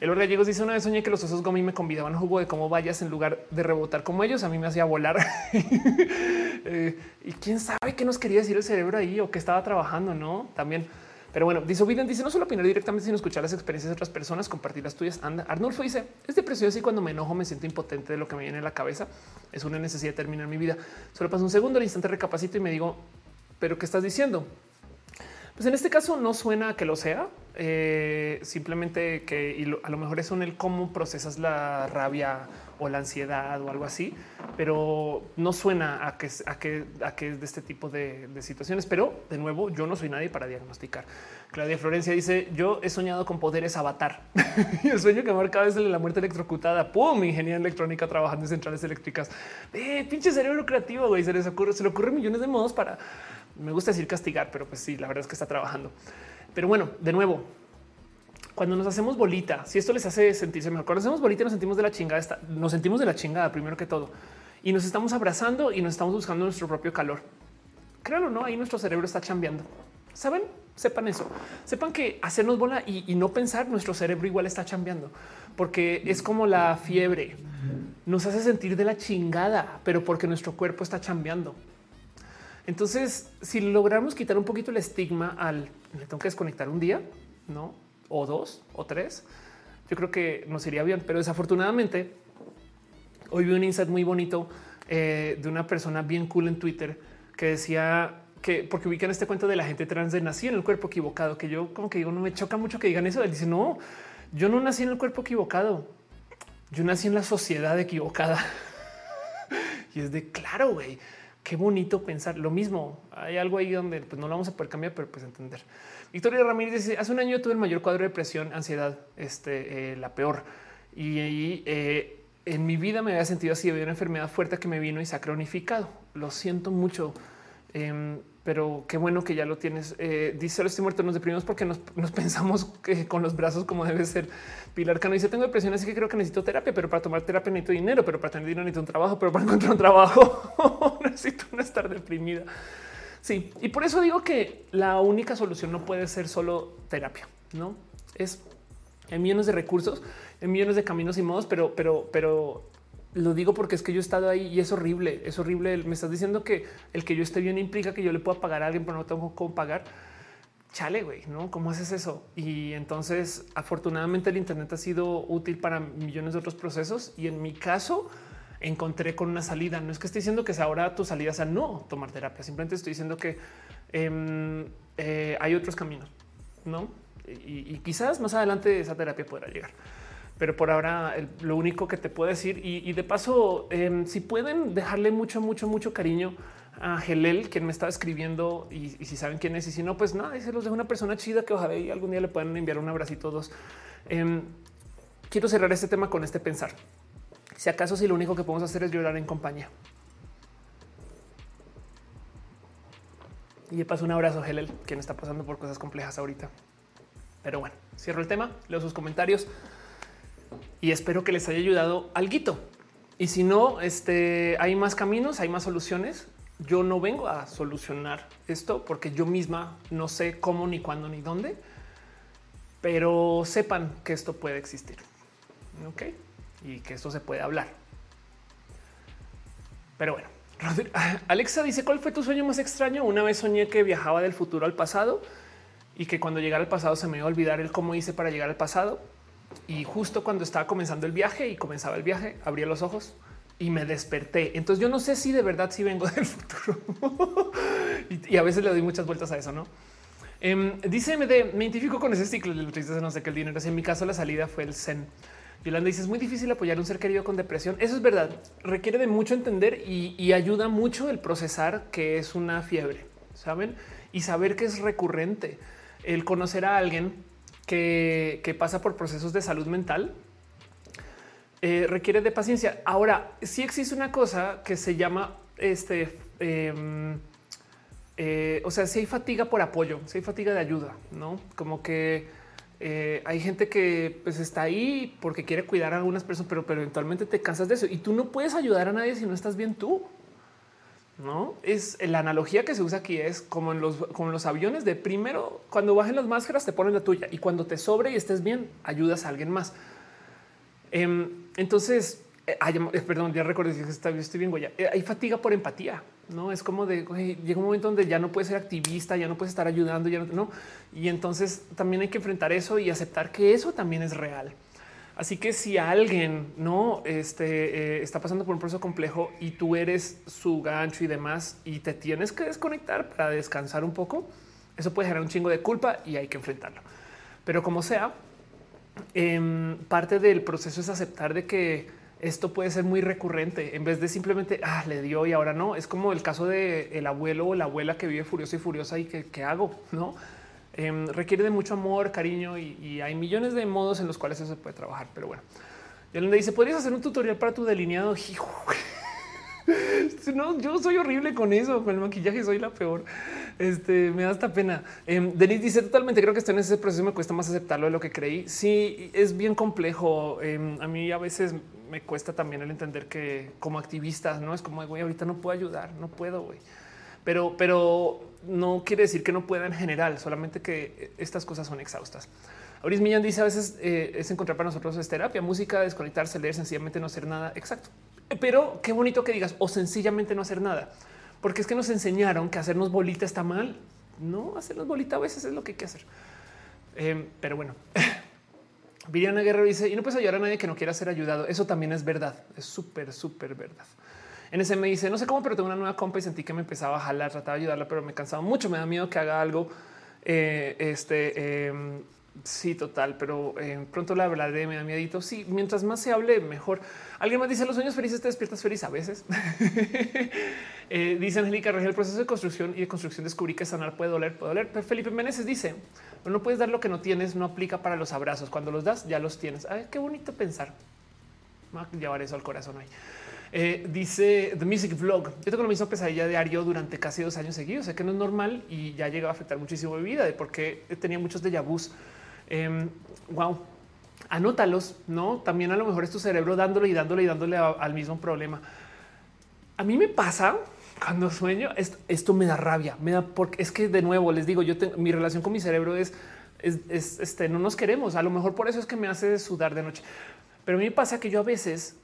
El Gallegos dice una vez soñé que los osos Gomi me convidaban a jugo de cómo vayas en lugar de rebotar como ellos. A mí me hacía volar. eh, y quién sabe qué nos quería decir el cerebro ahí o qué estaba trabajando, no? También pero bueno, dice Biden dice no solo opinar directamente, sino escuchar las experiencias de otras personas, compartir las tuyas. Anda. Arnulfo dice es depresión así cuando me enojo me siento impotente de lo que me viene a la cabeza. Es una necesidad de terminar mi vida. Solo pasa un segundo, al instante recapacito y me digo, pero ¿qué estás diciendo? Pues en este caso no suena que lo sea, eh, simplemente que y a lo mejor es un el cómo procesas la rabia o la ansiedad o algo así, pero no suena a que, a que, a que es de este tipo de, situaciones. Pero de nuevo, yo no soy nadie para diagnosticar. Claudia Florencia dice: Yo he soñado con poderes avatar y el sueño que marca es la muerte electrocutada. Pum, ingeniería electrónica trabajando en centrales eléctricas. Eh, pinche cerebro creativo, güey. Se les ocurre, se le ocurre millones de modos para me gusta decir castigar, pero pues sí, la verdad es que está trabajando. Pero bueno, de nuevo, cuando nos hacemos bolita, si esto les hace sentirse mejor, cuando hacemos bolita nos sentimos de la chingada, nos sentimos de la chingada primero que todo y nos estamos abrazando y nos estamos buscando nuestro propio calor. Créanlo no, ahí nuestro cerebro está chambeando. Saben, sepan eso, sepan que hacernos bola y, y no pensar nuestro cerebro igual está chambeando porque es como la fiebre nos hace sentir de la chingada, pero porque nuestro cuerpo está chambeando. Entonces, si logramos quitar un poquito el estigma al me tengo que desconectar un día, no o dos o tres, yo creo que nos iría bien. Pero desafortunadamente, hoy vi un insight muy bonito eh, de una persona bien cool en Twitter que decía que porque ubican este cuento de la gente trans de nací en el cuerpo equivocado, que yo como que digo, no me choca mucho que digan eso. Él dice, no, yo no nací en el cuerpo equivocado, yo nací en la sociedad equivocada. y es de claro, güey, qué bonito pensar lo mismo. Hay algo ahí donde pues, no lo vamos a poder cambiar, pero pues entender. Victoria Ramírez dice hace un año tuve el mayor cuadro de depresión, ansiedad, este, eh, la peor. Y ahí eh, en mi vida me había sentido así, había una enfermedad fuerte que me vino y se ha cronificado. Lo siento mucho. Em, pero qué bueno que ya lo tienes. Eh, dice estoy muerto, nos deprimimos porque nos, pensamos que con los brazos como debe ser. Pilar Cano dice tengo depresión, así que creo que necesito terapia, pero para tomar terapia necesito dinero, pero para tener dinero necesito un trabajo, pero para encontrar un trabajo necesito no estar deprimida. Sí, y por eso digo que la única solución no puede ser solo terapia, no es en millones de recursos, en millones de caminos y modos, pero, pero, pero lo digo porque es que yo he estado ahí y es horrible, es horrible. Me estás diciendo que el que yo esté bien implica que yo le pueda pagar a alguien, pero no tengo cómo pagar. Chale, güey, ¿no? ¿Cómo haces eso? Y entonces, afortunadamente, el Internet ha sido útil para millones de otros procesos y en mi caso encontré con una salida. No es que esté diciendo que ahora tu salida sea no tomar terapia, simplemente estoy diciendo que em, eh, hay otros caminos, ¿no? Y, y quizás más adelante esa terapia podrá llegar pero por ahora lo único que te puedo decir y, de paso, em, si pueden dejarle mucho, mucho, mucho cariño a Gelel, quien me estaba escribiendo y, si saben quién es y si no, pues nada, se los dejo una persona chida que ojalá y algún día le puedan enviar un abracito todos. Em, quiero cerrar este tema con este pensar. Si acaso si lo único que podemos hacer es llorar en compañía. Y de paso un abrazo a Gelel, quien está pasando por cosas complejas ahorita. Pero bueno, cierro el tema, leo sus comentarios y espero que les haya ayudado algo. Y si no, este, hay más caminos, hay más soluciones. Yo no vengo a solucionar esto porque yo misma no sé cómo, ni cuándo, ni dónde, pero sepan que esto puede existir. Ok, y que esto se puede hablar. Pero bueno, Alexa dice: ¿Cuál fue tu sueño más extraño? Una vez soñé que viajaba del futuro al pasado y que cuando llegara al pasado se me iba a olvidar el cómo hice para llegar al pasado y justo cuando estaba comenzando el viaje y comenzaba el viaje, abrí los ojos y me desperté. Entonces yo no sé si de verdad si vengo del futuro y, a veces le doy muchas vueltas a eso, no? Eh, dice MD, me identifico con ese ciclo de tristeza, no sé qué el dinero. En mi caso, la salida fue el Zen. Yolanda dice es muy difícil apoyar a un ser querido con depresión. Eso es verdad. Requiere de mucho entender y, ayuda mucho el procesar que es una fiebre, saben? Y saber que es recurrente. El conocer a alguien que, pasa por procesos de salud mental eh, requiere de paciencia. Ahora, sí existe una cosa que se llama este, em, eh, o sea, si hay fatiga por apoyo, si hay fatiga de ayuda, no como que eh, hay gente que pues, está ahí porque quiere cuidar a algunas personas, pero, eventualmente te cansas de eso y tú no puedes ayudar a nadie si no estás bien tú. No es la analogía que se usa aquí es como en los, como los aviones de primero cuando bajen las máscaras te ponen la tuya y cuando te sobre y estés bien ayudas a alguien más. Em, entonces, eh, eh, perdón, ya recuerdo que estoy bien. Eh, hay fatiga por empatía, no es como de llega un momento donde ya no puedes ser activista, ya no puedes estar ayudando, ya no. Y entonces también hay que enfrentar eso y aceptar que eso también es real. Así que si alguien no este, eh, está pasando por un proceso complejo y tú eres su gancho y demás y te tienes que desconectar para descansar un poco, eso puede generar un chingo de culpa y hay que enfrentarlo. Pero como sea, em, parte del proceso es aceptar de que esto puede ser muy recurrente en vez de simplemente ah, le dio y ahora no. Es como el caso de el abuelo o la abuela que vive furiosa y furiosa y que qué hago, no? Em, requiere de mucho amor, cariño y, hay millones de modos en los cuales eso se puede trabajar. Pero bueno, le dice: Podrías hacer un tutorial para tu delineado. no, yo soy horrible con eso, con el maquillaje soy la peor. Este me da hasta pena. Eh, Denise dice totalmente. Creo que estoy en ese proceso. Me cuesta más aceptarlo de lo que creí. Sí, es bien complejo. Em, a mí a veces me cuesta también el entender que como activista no es como güey, ahorita no puedo ayudar, no puedo, güey. Pero, pero no quiere decir que no pueda en general, solamente que estas cosas son exhaustas. Auris Millán dice a veces eh, es encontrar para nosotros es terapia, música, desconectarse, leer, sencillamente no hacer nada. Exacto. Pero qué bonito que digas o sencillamente no hacer nada, porque es que nos enseñaron que hacernos bolita está mal. No hacernos bolita a veces es lo que hay que hacer. Em, pero bueno, Viriana Guerrero dice y no puedes ayudar a nadie que no quiera ser ayudado. Eso también es verdad. Es súper, súper verdad. En ese me dice, no sé cómo, pero tengo una nueva compa y sentí que me empezaba a jalar, trataba de ayudarla, pero me cansaba mucho, me da miedo que haga algo. Eh, este, em, Sí, total, pero eh, pronto la hablaré, me da miedito. Sí, mientras más se hable, mejor. Alguien más dice los sueños felices te despiertas feliz a veces. eh, dice Angélica Regel, el proceso de construcción y de construcción descubrí que sanar puede doler, puede doler. Pero Felipe Meneses dice, no puedes dar lo que no tienes, no aplica para los abrazos. Cuando los das, ya los tienes. Ay, qué bonito pensar. llevar eso al corazón ahí. Eh, dice The Music Vlog. Yo tengo la misma pesadilla diario durante casi dos años seguidos. Sé que no es normal y ya llegado a afectar muchísimo mi vida porque tenía muchos de vus wow, em, anótalos, no? También a lo mejor es tu cerebro dándole y dándole y dándole al mismo problema. A mí me pasa cuando sueño, esto, me da rabia, me da porque es que de nuevo les digo, yo tengo mi relación con mi cerebro es, es, este, no nos queremos. A lo mejor por eso es que me hace sudar de noche, pero a mí me pasa que yo a veces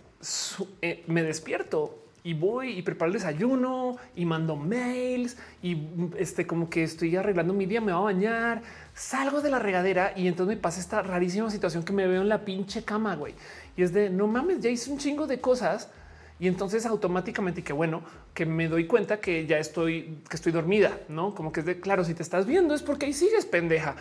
eh, me despierto y voy y preparo el desayuno y mando mails y este como que estoy arreglando mi día, me va a bañar, salgo de la regadera y entonces me pasa esta rarísima situación que me veo en la pinche cama, güey. Y es de no mames, ya hice un chingo de cosas y entonces automáticamente que bueno, que me doy cuenta que ya estoy, que estoy dormida, no como que es de claro, si te estás viendo es porque ahí sigues pendeja.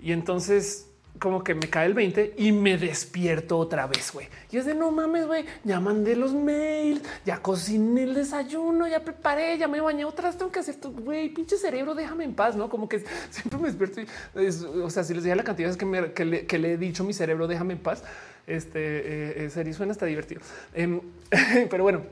Y entonces como que me cae el 20 y me despierto otra vez, güey. Y es de no mames, güey, ya mandé los mails, ya cociné el desayuno, ya preparé, ya me bañé otra vez, tengo que hacer esto, güey, pinche cerebro, déjame en paz, ¿no? Como que siempre me despierto y, o sea, si les dije la cantidad es que, me, que, le, he dicho mi cerebro, déjame en paz, este, eh, eh sería, suena hasta divertido. Em, pero bueno,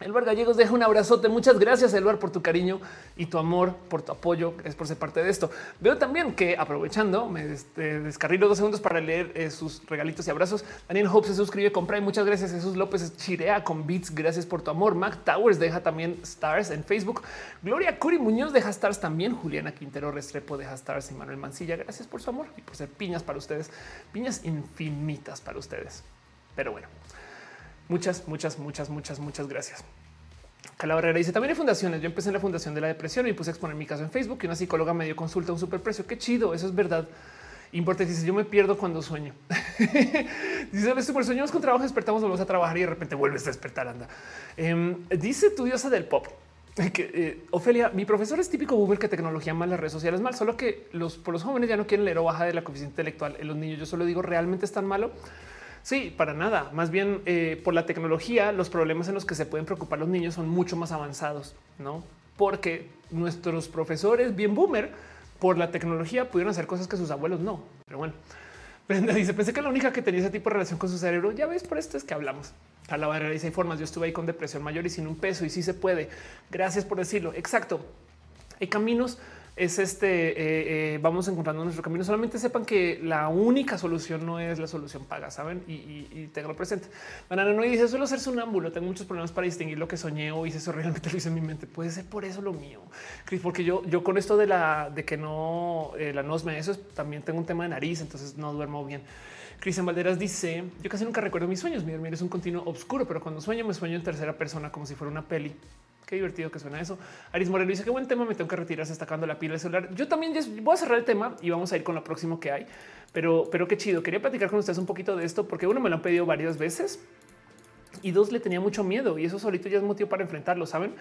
Elbar Gallegos deja un abrazote. Muchas gracias, Elbar, por tu cariño y tu amor, por tu apoyo. Es por ser parte de esto. Veo también que aprovechando, me este, descarrilo dos segundos para leer eh, sus regalitos y abrazos. Daniel Hope se suscribe, compra y muchas gracias. Jesús López chirea con beats. Gracias por tu amor. Mac Towers deja también stars en Facebook. Gloria Curi Muñoz deja stars también. Juliana Quintero Restrepo deja stars y Manuel Mancilla. Gracias por su amor y por ser piñas para ustedes, piñas infinitas para ustedes. Pero bueno, Muchas, muchas, muchas, muchas, muchas gracias. Calabrera dice también hay fundaciones. Yo empecé en la fundación de la depresión y puse a exponer mi caso en Facebook y una psicóloga me dio consulta a un superprecio. Qué chido. Eso es verdad. Importante. Dice yo me pierdo cuando sueño. dice super soñamos con trabajo, despertamos, volvemos a trabajar y de repente vuelves a despertar. Anda. Em, dice tu diosa del pop que eh, Ofelia, mi profesor es típico boomer que tecnología mal, las redes sociales mal, solo que los por los jóvenes ya no quieren leer o baja de la coeficiente intelectual. En los niños, yo solo digo realmente es tan malo. Sí, para nada. Más bien eh, por la tecnología, los problemas en los que se pueden preocupar los niños son mucho más avanzados, no? Porque nuestros profesores bien boomer por la tecnología pudieron hacer cosas que sus abuelos no. Pero bueno, dice: Pensé que la única que tenía ese tipo de relación con su cerebro. Ya ves, por esto es que hablamos. A la barrera dice: Hay formas. Yo estuve ahí con depresión mayor y sin un peso, y sí se puede. Gracias por decirlo. Exacto. Hay caminos es este, eh, eh, vamos encontrando nuestro camino. Solamente sepan que la única solución no es la solución paga, saben? Y, y, tenganlo presente. Banana no dice suelo ser sonámbulo. Tengo muchos problemas para distinguir lo que soñé o hice eso realmente lo hice en mi mente. Puede ser por eso lo mío, Chris, porque yo, yo con esto de la de que no eh, la nosme, eso es, también tengo un tema de nariz, entonces no duermo bien. Cristian Valderas dice: Yo casi nunca recuerdo mis sueños. Mi dormir es un continuo oscuro, pero cuando sueño me sueño en tercera persona como si fuera una peli. Qué divertido que suena eso. Aris Moreno dice qué buen tema. Me tengo que retirar. Se está la pila del celular. Yo también voy a cerrar el tema y vamos a ir con lo próximo que hay. Pero, pero qué chido. Quería platicar con ustedes un poquito de esto porque uno me lo han pedido varias veces y dos le tenía mucho miedo y eso solito ya es motivo para enfrentarlo. Saben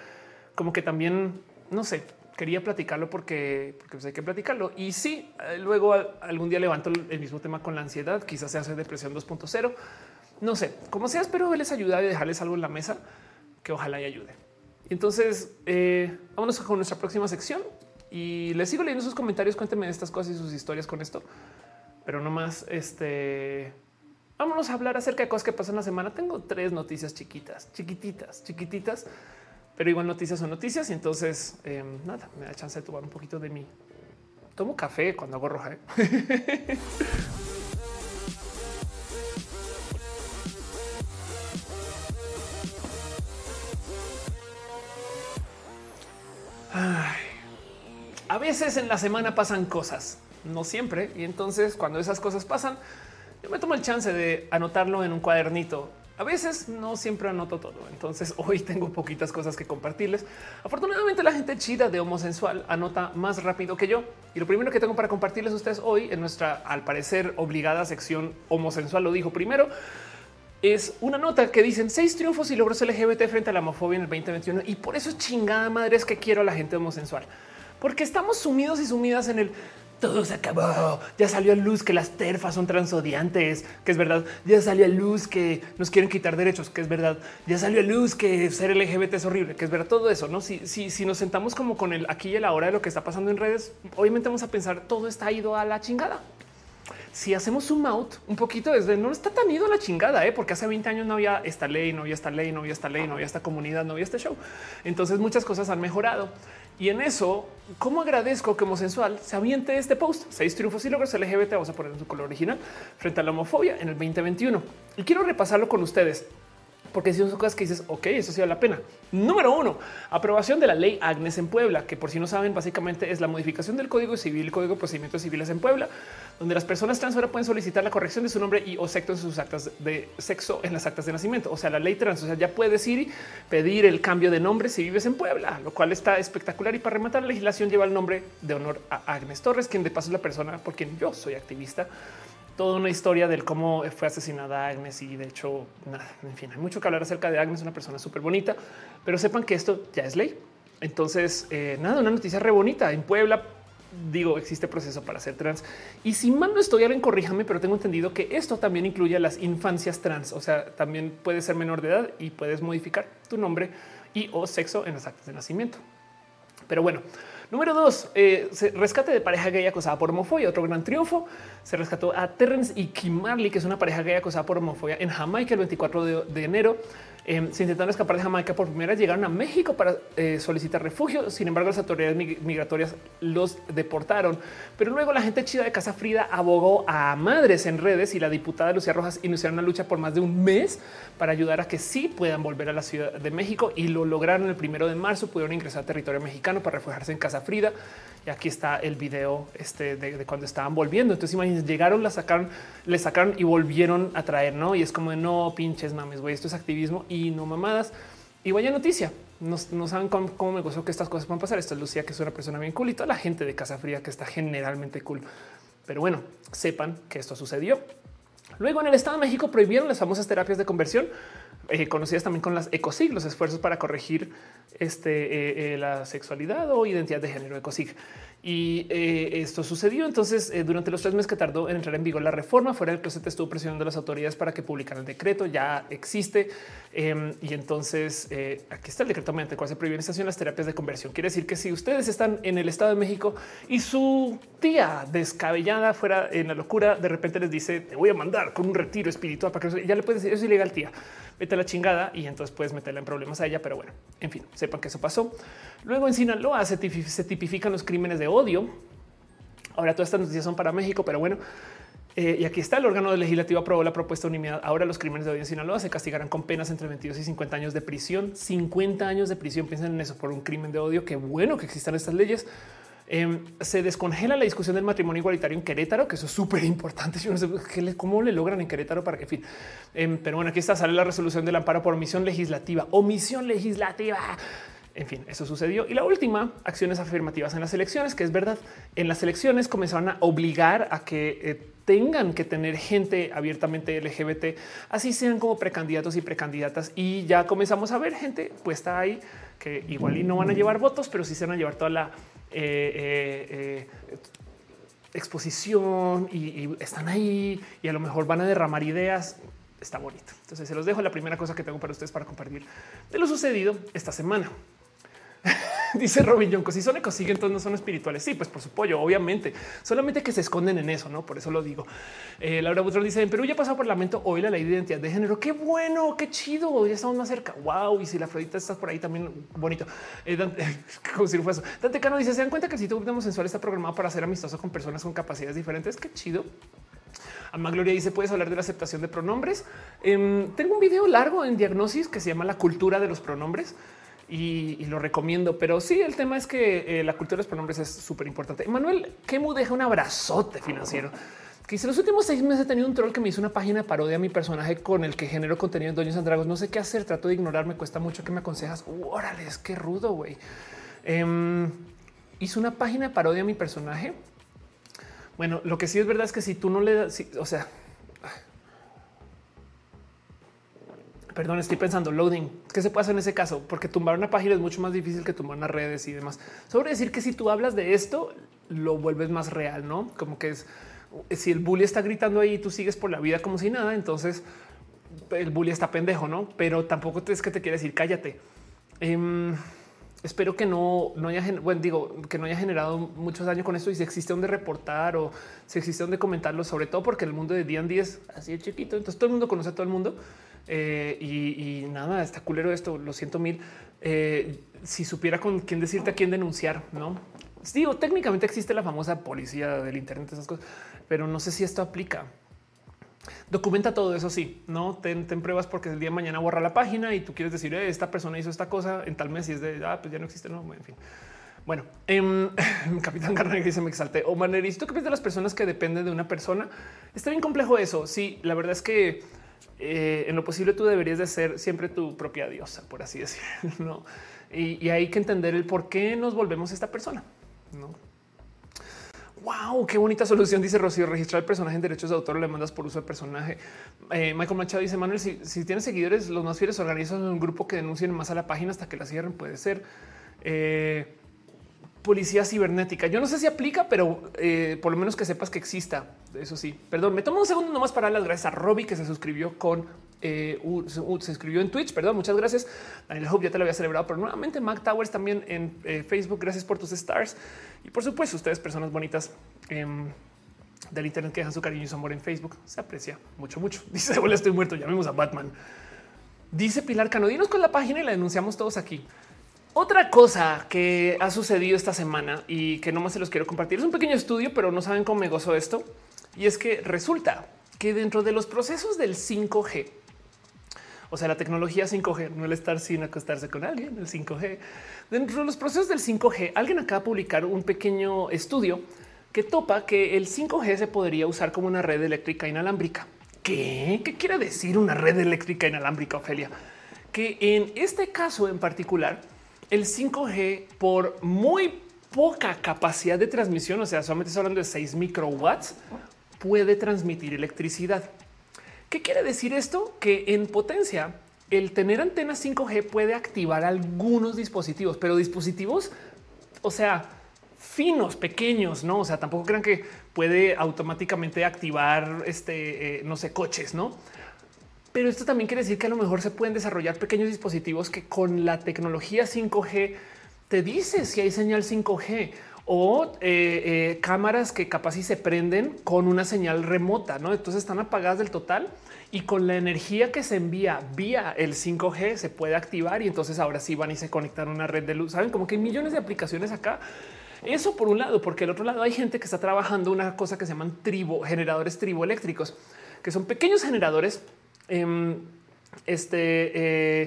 como que también no sé, quería platicarlo porque, porque pues hay que platicarlo. Y sí, eh, luego algún día levanto el mismo tema con la ansiedad. Quizás se hace depresión 2.0. No sé cómo sea, espero les ayuda y dejarles algo en la mesa que ojalá y ayude. Entonces, eh, vámonos con nuestra próxima sección y les sigo leyendo sus comentarios. Cuéntenme estas cosas y sus historias con esto. Pero no más, este, vámonos a hablar acerca de cosas que pasan la semana. Tengo tres noticias chiquitas, chiquititas, chiquititas, pero igual noticias son noticias. Y entonces, eh, nada, me da chance de tomar un poquito de mí. Tomo café cuando hago roja. ¿eh? A veces en la semana pasan cosas, no siempre. Y entonces cuando esas cosas pasan, yo me tomo el chance de anotarlo en un cuadernito. A veces no siempre anoto todo. Entonces hoy tengo poquitas cosas que compartirles. Afortunadamente la gente chida de homosensual anota más rápido que yo. Y lo primero que tengo para compartirles a ustedes hoy en nuestra, al parecer, obligada sección homosensual, lo dijo primero, es una nota que dicen seis triunfos y logros LGBT frente a la homofobia en el 2021. Y por eso es chingada madre es que quiero a la gente homosensual, porque estamos sumidos y sumidas en el todo se acabó. Ya salió a luz que las terfas son transodiantes, que es verdad. Ya salió a luz que nos quieren quitar derechos, que es verdad. Ya salió a luz que ser LGBT es horrible, que es verdad. Todo eso, no? Si, si, si nos sentamos como con el aquí y el ahora de lo que está pasando en redes, obviamente vamos a pensar todo está ido a la chingada. Si hacemos zoom out un poquito desde no está tan ido a la chingada, ¿eh? porque hace 20 años no había esta ley, no había esta ley, no había esta ley, no había esta comunidad, no había este show. Entonces muchas cosas han mejorado. Y en eso, ¿cómo agradezco que Homosensual se aviente este post? Seis triunfos y logros LGBT, vamos a poner en su color original, frente a la homofobia en el 2021. Y quiero repasarlo con ustedes porque si son cosas que dices, ok, eso sí vale la pena. Número uno, aprobación de la ley Agnes en Puebla, que por si no saben, básicamente es la modificación del Código Civil, Código de Procedimientos Civiles en Puebla, donde las personas trans ahora pueden solicitar la corrección de su nombre y o sexo en sus actas de sexo en las actas de nacimiento. O sea, la ley trans, o sea, ya puedes ir y pedir el cambio de nombre si vives en Puebla, lo cual está espectacular. Y para rematar, la legislación lleva el nombre de honor a Agnes Torres, quien de paso es la persona por quien yo soy activista toda una historia del cómo fue asesinada Agnes y de hecho, nada, en fin, hay mucho que hablar acerca de Agnes, una persona súper bonita, pero sepan que esto ya es ley. Entonces, eh, nada, una noticia re bonita. En Puebla, digo, existe proceso para ser trans. Y si mal no estoy, alguien corríjame, pero tengo entendido que esto también incluye a las infancias trans. O sea, también puedes ser menor de edad y puedes modificar tu nombre y o sexo en las actas de nacimiento. Pero bueno, Número dos, eh, rescate de pareja gay acosada por homofobia. Otro gran triunfo. Se rescató a Terrence y Kim que es una pareja gay acosada por homofobia en Jamaica el 24 de enero. Em, se intentaron escapar de Jamaica por primera vez, llegaron a México para eh, solicitar refugio. Sin embargo, las autoridades migratorias los deportaron. Pero luego la gente chida de Casa Frida abogó a madres en redes y la diputada Lucía Rojas iniciaron una lucha por más de un mes para ayudar a que sí puedan volver a la Ciudad de México y lo lograron el primero de marzo. Pudieron ingresar a territorio mexicano para refugiarse en Casa Frida. Y aquí está el video este de, cuando estaban volviendo. Entonces, imagínense, llegaron, la sacaron, le sacaron y volvieron a traer, no? Y es como de no pinches mames, güey, esto es activismo y no mamadas. Y vaya noticia. No, saben cómo, me gustó que estas cosas van a pasar. Esto es Lucía, que es una persona bien cool y toda la gente de Casa Fría que está generalmente cool. Pero bueno, sepan que esto sucedió. Luego en el Estado de México prohibieron las famosas terapias de conversión, eh, conocidas también con las ecosig, los esfuerzos para corregir este, eh, eh, la sexualidad o identidad de género ecosig. Y esto sucedió. Entonces, durante los tres meses que tardó en entrar en vigor la reforma, fuera del closet estuvo presionando a las autoridades para que publicaran el decreto. Ya existe. Em, y entonces aquí está el decreto mediante el cual se prohíben las terapias de conversión. Quiere decir que si ustedes están en el Estado de México y su tía descabellada fuera en la locura, de repente les dice te voy a mandar con un retiro espiritual para que ya le puedes decir eso es ilegal, tía vete a la chingada y entonces puedes meterla en problemas a ella. Pero bueno, en fin, sepan que eso pasó. Luego en Sinaloa se, tipifican los crímenes de odio. Ahora todas estas noticias son para México, pero bueno, eh, y aquí está el órgano legislativo aprobó la propuesta de unidad. Ahora los crímenes de odio en Sinaloa se castigarán con penas entre 22 y 50 años de prisión. 50 años de prisión. Piensen en eso por un crimen de odio. Qué bueno que existan estas leyes. Em, se descongela la discusión del matrimonio igualitario en Querétaro, que eso es súper importante. Yo no sé cómo le logran en Querétaro para que fin. Em, pero bueno, aquí está, sale la resolución del amparo por omisión legislativa. Omisión legislativa. En fin, eso sucedió. Y la última, acciones afirmativas en las elecciones, que es verdad. En las elecciones comenzaron a obligar a que eh, tengan que tener gente abiertamente LGBT, así sean como precandidatos y precandidatas. Y ya comenzamos a ver gente puesta ahí que igual y no van a llevar votos, pero sí se van a llevar toda la eh, eh, eh, exposición y, están ahí y a lo mejor van a derramar ideas. Está bonito. Entonces se los dejo la primera cosa que tengo para ustedes para compartir de lo sucedido esta semana. Dice Robin Jonko, si son ecos, entonces no son espirituales. Sí, pues por su pollo, obviamente. Solamente que se esconden en eso, ¿no? Por eso lo digo. Eh, Laura Butrón dice, en Perú ya pasado por lamento hoy la ley de identidad de género. Qué bueno, qué chido, ya estamos más cerca. Wow, y si la Afrodita está por ahí también, bonito. Eh, como si fue eso. Dante Cano dice, ¿se dan cuenta que el sitio sensual está programado para ser amistoso con personas con capacidades diferentes? Qué chido. Ama Gloria dice: Puedes hablar de la aceptación de pronombres. Em, tengo un video largo en diagnosis que se llama La cultura de los pronombres y, lo recomiendo. Pero sí, el tema es que eh, la cultura de los pronombres es súper importante. Manuel Kemu deja un abrazote financiero que dice los últimos seis meses he tenido un troll que me hizo una página de parodia a mi personaje con el que genero contenido en Doños Andragos. No sé qué hacer, trato de ignorar, me cuesta mucho que me aconsejas. Órale, es que rudo, güey. Em, hizo una página de parodia a mi personaje. Bueno, lo que sí es verdad es que si tú no le das, o sea, Perdón, estoy pensando loading. ¿Qué se puede hacer en ese caso? Porque tumbar una página es mucho más difícil que tumbar unas redes y demás. Sobre decir que si tú hablas de esto, lo vuelves más real, no como que es si el bully está gritando ahí y tú sigues por la vida como si nada, entonces el bully está pendejo, no? Pero tampoco es que te quiere decir cállate. Em, espero que no, haya, bueno, digo que no haya generado mucho daño con esto y si existe donde reportar o si existe donde comentarlo, sobre todo porque el mundo de D&D es así de chiquito, entonces todo el mundo conoce a todo el mundo eh, y, nada, está culero esto, lo siento mil. Eh, si supiera con quién decirte a quién denunciar, no digo, técnicamente existe la famosa policía del Internet, esas cosas, pero no sé si esto aplica. Documenta todo eso. Sí, no ten, pruebas porque el día de mañana borra la página y tú quieres decir eh, esta persona hizo esta cosa en tal mes y es de ah, pues ya no existe. No, en fin. Bueno, eh, Capitán Garner dice me exalté o manerista. ¿Tú qué piensas de las personas que dependen de una persona? Está bien complejo eso. Sí, la verdad es que eh, en lo posible tú deberías de ser siempre tu propia diosa, por así decirlo. Y, y hay que entender el por qué nos volvemos esta persona. No. Wow, qué bonita solución, dice Rocío. Registrar el personaje en derechos de autor le mandas por uso de personaje. Eh, Michael Machado dice: Manuel, si, si tienes seguidores, los más fieles organizan un grupo que denuncien más a la página hasta que la cierren. Puede ser. Eh, policía cibernética. Yo no sé si aplica, pero eh, por lo menos que sepas que exista. Eso sí, perdón, me tomo un segundo nomás para las gracias a Robbie que se suscribió con escribió en Twitch. Perdón, muchas gracias. Daniel Hope ya te lo había celebrado, pero nuevamente Mac Towers también en eh, Facebook. Gracias por tus stars y por supuesto, ustedes, personas bonitas em, del Internet que dejan su cariño y su amor en Facebook. Se aprecia mucho, mucho. Dice: Hola, estoy muerto. Llamemos a Batman. Dice Pilar Cano, dinos con la página y la denunciamos todos aquí. Otra cosa que ha sucedido esta semana y que no más se los quiero compartir es un pequeño estudio, pero no saben cómo me gozo esto. Y es que resulta que dentro de los procesos del 5G, o sea, la tecnología 5G, no el estar sin acostarse con alguien, el 5G. Dentro de los procesos del 5G, alguien acaba de publicar un pequeño estudio que topa que el 5G se podría usar como una red eléctrica inalámbrica. ¿Qué? ¿Qué quiere decir una red eléctrica inalámbrica, Ofelia? Que en este caso en particular, el 5G por muy poca capacidad de transmisión, o sea, solamente está hablando de 6 microwatts, puede transmitir electricidad. ¿Qué quiere decir esto? Que en potencia el tener antenas 5G puede activar algunos dispositivos, pero dispositivos, o sea, finos, pequeños, no? O sea, tampoco crean que puede automáticamente activar este, eh, no sé, coches, no? Pero esto también quiere decir que a lo mejor se pueden desarrollar pequeños dispositivos que con la tecnología 5G te dice si hay señal 5G o eh, eh, cámaras que capaz y se prenden con una señal remota, ¿no? Entonces están apagadas del total y con la energía que se envía vía el 5G se puede activar y entonces ahora sí van y se conectan a una red de luz. Saben como que hay millones de aplicaciones acá. Eso por un lado, porque el otro lado hay gente que está trabajando una cosa que se llaman tribo, generadores triboeléctricos, que son pequeños generadores em, este,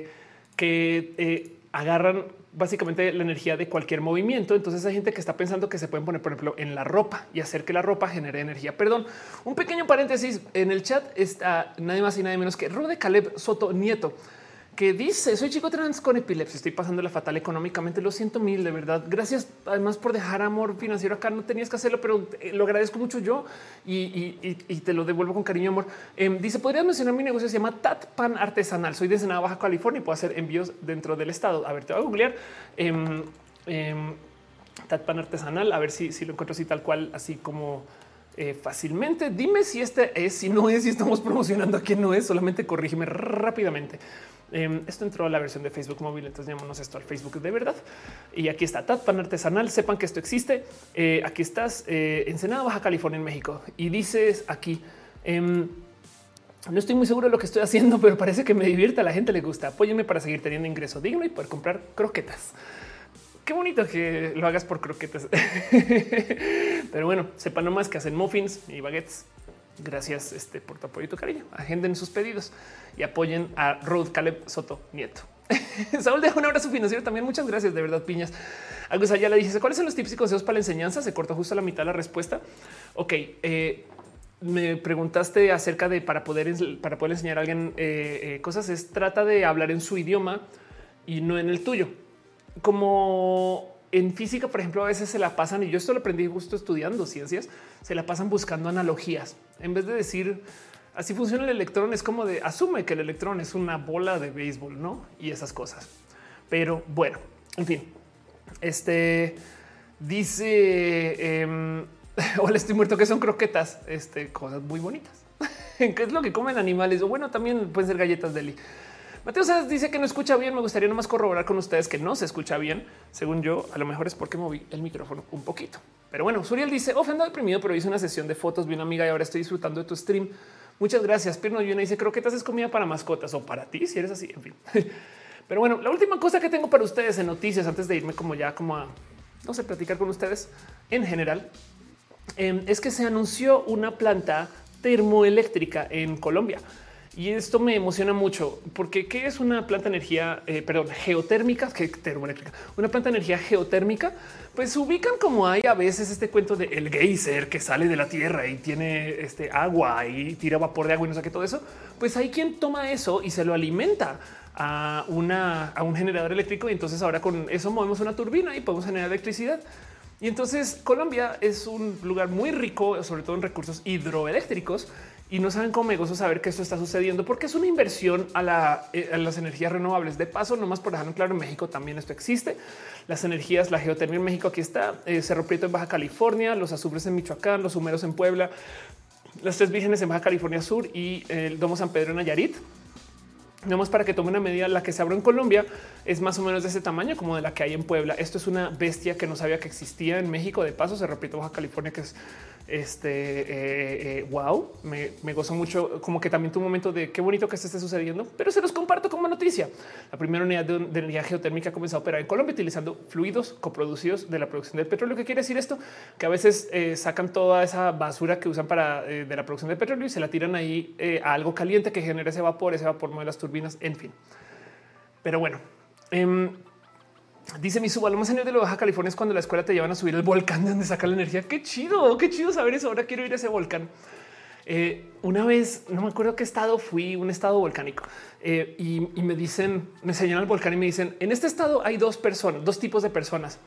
eh, que agarran básicamente la energía de cualquier movimiento. Entonces hay gente que está pensando que se pueden poner, por ejemplo, en la ropa y hacer que la ropa genere energía. Perdón, un pequeño paréntesis en el chat está nadie más y nadie menos que Rode Caleb Soto Nieto que dice soy chico trans con epilepsia, estoy pasando la fatal económicamente. Lo siento mil de verdad. Gracias además por dejar amor financiero acá. No tenías que hacerlo, pero eh, lo agradezco mucho yo y, te lo devuelvo con cariño amor. Em, dice podrías mencionar mi negocio se llama Tat Pan Artesanal. Soy de Ensenada, Baja California y puedo hacer envíos dentro del estado. A ver, te voy a googlear. Eh, Tat Pan Artesanal, a ver si, si lo encuentro así tal cual, así como eh, fácilmente. Dime si este es, si no es, si estamos promocionando a quien no es, solamente corrígeme rápidamente. Em, esto entró a la versión de Facebook móvil, entonces llamémonos esto al Facebook de verdad. Y aquí está Tatpan Artesanal. Sepan que esto existe. Eh, aquí estás eh, en Senado, Baja California, en México. Y dices aquí, em, no estoy muy seguro de lo que estoy haciendo, pero parece que me divierte. A la gente le gusta. Apóyenme para seguir teniendo ingreso digno y poder comprar croquetas. Qué bonito que lo hagas por croquetas. pero bueno, sepan nomás que hacen muffins y baguettes Gracias este, por tu apoyo y tu cariño. Agenden sus pedidos y apoyen a Road Caleb Soto Nieto. Saúl deja un abrazo financiero también. Muchas gracias, de verdad, piñas. Algo ya le dice cuáles son los tips y consejos para la enseñanza. Se cortó justo a la mitad la respuesta. Ok, eh, me preguntaste acerca de para poder para poder enseñar a alguien eh, eh, cosas. Es trata de hablar en su idioma y no en el tuyo. Como en física, por ejemplo, a veces se la pasan y yo esto lo aprendí justo estudiando ciencias, se la pasan buscando analogías en vez de decir así funciona el electrón. Es como de asume que el electrón es una bola de béisbol, no? Y esas cosas. Pero bueno, en fin, este Dice em, hola, estoy muerto que son croquetas, este cosas muy bonitas. ¿Qué es lo que comen animales? O bueno, también pueden ser galletas de Eli. Mateo Sáenz dice que no escucha bien. Me gustaría nomás corroborar con ustedes que no se escucha bien. Según yo, a lo mejor es porque moví el micrófono un poquito. Pero bueno, Suriel dice ofendo deprimido, pero hice una sesión de fotos. Vi una amiga y ahora estoy disfrutando de tu stream. Muchas gracias. Pirno Yuna dice croquetas es comida para mascotas o para ti si eres así. En fin. Pero bueno, la última cosa que tengo para ustedes en noticias antes de irme como ya como a no sé platicar con ustedes en general em, es que se anunció una planta termoeléctrica en Colombia. Y esto me emociona mucho porque ¿qué es una planta de energía, eh, perdón, geotérmica, que termoeléctrica, una planta de energía geotérmica? Pues se ubican como hay a veces este cuento de el geyser que sale de la tierra y tiene este agua y tira vapor de agua y no sé qué todo eso. Pues hay quien toma eso y se lo alimenta a, una, a un generador eléctrico y entonces ahora con eso movemos una turbina y podemos generar electricidad. Y entonces Colombia es un lugar muy rico, sobre todo en recursos hidroeléctricos, y no saben cómo me gozo saber que esto está sucediendo porque es una inversión eh, a, las energías renovables. De paso, nomás por dejarlo claro, en México también esto existe. Las energías, la geotermia en México aquí está, eh, Cerro Prieto en Baja California, los azufres en Michoacán, los humeros en Puebla, las tres vírgenes en Baja California Sur y el Domo San Pedro en Nayarit. Vamos para que tome una medida. La que se abrió en Colombia es más o menos de ese tamaño como de la que hay en Puebla. Esto es una bestia que no sabía que existía en México. De paso, se repite Baja California, que es este eh, eh, wow, me, me, gozo mucho. Como que también tu momento de qué bonito que esto esté sucediendo, pero se los comparto como noticia. La primera unidad de, energía geotérmica comenzó a operar en Colombia utilizando fluidos coproducidos de la producción del petróleo. ¿Qué quiere decir esto? Que a veces eh, sacan toda esa basura que usan para de la producción de petróleo y se la tiran ahí a algo caliente que genera ese vapor, ese vapor mueve las turbinas, en fin. Pero bueno, em, Dice mi suba, lo más genial de Baja California es cuando la escuela te llevan a subir el volcán de donde saca la energía. Qué chido, qué chido saber eso. Ahora quiero ir a ese volcán. Eh, una vez, no me acuerdo qué estado fui, un estado volcánico, eh, y, me dicen, me señalan el volcán y me dicen, en este estado hay dos personas, dos tipos de personas.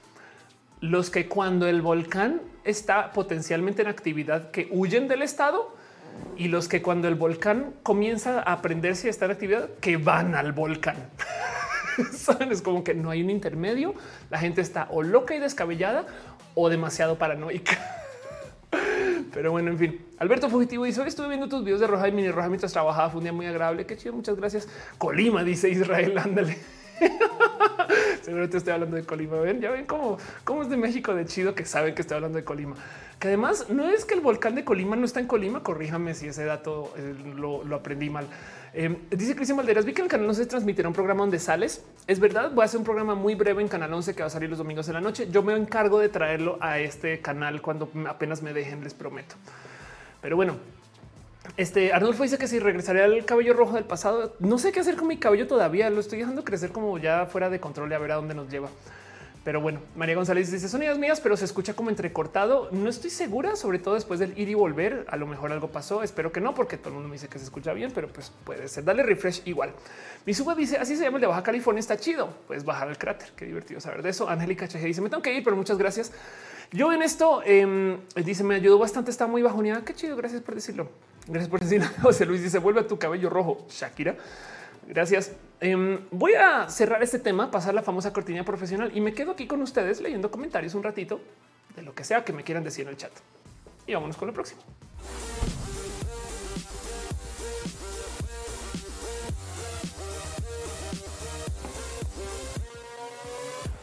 Los que cuando el volcán está potencialmente en actividad, que huyen del estado, y los que cuando el volcán comienza a aprender si está en actividad, que van al volcán. Es como que no hay un intermedio. La gente está o loca y descabellada o demasiado paranoica. Pero bueno, en fin. Alberto Fugitivo dice: Hoy estuve viendo tus videos de Roja y Mini Roja mientras trabajaba. Fue un día muy agradable. Qué chido. Muchas gracias. Colima, dice Israel. Ándale. Seguro te estoy hablando de Colima. Ven, ya ven cómo, cómo es de México de chido que saben que estoy hablando de Colima. Que además no es que el volcán de Colima no está en Colima. Corríjame si ese dato eh, lo, aprendí mal. Eh, dice Cristian Valderas, vi que en el canal no se transmitirá un programa donde sales. Es verdad, voy a hacer un programa muy breve en Canal 11 que va a salir los domingos de la noche. Yo me encargo de traerlo a este canal cuando apenas me dejen, les prometo. Pero bueno, este Arnulfo dice que si regresaría al cabello rojo del pasado, no sé qué hacer con mi cabello todavía. Lo estoy dejando crecer como ya fuera de control y a ver a dónde nos lleva. Pero bueno, María González dice son ideas mías, pero se escucha como entrecortado. No estoy segura, sobre todo después del ir y volver. A lo mejor algo pasó. Espero que no, porque todo el mundo me dice que se escucha bien, pero pues puede ser. Dale refresh igual. Mi suba dice así se llama el de Baja California. Está chido. Puedes bajar al cráter. Qué divertido saber de eso. Angélica Cheje dice me tengo que ir, pero muchas gracias. Yo en esto em, dice me ayudó bastante. Está muy bajoneada. Qué chido. Gracias por decirlo. Gracias por decirlo. José Luis dice vuelve a tu cabello rojo. Shakira. Gracias. Em, voy a cerrar este tema, pasar la famosa cortina profesional y me quedo aquí con ustedes leyendo comentarios un ratito de lo que sea que me quieran decir en el chat. Y vámonos con lo próximo.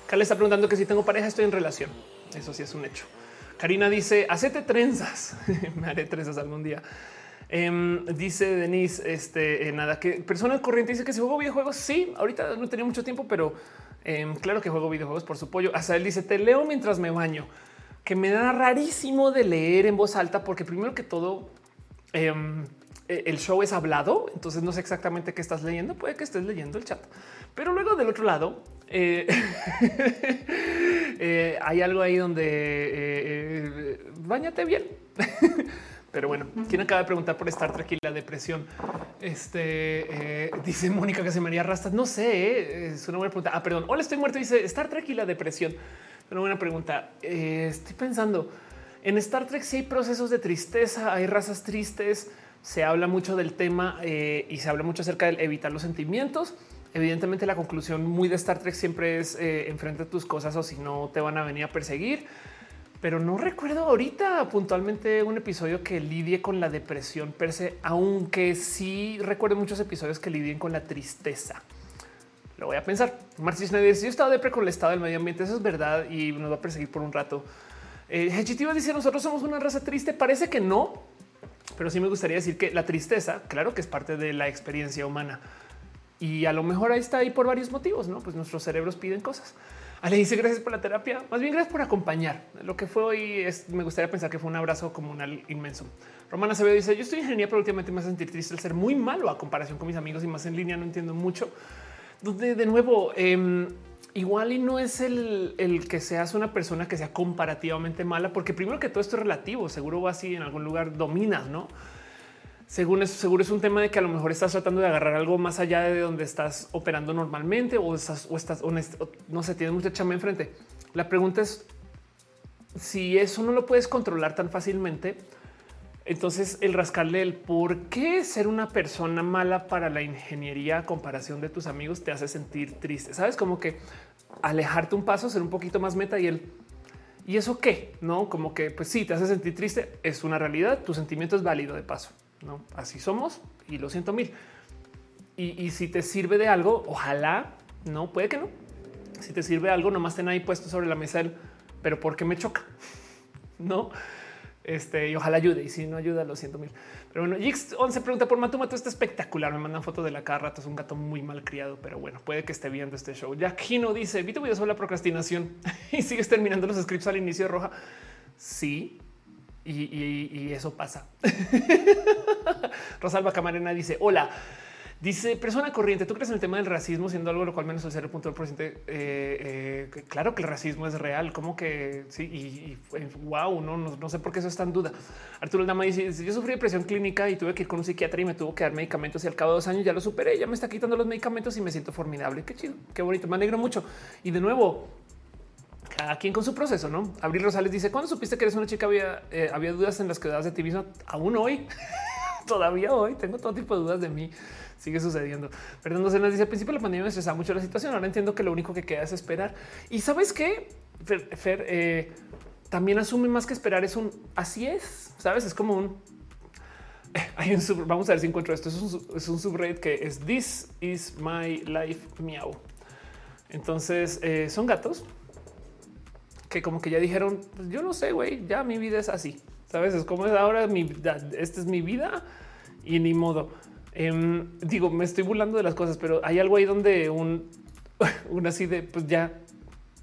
Carla está preguntando que si tengo pareja estoy en relación. Eso sí es un hecho. Karina dice, hacete trenzas. me haré trenzas algún día. Em, dice Denise, este eh, nada que persona corriente dice que si juego videojuegos, sí, ahorita no tenía mucho tiempo, pero em, claro que juego videojuegos por su pollo. Hasta él dice te leo mientras me baño, que me da rarísimo de leer en voz alta, porque primero que todo, em, e, el show es hablado, entonces no sé exactamente qué estás leyendo. Puede que estés leyendo el chat, pero luego del otro lado eh, eh, hay algo ahí donde bañate bien. Pero bueno, ¿quién acaba de preguntar por Star Trek y la depresión? Este eh, dice Mónica que se María Rastas. No sé, eh, es una buena pregunta. Ah, perdón. Hola, estoy muerto. Dice Star Trek y la depresión. Una buena pregunta. Eh, estoy pensando en Star Trek. Si hay procesos de tristeza, hay razas tristes. Se habla mucho del tema y se habla mucho acerca de evitar los sentimientos. Evidentemente la conclusión muy de Star Trek siempre es enfrente tus cosas o si no te van a venir a perseguir. Pero no recuerdo ahorita puntualmente un episodio que lidie con la depresión per se, aunque sí recuerdo muchos episodios que lidien con la tristeza. Lo voy a pensar. Marcis Schneider dice: Yo estaba depre con el estado del medio ambiente. Eso es verdad y nos va a perseguir por un rato. Eh, dice: Nosotros somos una raza triste. Parece que no, pero sí me gustaría decir que la tristeza, claro que es parte de la experiencia humana y a lo mejor ahí está ahí por varios motivos. No, pues nuestros cerebros piden cosas. Ale dice gracias por la terapia. Más bien gracias por acompañar. Lo que fue hoy es me gustaría pensar que fue un abrazo comunal inmenso. Romana Acevedo dice yo estoy en ingeniería, pero últimamente me hace sentir triste el ser muy malo a comparación con mis amigos y más en línea. No entiendo mucho. Donde de nuevo, eh, igual y no es el, el, que seas una persona que sea comparativamente mala, porque primero que todo esto es relativo. Seguro va así en algún lugar dominas, no? Según seguro es un tema de que a lo mejor estás tratando de agarrar algo más allá de donde estás operando normalmente o estás, o estás no sé, tienes mucha chamba enfrente. La pregunta es si eso no lo puedes controlar tan fácilmente entonces, el rascarle el por qué ser una persona mala para la ingeniería a comparación de tus amigos te hace sentir triste. Sabes como que alejarte un paso, ser un poquito más meta y el y eso qué no como que pues sí te hace sentir triste. Es una realidad. Tu sentimiento es válido de paso. No así somos y lo siento mil. Y, y si te sirve de algo, ojalá no puede que no. Si te sirve algo, nomás ten ahí puesto sobre la mesa el pero por qué me choca? No este, y ojalá ayude. Y si no ayuda, lo siento mil. Pero bueno, Jix 11 pregunta por Matu. Matu está espectacular. Me mandan fotos de la cada rato. Es un gato muy mal criado, pero bueno, puede que esté viendo este show. Ya Kino dice: Vi tu video sobre la procrastinación y sigues terminando los scripts al inicio de roja. Sí, y, eso pasa. Rosalba Camarena dice: Hola. Dice persona corriente, ¿tú crees en el tema del racismo siendo algo lo cual menos el 0.2%? Eh, eh, claro que el racismo es real, como que sí, y, wow, no, no, sé por qué eso está en duda. Arturo Dama dice, yo sufrí depresión clínica y tuve que ir con un psiquiatra y me tuvo que dar medicamentos y al cabo de dos años ya lo superé, ya me está quitando los medicamentos y me siento formidable. Qué chido, qué bonito, me alegro mucho. Y de nuevo, cada quien con su proceso, ¿no? Abril Rosales dice, ¿cuándo supiste que eres una chica? Había, eh, había dudas en las que das de ti mismo. Aún hoy, todavía hoy, tengo todo tipo de dudas de mí sigue sucediendo. Fernando Cenas dice al principio la pandemia me estresaba mucho la situación. Ahora entiendo que lo único que queda es esperar. Y sabes qué, Fer, eh, también asume más que esperar. Es un así es. Sabes, es como un hay un sub, vamos a ver si encuentro esto. Es un, es que es This is my life miau. Entonces eh, son gatos que como que ya dijeron, pues yo no sé, güey, ya mi vida es así. Sabes, es como es ahora mi vida. Esta es mi vida y ni modo. Em, digo, me estoy burlando de las cosas, pero hay algo ahí donde un, un así de pues ya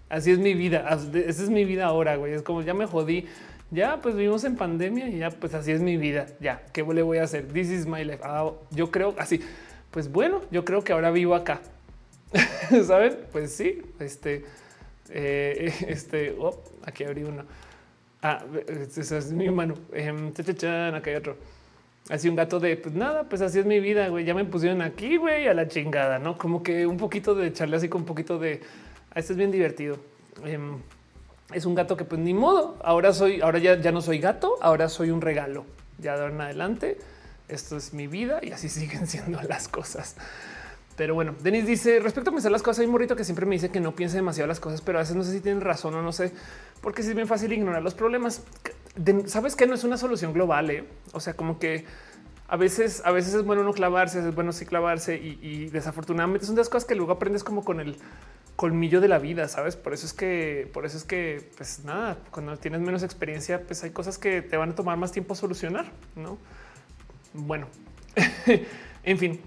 así es mi vida. Esa es mi vida ahora. Güey. Es como ya me jodí. Ya pues vivimos en pandemia y ya pues así es mi vida. Ya qué le voy a hacer? This is my life. Ah, yo creo así. Pues bueno, yo creo que ahora vivo acá. Saben? Pues sí, este, eh, este, oh, aquí abrí uno. Ah, esa es mi mano. Eh, acá hay otro así un gato de pues nada, pues así es mi vida, güey. Ya me pusieron aquí, güey, a la chingada, no como que un poquito de echarle así con un poquito de ah, esto es bien divertido. Em, es un gato que pues ni modo. Ahora soy, ahora ya, ya no soy gato, ahora soy un regalo. Ya de ahora en adelante, esto es mi vida y así siguen siendo las cosas. Pero bueno, Denis dice respecto a pensar las cosas, hay un morrito que siempre me dice que no piense demasiado las cosas, pero a veces no sé si tienen razón o no sé, porque es bien fácil ignorar los problemas sabes que no es una solución global. ¿eh? O sea, como que a veces, a veces es bueno no clavarse, es bueno sí clavarse y, desafortunadamente son de las cosas que luego aprendes como con el colmillo de la vida, sabes? Por eso es que, por eso es que, pues nada, cuando tienes menos experiencia, pues hay cosas que te van a tomar más tiempo solucionar, no? Bueno, en fin,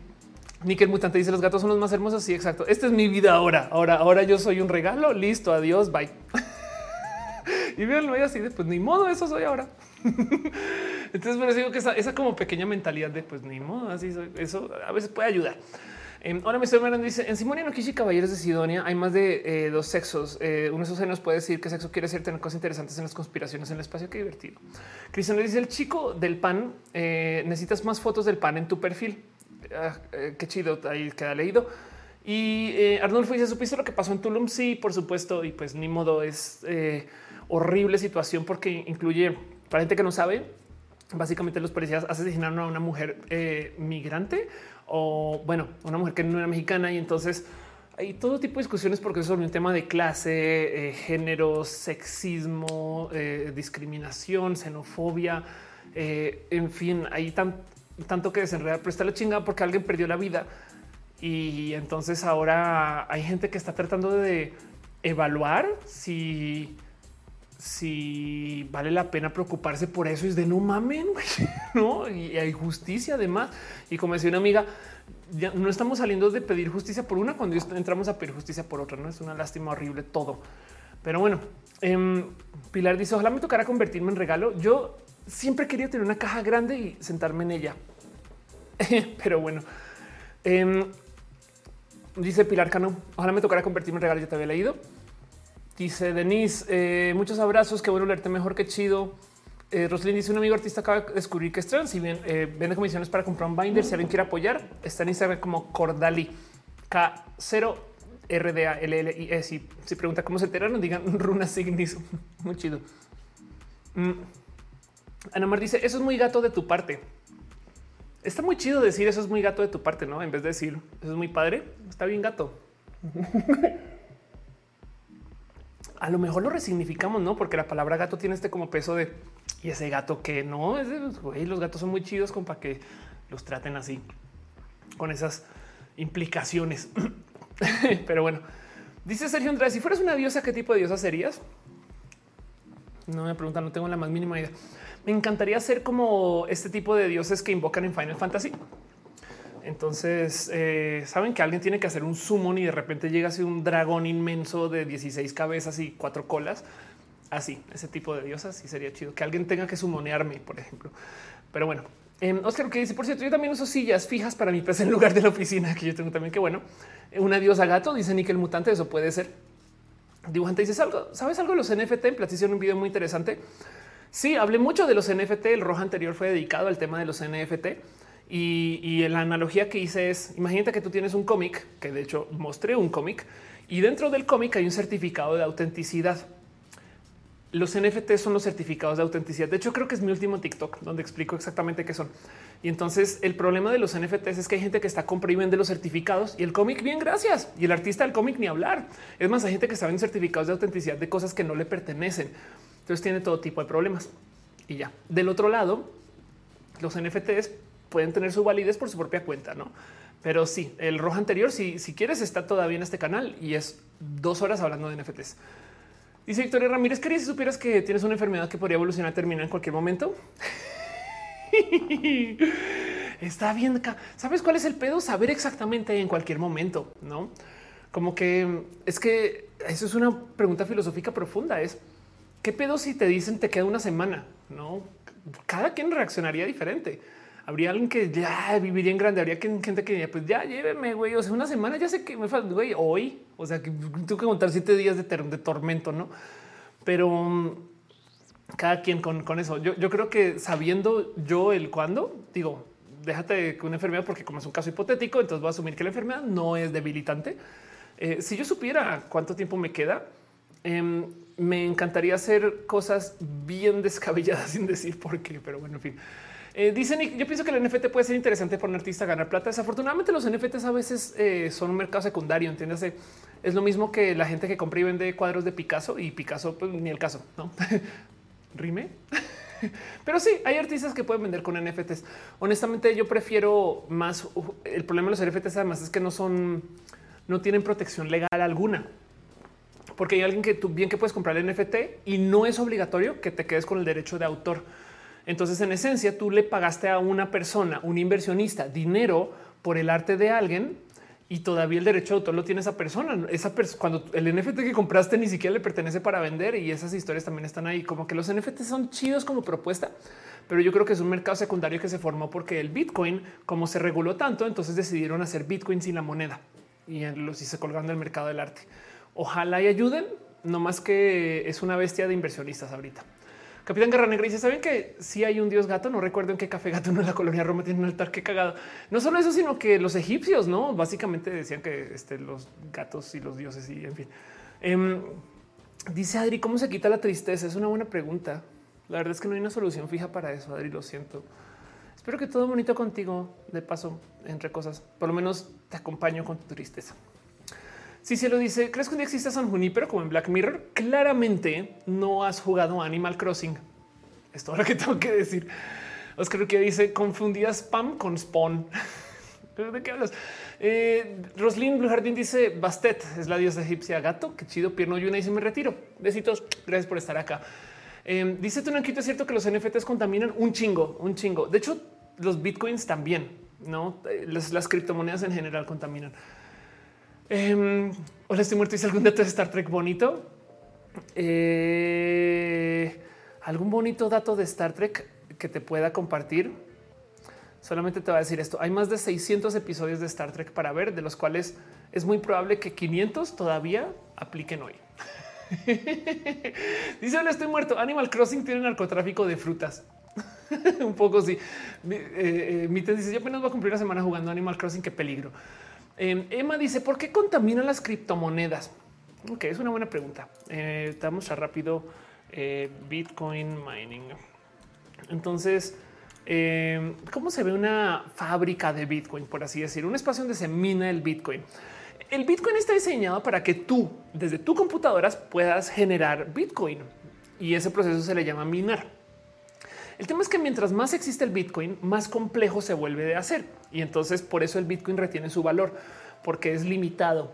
Nickel Mutante dice los gatos son los más hermosos. Sí, exacto. Esta es mi vida ahora. Ahora, ahora yo soy un regalo. Listo. Adiós. Bye. y veanlo así de pues ni modo, eso soy ahora. Entonces, me digo que esa, como pequeña mentalidad de pues ni modo, así soy, eso a veces puede ayudar. Eh, ahora estoy mirando, dice en Simonia no Kishi Caballeros de Sidonia hay más de eh, dos sexos. Eh, uno de esos nos puede decir que sexo quiere decir tener cosas interesantes en las conspiraciones en el espacio. Qué divertido. Cristian dice el chico del pan. Eh, necesitas más fotos del pan en tu perfil. Ah, qué chido. Ahí queda leído. Y Arnulfo dice: ¿Supiste lo que pasó en Tulum? Sí, por supuesto. Y pues ni modo es horrible situación porque incluye para gente que no sabe. básicamente los policías asesinaron a una mujer eh, migrante o bueno, una mujer que no era mexicana y entonces hay todo tipo de discusiones porque es sobre un tema de clase, eh, género, sexismo, eh, discriminación, xenofobia, en fin, hay tanto que desenredar, pero está la chingada porque alguien perdió la vida y entonces ahora hay gente que está tratando de evaluar si si vale la pena preocuparse por eso es de no mamen, no? Y hay justicia además. Y como decía una amiga, ya no estamos saliendo de pedir justicia por una cuando entramos a pedir justicia por otra. No es una lástima horrible todo. Pero bueno, em, Pilar dice: Ojalá me tocara convertirme en regalo. Yo siempre quería tener una caja grande y sentarme en ella. Pero bueno, em, dice Pilar Cano: Ojalá me tocara convertirme en regalo. Ya te había leído. Dice Denise, eh, muchos abrazos, qué bueno leerte mejor que chido. Eh, dice un amigo artista acaba de descubrir que es trans y bien, eh, vende comisiones para comprar un binder. Si alguien quiere apoyar, está en Instagram como Cordali K0 RDA LLI. Si, si pregunta cómo se enteraron, digan runa signis. Muy chido. Mm. Ana Mar dice eso es muy gato de tu parte. Está muy chido decir eso es muy gato de tu parte, no? En vez de decir eso es muy padre, está bien gato. a lo mejor lo resignificamos, no? Porque la palabra gato tiene este como peso de y ese gato que no es los gatos son muy chidos como para que los traten así con esas implicaciones. Pero bueno, dice Sergio Andrade: si fueras una diosa, ¿qué tipo de diosa serías? No me preguntan, no tengo la más mínima idea. Me encantaría ser como este tipo de dioses que invocan en Final Fantasy. Entonces eh, saben que alguien tiene que hacer un summon y de repente llega así un dragón inmenso de 16 cabezas y cuatro colas. Así, ese tipo de diosas y sería chido que alguien tenga que sumonearme, por ejemplo. Pero bueno, eh, Oscar, que dice, por cierto, yo también uso sillas fijas para mi PC en lugar de la oficina, que yo tengo también que bueno, una diosa gato, dice Nickel Mutante, eso puede ser. Dibujante dice algo, ¿sabes algo de los NFT? En un video muy interesante. Sí, hablé mucho de los NFT. El rojo anterior fue dedicado al tema de los NFT. Y, la analogía que hice es, imagínate que tú tienes un cómic, que de hecho mostré un cómic, y dentro del cómic hay un certificado de autenticidad. Los NFT son los certificados de autenticidad. De hecho, creo que es mi último TikTok donde explico exactamente qué son. Y entonces el problema de los NFTs es que hay gente que está compra y vende los certificados y el cómic, bien, gracias. Y el artista del cómic ni hablar. Es más, hay gente que está vendiendo certificados de autenticidad de cosas que no le pertenecen. Entonces tiene todo tipo de problemas. Y ya. Del otro lado, los NFTs pueden tener su validez por su propia cuenta, no? Pero sí, el rojo anterior, si, si quieres, está todavía en este canal y es dos horas hablando de NFTs. Dice Victoria Ramírez, quería si supieras que tienes una enfermedad que podría evolucionar, terminar en cualquier momento. está bien. ¿Sabes cuál es el pedo? Saber exactamente en cualquier momento, no? Como que es que eso es una pregunta filosófica profunda. Es qué pedo si te dicen te queda una semana, no? Cada quien reaccionaría diferente habría alguien que ya viviría en grande, habría gente que pues ya lléveme, güey, o sea, una semana ya sé que me falta, güey, hoy, o sea, que tengo que contar siete días de, tormento, ¿no? Pero mm, cada quien con, eso. Yo, creo que sabiendo yo el cuándo, digo, déjate con una enfermedad, porque como es un caso hipotético, entonces voy a asumir que la enfermedad no es debilitante. Eh, si yo supiera cuánto tiempo me queda, em, me encantaría hacer cosas bien descabelladas sin decir por qué, pero bueno, en fin. Eh, dicen, yo pienso que el NFT puede ser interesante para un artista ganar plata. Desafortunadamente, los NFTs a veces eh, son un mercado secundario. Entiéndase, es lo mismo que la gente que compra y vende cuadros de Picasso y Picasso, pues ni el caso, no rime. Pero sí, hay artistas que pueden vender con NFTs. Honestamente, yo prefiero más. El problema de los NFTs, además, es que no son, no tienen protección legal alguna porque hay alguien que tú bien que puedes comprar el NFT y no es obligatorio que te quedes con el derecho de autor. Entonces, en esencia, tú le pagaste a una persona, un inversionista, dinero por el arte de alguien y todavía el derecho de autor lo tiene esa persona. Esa persona, cuando el NFT que compraste ni siquiera le pertenece para vender y esas historias también están ahí. Como que los NFT son chidos como propuesta, pero yo creo que es un mercado secundario que se formó porque el Bitcoin, como se reguló tanto, entonces decidieron hacer Bitcoin sin la moneda y los hice colgando el mercado del arte. Ojalá y ayuden, no más que es una bestia de inversionistas ahorita. Capitán Guerra Negra dice: Saben que si hay un dios gato. No recuerdo en qué café gato no en la colonia Roma tiene un altar. Qué cagado. No solo eso, sino que los egipcios, no básicamente decían que este, los gatos y los dioses y en fin. Em, dice Adri: ¿Cómo se quita la tristeza? Es una buena pregunta. La verdad es que no hay una solución fija para eso, Adri, lo siento. Espero que todo bonito contigo, de paso, entre cosas. Por lo menos te acompaño con tu tristeza. Si se lo dice, ¿crees que un día existe San Junipero como en Black Mirror? Claramente no has jugado Animal Crossing. Es todo lo que tengo que decir. Oscar que dice confundía spam con spawn. ¿De qué hablas? Eh, Roslyn Blue Jardín dice Bastet es la diosa egipcia gato. Qué chido, pierno y una y se me retiro. Besitos. Gracias por estar acá. Eh, dice Tunanquito, es cierto que los NFTs contaminan un chingo, un chingo. De hecho, los bitcoins también, no eh, las, criptomonedas en general contaminan. Eh, hola, estoy muerto. ¿Dice algún dato de Star Trek bonito? Eh, ¿Algún bonito dato de Star Trek que te pueda compartir? Solamente te voy a decir esto. Hay más de 600 episodios de Star Trek para ver, de los cuales es muy probable que 500 todavía apliquen hoy. Dice, hola, estoy muerto. Animal Crossing tiene narcotráfico de frutas. Un poco sí. Eh, eh dice, yo apenas voy a cumplir una semana jugando Animal Crossing, qué peligro. Em, Emma dice, ¿por qué contaminan las criptomonedas? Ok, es una buena pregunta. Eh, a rápido eh, Bitcoin mining. Entonces, em, ¿cómo se ve una fábrica de Bitcoin, por así decir? Un espacio donde se mina el Bitcoin. El Bitcoin está diseñado para que tú, desde tu computadoras, puedas generar Bitcoin. Y ese proceso se le llama minar. El tema es que mientras más existe el Bitcoin, más complejo se vuelve de hacer. Y entonces por eso el Bitcoin retiene su valor, porque es limitado.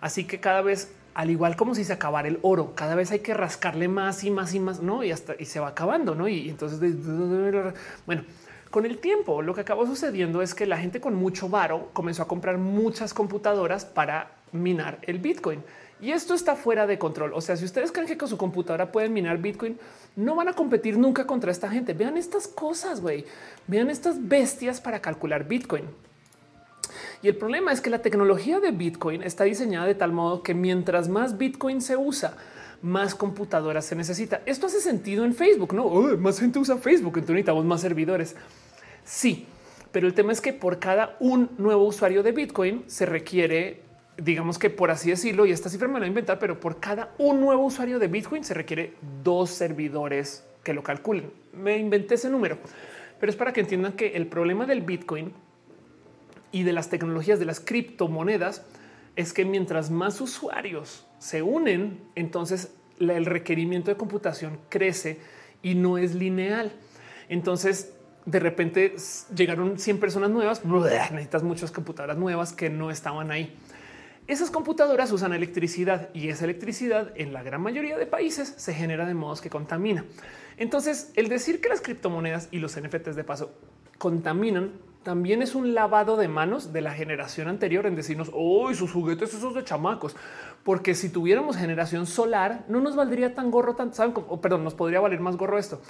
Así que cada vez, al igual como si se acabara el oro, cada vez hay que rascarle más y más y más, ¿no? Y hasta y se va acabando, ¿no? Y, entonces, bueno, con el tiempo lo que acabó sucediendo es que la gente con mucho varo comenzó a comprar muchas computadoras para minar el Bitcoin. Y esto está fuera de control. O sea, si ustedes creen que con su computadora pueden minar Bitcoin, no van a competir nunca contra esta gente. Vean estas cosas, güey. Vean estas bestias para calcular Bitcoin. Y el problema es que la tecnología de Bitcoin está diseñada de tal modo que mientras más Bitcoin se usa, más computadoras se necesita. Esto hace sentido en Facebook, no? más gente usa Facebook, entonces necesitamos más servidores. Sí, pero el tema es que por cada un nuevo usuario de Bitcoin se requiere digamos que por así decirlo, y esta cifra me la voy a inventar, pero por cada un nuevo usuario de Bitcoin se requiere dos servidores que lo calculen. Me inventé ese número, pero es para que entiendan que el problema del Bitcoin y de las tecnologías de las criptomonedas es que mientras más usuarios se unen, entonces el requerimiento de computación crece y no es lineal. Entonces, de repente llegaron 100 personas nuevas, necesitas muchas computadoras nuevas que no estaban ahí. Esas computadoras usan electricidad y esa electricidad en la gran mayoría de países se genera de modos que contamina. Entonces, el decir que las criptomonedas y los NFTs de paso contaminan también es un lavado de manos de la generación anterior en decirnos hoy sus juguetes esos de chamacos, porque si tuviéramos generación solar no nos valdría tan gorro, tan saben, perdón, nos podría valer más gorro esto.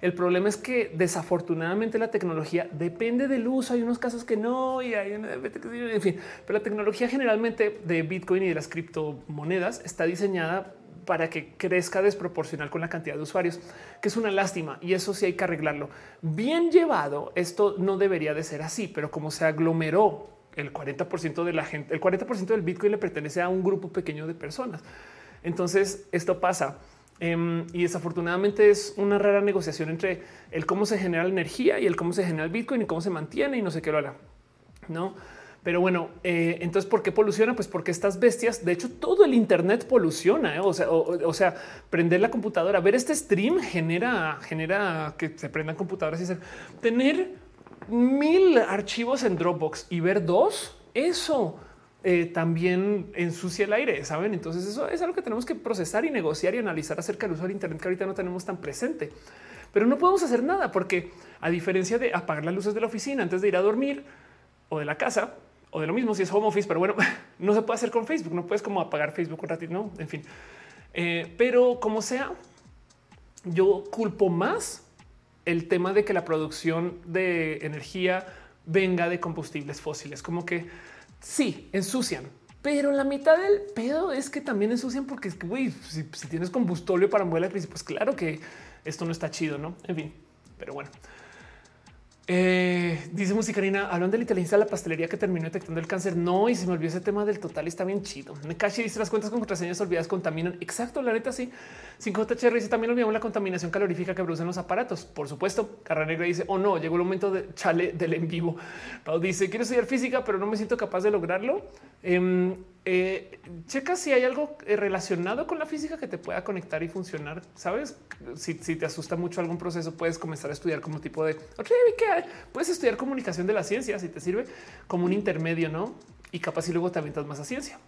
El problema es que desafortunadamente la tecnología depende del uso. Hay unos casos que no y hay en fin, pero la tecnología generalmente de Bitcoin y de las criptomonedas está diseñada para que crezca desproporcional con la cantidad de usuarios, que es una lástima y eso sí hay que arreglarlo. Bien llevado, esto no debería de ser así, pero como se aglomeró el 40% de la gente, el 40% del Bitcoin le pertenece a un grupo pequeño de personas. Entonces esto pasa. Em, y desafortunadamente es una rara negociación entre el cómo se genera la energía y el cómo se genera el Bitcoin y cómo se mantiene y no sé qué lo hará. No, pero bueno, eh, entonces, ¿por qué poluciona? Pues porque estas bestias, de hecho, todo el Internet poluciona. ¿eh? O, sea, o, sea, prender la computadora, ver este stream genera, genera que se prendan computadoras y tener mil archivos en Dropbox y ver dos, eso eh, también ensucia el aire, saben? Entonces eso es algo que tenemos que procesar y negociar y analizar acerca del uso del Internet que ahorita no tenemos tan presente. Pero no podemos hacer nada porque a diferencia de apagar las luces de la oficina antes de ir a dormir o de la casa o de lo mismo si es home office, pero bueno, no se puede hacer con Facebook, no puedes como apagar Facebook un ratito, no, en fin. Eh, pero como sea, yo culpo más el tema de que la producción de energía venga de combustibles fósiles, como que sí, ensucian, pero la mitad del pedo es que también ensucian porque es que, güey, si, tienes combustible para mover la crisis, pues claro que esto no está chido, ¿no? En fin, pero bueno. Eh, dice Musicarina, hablan de la inteligencia de la pastelería que terminó detectando el cáncer. No, y se me olvidó ese tema del total está bien chido. Nekashi dice las cuentas con contraseñas olvidadas contaminan. Exacto, la neta sí. 5JHR dice también olvidamos la contaminación calorífica que producen los aparatos. Por supuesto, Carra Negra dice, oh no, llegó el momento de chale del en vivo. Pau dice, quiero estudiar física, pero no me siento capaz de lograrlo. Em, eh, checa si hay algo eh, relacionado con la física que te pueda conectar y funcionar. Sabes, si, te asusta mucho algún proceso, puedes comenzar a estudiar como tipo de ok, puedes estudiar comunicación de la ciencia si te sirve como un intermedio, no? Y capaz y luego te aventas más a ciencia.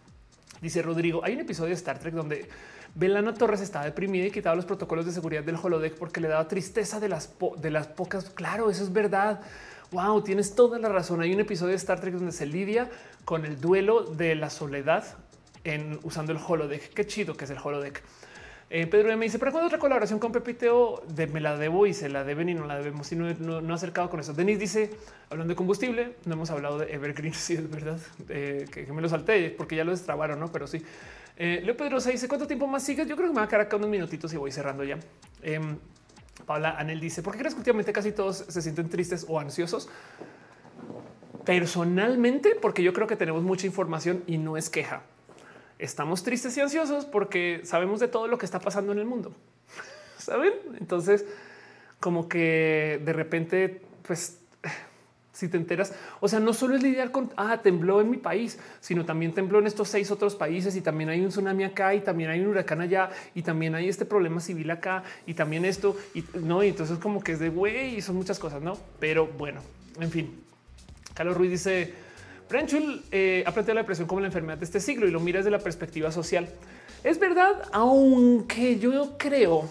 Dice Rodrigo, hay un episodio de Star Trek donde Belana Torres estaba deprimida y quitaba los protocolos de seguridad del holodeck porque le daba tristeza de las, de las pocas. Claro, eso es verdad. Wow, tienes toda la razón. Hay un episodio de Star Trek donde se lidia con el duelo de la soledad en usando el holodeck. Qué chido que es el holodeck. Eh, Pedro me dice, ¿pero cuándo otra colaboración con Pepiteo? De, me la debo y se la deben y no la debemos. Y no, no, acercado con eso. Denis dice, hablando de combustible, no hemos hablado de Evergreen, si es verdad, eh, que, me lo salté porque ya lo destrabaron, ¿no? Pero sí. Eh, Leo Pedro se dice, ¿cuánto tiempo más sigues? Yo creo que me va a quedar acá unos minutitos y voy cerrando ya. Em, Paula Anel dice, ¿por qué crees que últimamente casi todos se sienten tristes o ansiosos? Personalmente, porque yo creo que tenemos mucha información y no es queja. Estamos tristes y ansiosos porque sabemos de todo lo que está pasando en el mundo. ¿Saben? Entonces, como que de repente, pues si te enteras, o sea, no solo es lidiar con, ah, tembló en mi país, sino también tembló en estos seis otros países y también hay un tsunami acá y también hay un huracán allá y también hay este problema civil acá y también esto y no, y entonces como que es de güey y son muchas cosas, no? Pero bueno, en fin. Carlos Ruiz dice, Brenchul eh, ha planteado la depresión como la enfermedad de este siglo y lo mira desde la perspectiva social. Es verdad, aunque yo creo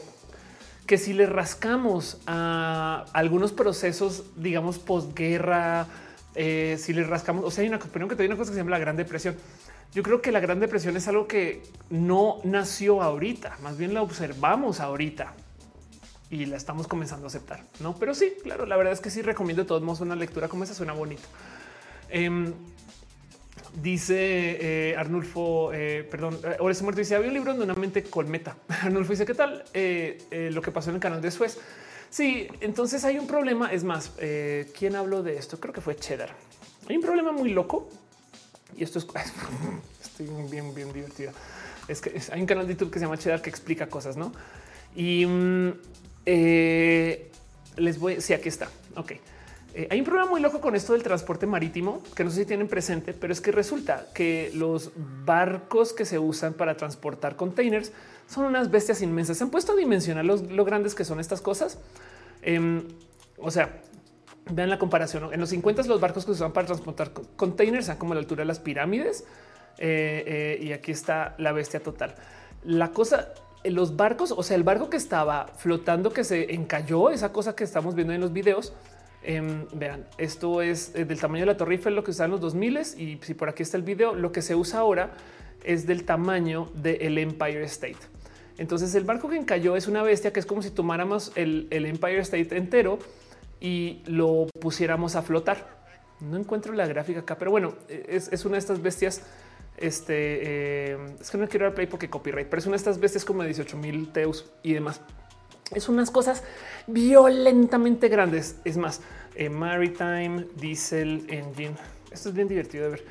que si le rascamos a algunos procesos, digamos, posguerra, eh, si le rascamos, o sea, hay una opinión que te una cosa que se llama la Gran Depresión. Yo creo que la Gran Depresión es algo que no nació ahorita, más bien la observamos ahorita y la estamos comenzando a aceptar, no? Pero sí, claro, la verdad es que sí recomiendo de todos modos una lectura como esa, suena bonito. Em, Dice eh, Arnulfo, eh, perdón, ahora ese muerto dice había un libro de una mente colmeta. Arnulfo dice qué tal eh, lo que pasó en el canal de Suez. Sí, entonces hay un problema. Es más, ¿quién habló de esto? Creo que fue Cheddar. Hay un problema muy loco y esto es estoy bien, bien divertido. Es que hay un canal de YouTube que se llama Cheddar que explica cosas, no? Y mm, les voy. Sí, aquí está. Ok. Eh, hay un problema muy loco con esto del transporte marítimo que no sé si tienen presente, pero es que resulta que los barcos que se usan para transportar containers son unas bestias inmensas. Se han puesto a dimensionar lo grandes que son estas cosas. Em, o sea, vean la comparación. En los 50 los barcos que se usan para transportar containers son como la altura de las pirámides. Eh, eh, y aquí está la bestia total. La cosa, los barcos, o sea, el barco que estaba flotando, que se encalló, esa cosa que estamos viendo en los videos, Em, vean, esto es eh, del tamaño de la Torre Eiffel, lo que usaban los 2000 y si por aquí está el video, lo que se usa ahora es del tamaño del Empire State. Entonces el barco que encalló es una bestia que es como si tomáramos el, Empire State entero y lo pusiéramos a flotar. No encuentro la gráfica acá, pero bueno, es, una de estas bestias. Este em, es que no quiero dar play porque copyright, pero es una de estas bestias como de 18 mil teus y demás. Es unas cosas violentamente grandes. Es más, eh, Maritime Diesel Engine. Esto es bien divertido de ver.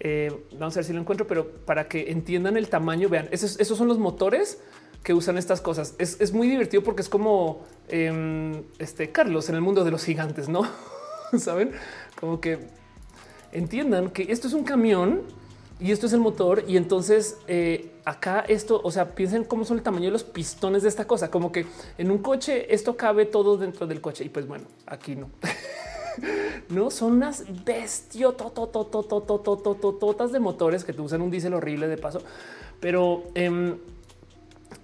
Eh, vamos a ver si lo encuentro, pero para que entiendan el tamaño, vean, esos, son los motores que usan estas cosas. Es, muy divertido porque es como em, este Carlos en el mundo de los gigantes, no saben como que entiendan que esto es un camión y esto es el motor. Y entonces eh, acá esto, o sea, piensen cómo son el tamaño de los pistones de esta cosa, como que en un coche esto cabe todo dentro del coche. Y pues bueno, aquí no. no son unas bestiototas de motores que te usan un diésel horrible de paso, pero em,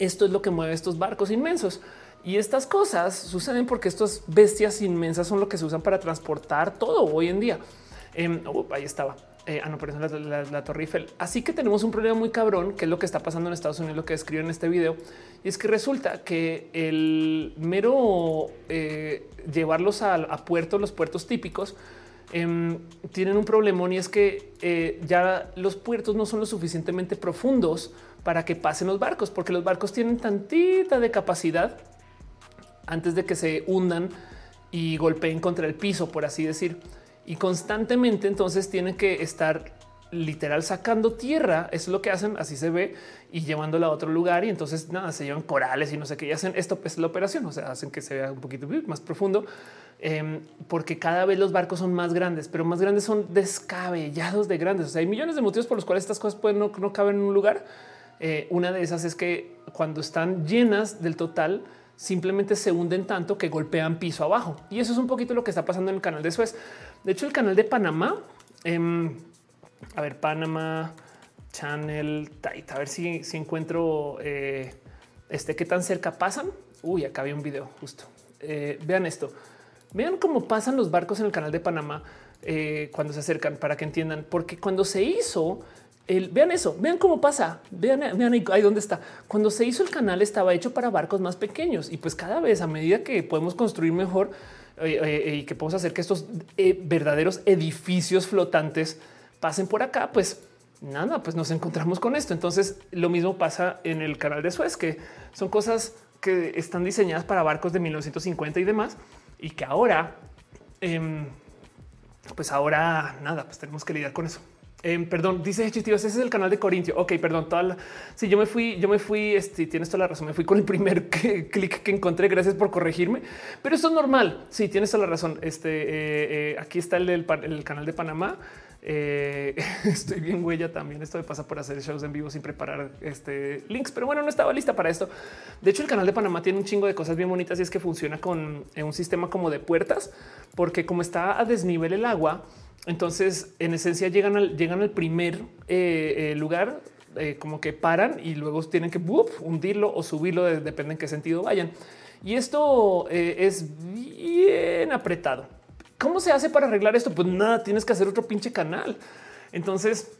esto es lo que mueve estos barcos inmensos. Y estas cosas suceden porque estas bestias inmensas son lo que se usan para transportar todo hoy en día. Em, oh, ahí estaba. Eh, ah, no, por ejemplo, la, Torre Eiffel. Así que tenemos un problema muy cabrón, que es lo que está pasando en Estados Unidos, lo que escribo en este video. Y es que resulta que el mero eh, llevarlos a, puertos, los puertos típicos, em, tienen un problemón y es que eh, ya los puertos no son lo suficientemente profundos para que pasen los barcos, porque los barcos tienen tantita de capacidad antes de que se hundan y golpeen contra el piso, por así decir. Y constantemente entonces tienen que estar literal sacando tierra. es lo que hacen, así se ve, y llevándola a otro lugar. Y entonces nada, se llevan corales y no sé qué. Y hacen esto, es la operación. O sea, hacen que se vea un poquito más profundo, em, porque cada vez los barcos son más grandes, pero más grandes son descabellados de grandes. O sea, hay millones de motivos por los cuales estas cosas pueden no, no caben en un lugar. Eh, una de esas es que cuando están llenas del total, simplemente se hunden tanto que golpean piso abajo. Y eso es un poquito lo que está pasando en el canal de Suez. De hecho, el canal de Panamá, em, a ver, Panamá Channel Tight, a ver si, si encuentro eh, este qué tan cerca pasan. Uy, acá había un video justo. Eh, vean esto. Vean cómo pasan los barcos en el canal de Panamá eh, cuando se acercan para que entiendan, porque cuando se hizo el, vean eso, vean cómo pasa, vean, vean ahí, ahí, dónde está. Cuando se hizo el canal estaba hecho para barcos más pequeños y pues cada vez a medida que podemos construir mejor y que podemos hacer que estos verdaderos edificios flotantes pasen por acá, pues nada, pues nos encontramos con esto. Entonces lo mismo pasa en el canal de Suez, que son cosas que están diseñadas para barcos de 1950 y demás, y que ahora, em, pues ahora nada, pues tenemos que lidiar con eso. Em, perdón, dice Chitivas, ese es el canal de Corintio. Ok, perdón, toda la... yo me fui, yo me fui, este, tienes toda la razón, me fui con el primer clic que encontré, gracias por corregirme, pero esto es normal, sí, tienes toda la razón. Este, eh, eh, aquí está el, canal de Panamá, eh, estoy bien huella también. Esto me pasa por hacer shows en vivo sin preparar este links, pero bueno, no estaba lista para esto. De hecho, el canal de Panamá tiene un chingo de cosas bien bonitas y es que funciona con un sistema como de puertas, porque como está a desnivel el agua, entonces en esencia llegan al, llegan al primer eh, lugar, como que paran y luego tienen que hundirlo o subirlo, depende en qué sentido vayan. Y esto es bien apretado. ¿Cómo se hace para arreglar esto? Pues nada, tienes que hacer otro pinche canal. Entonces,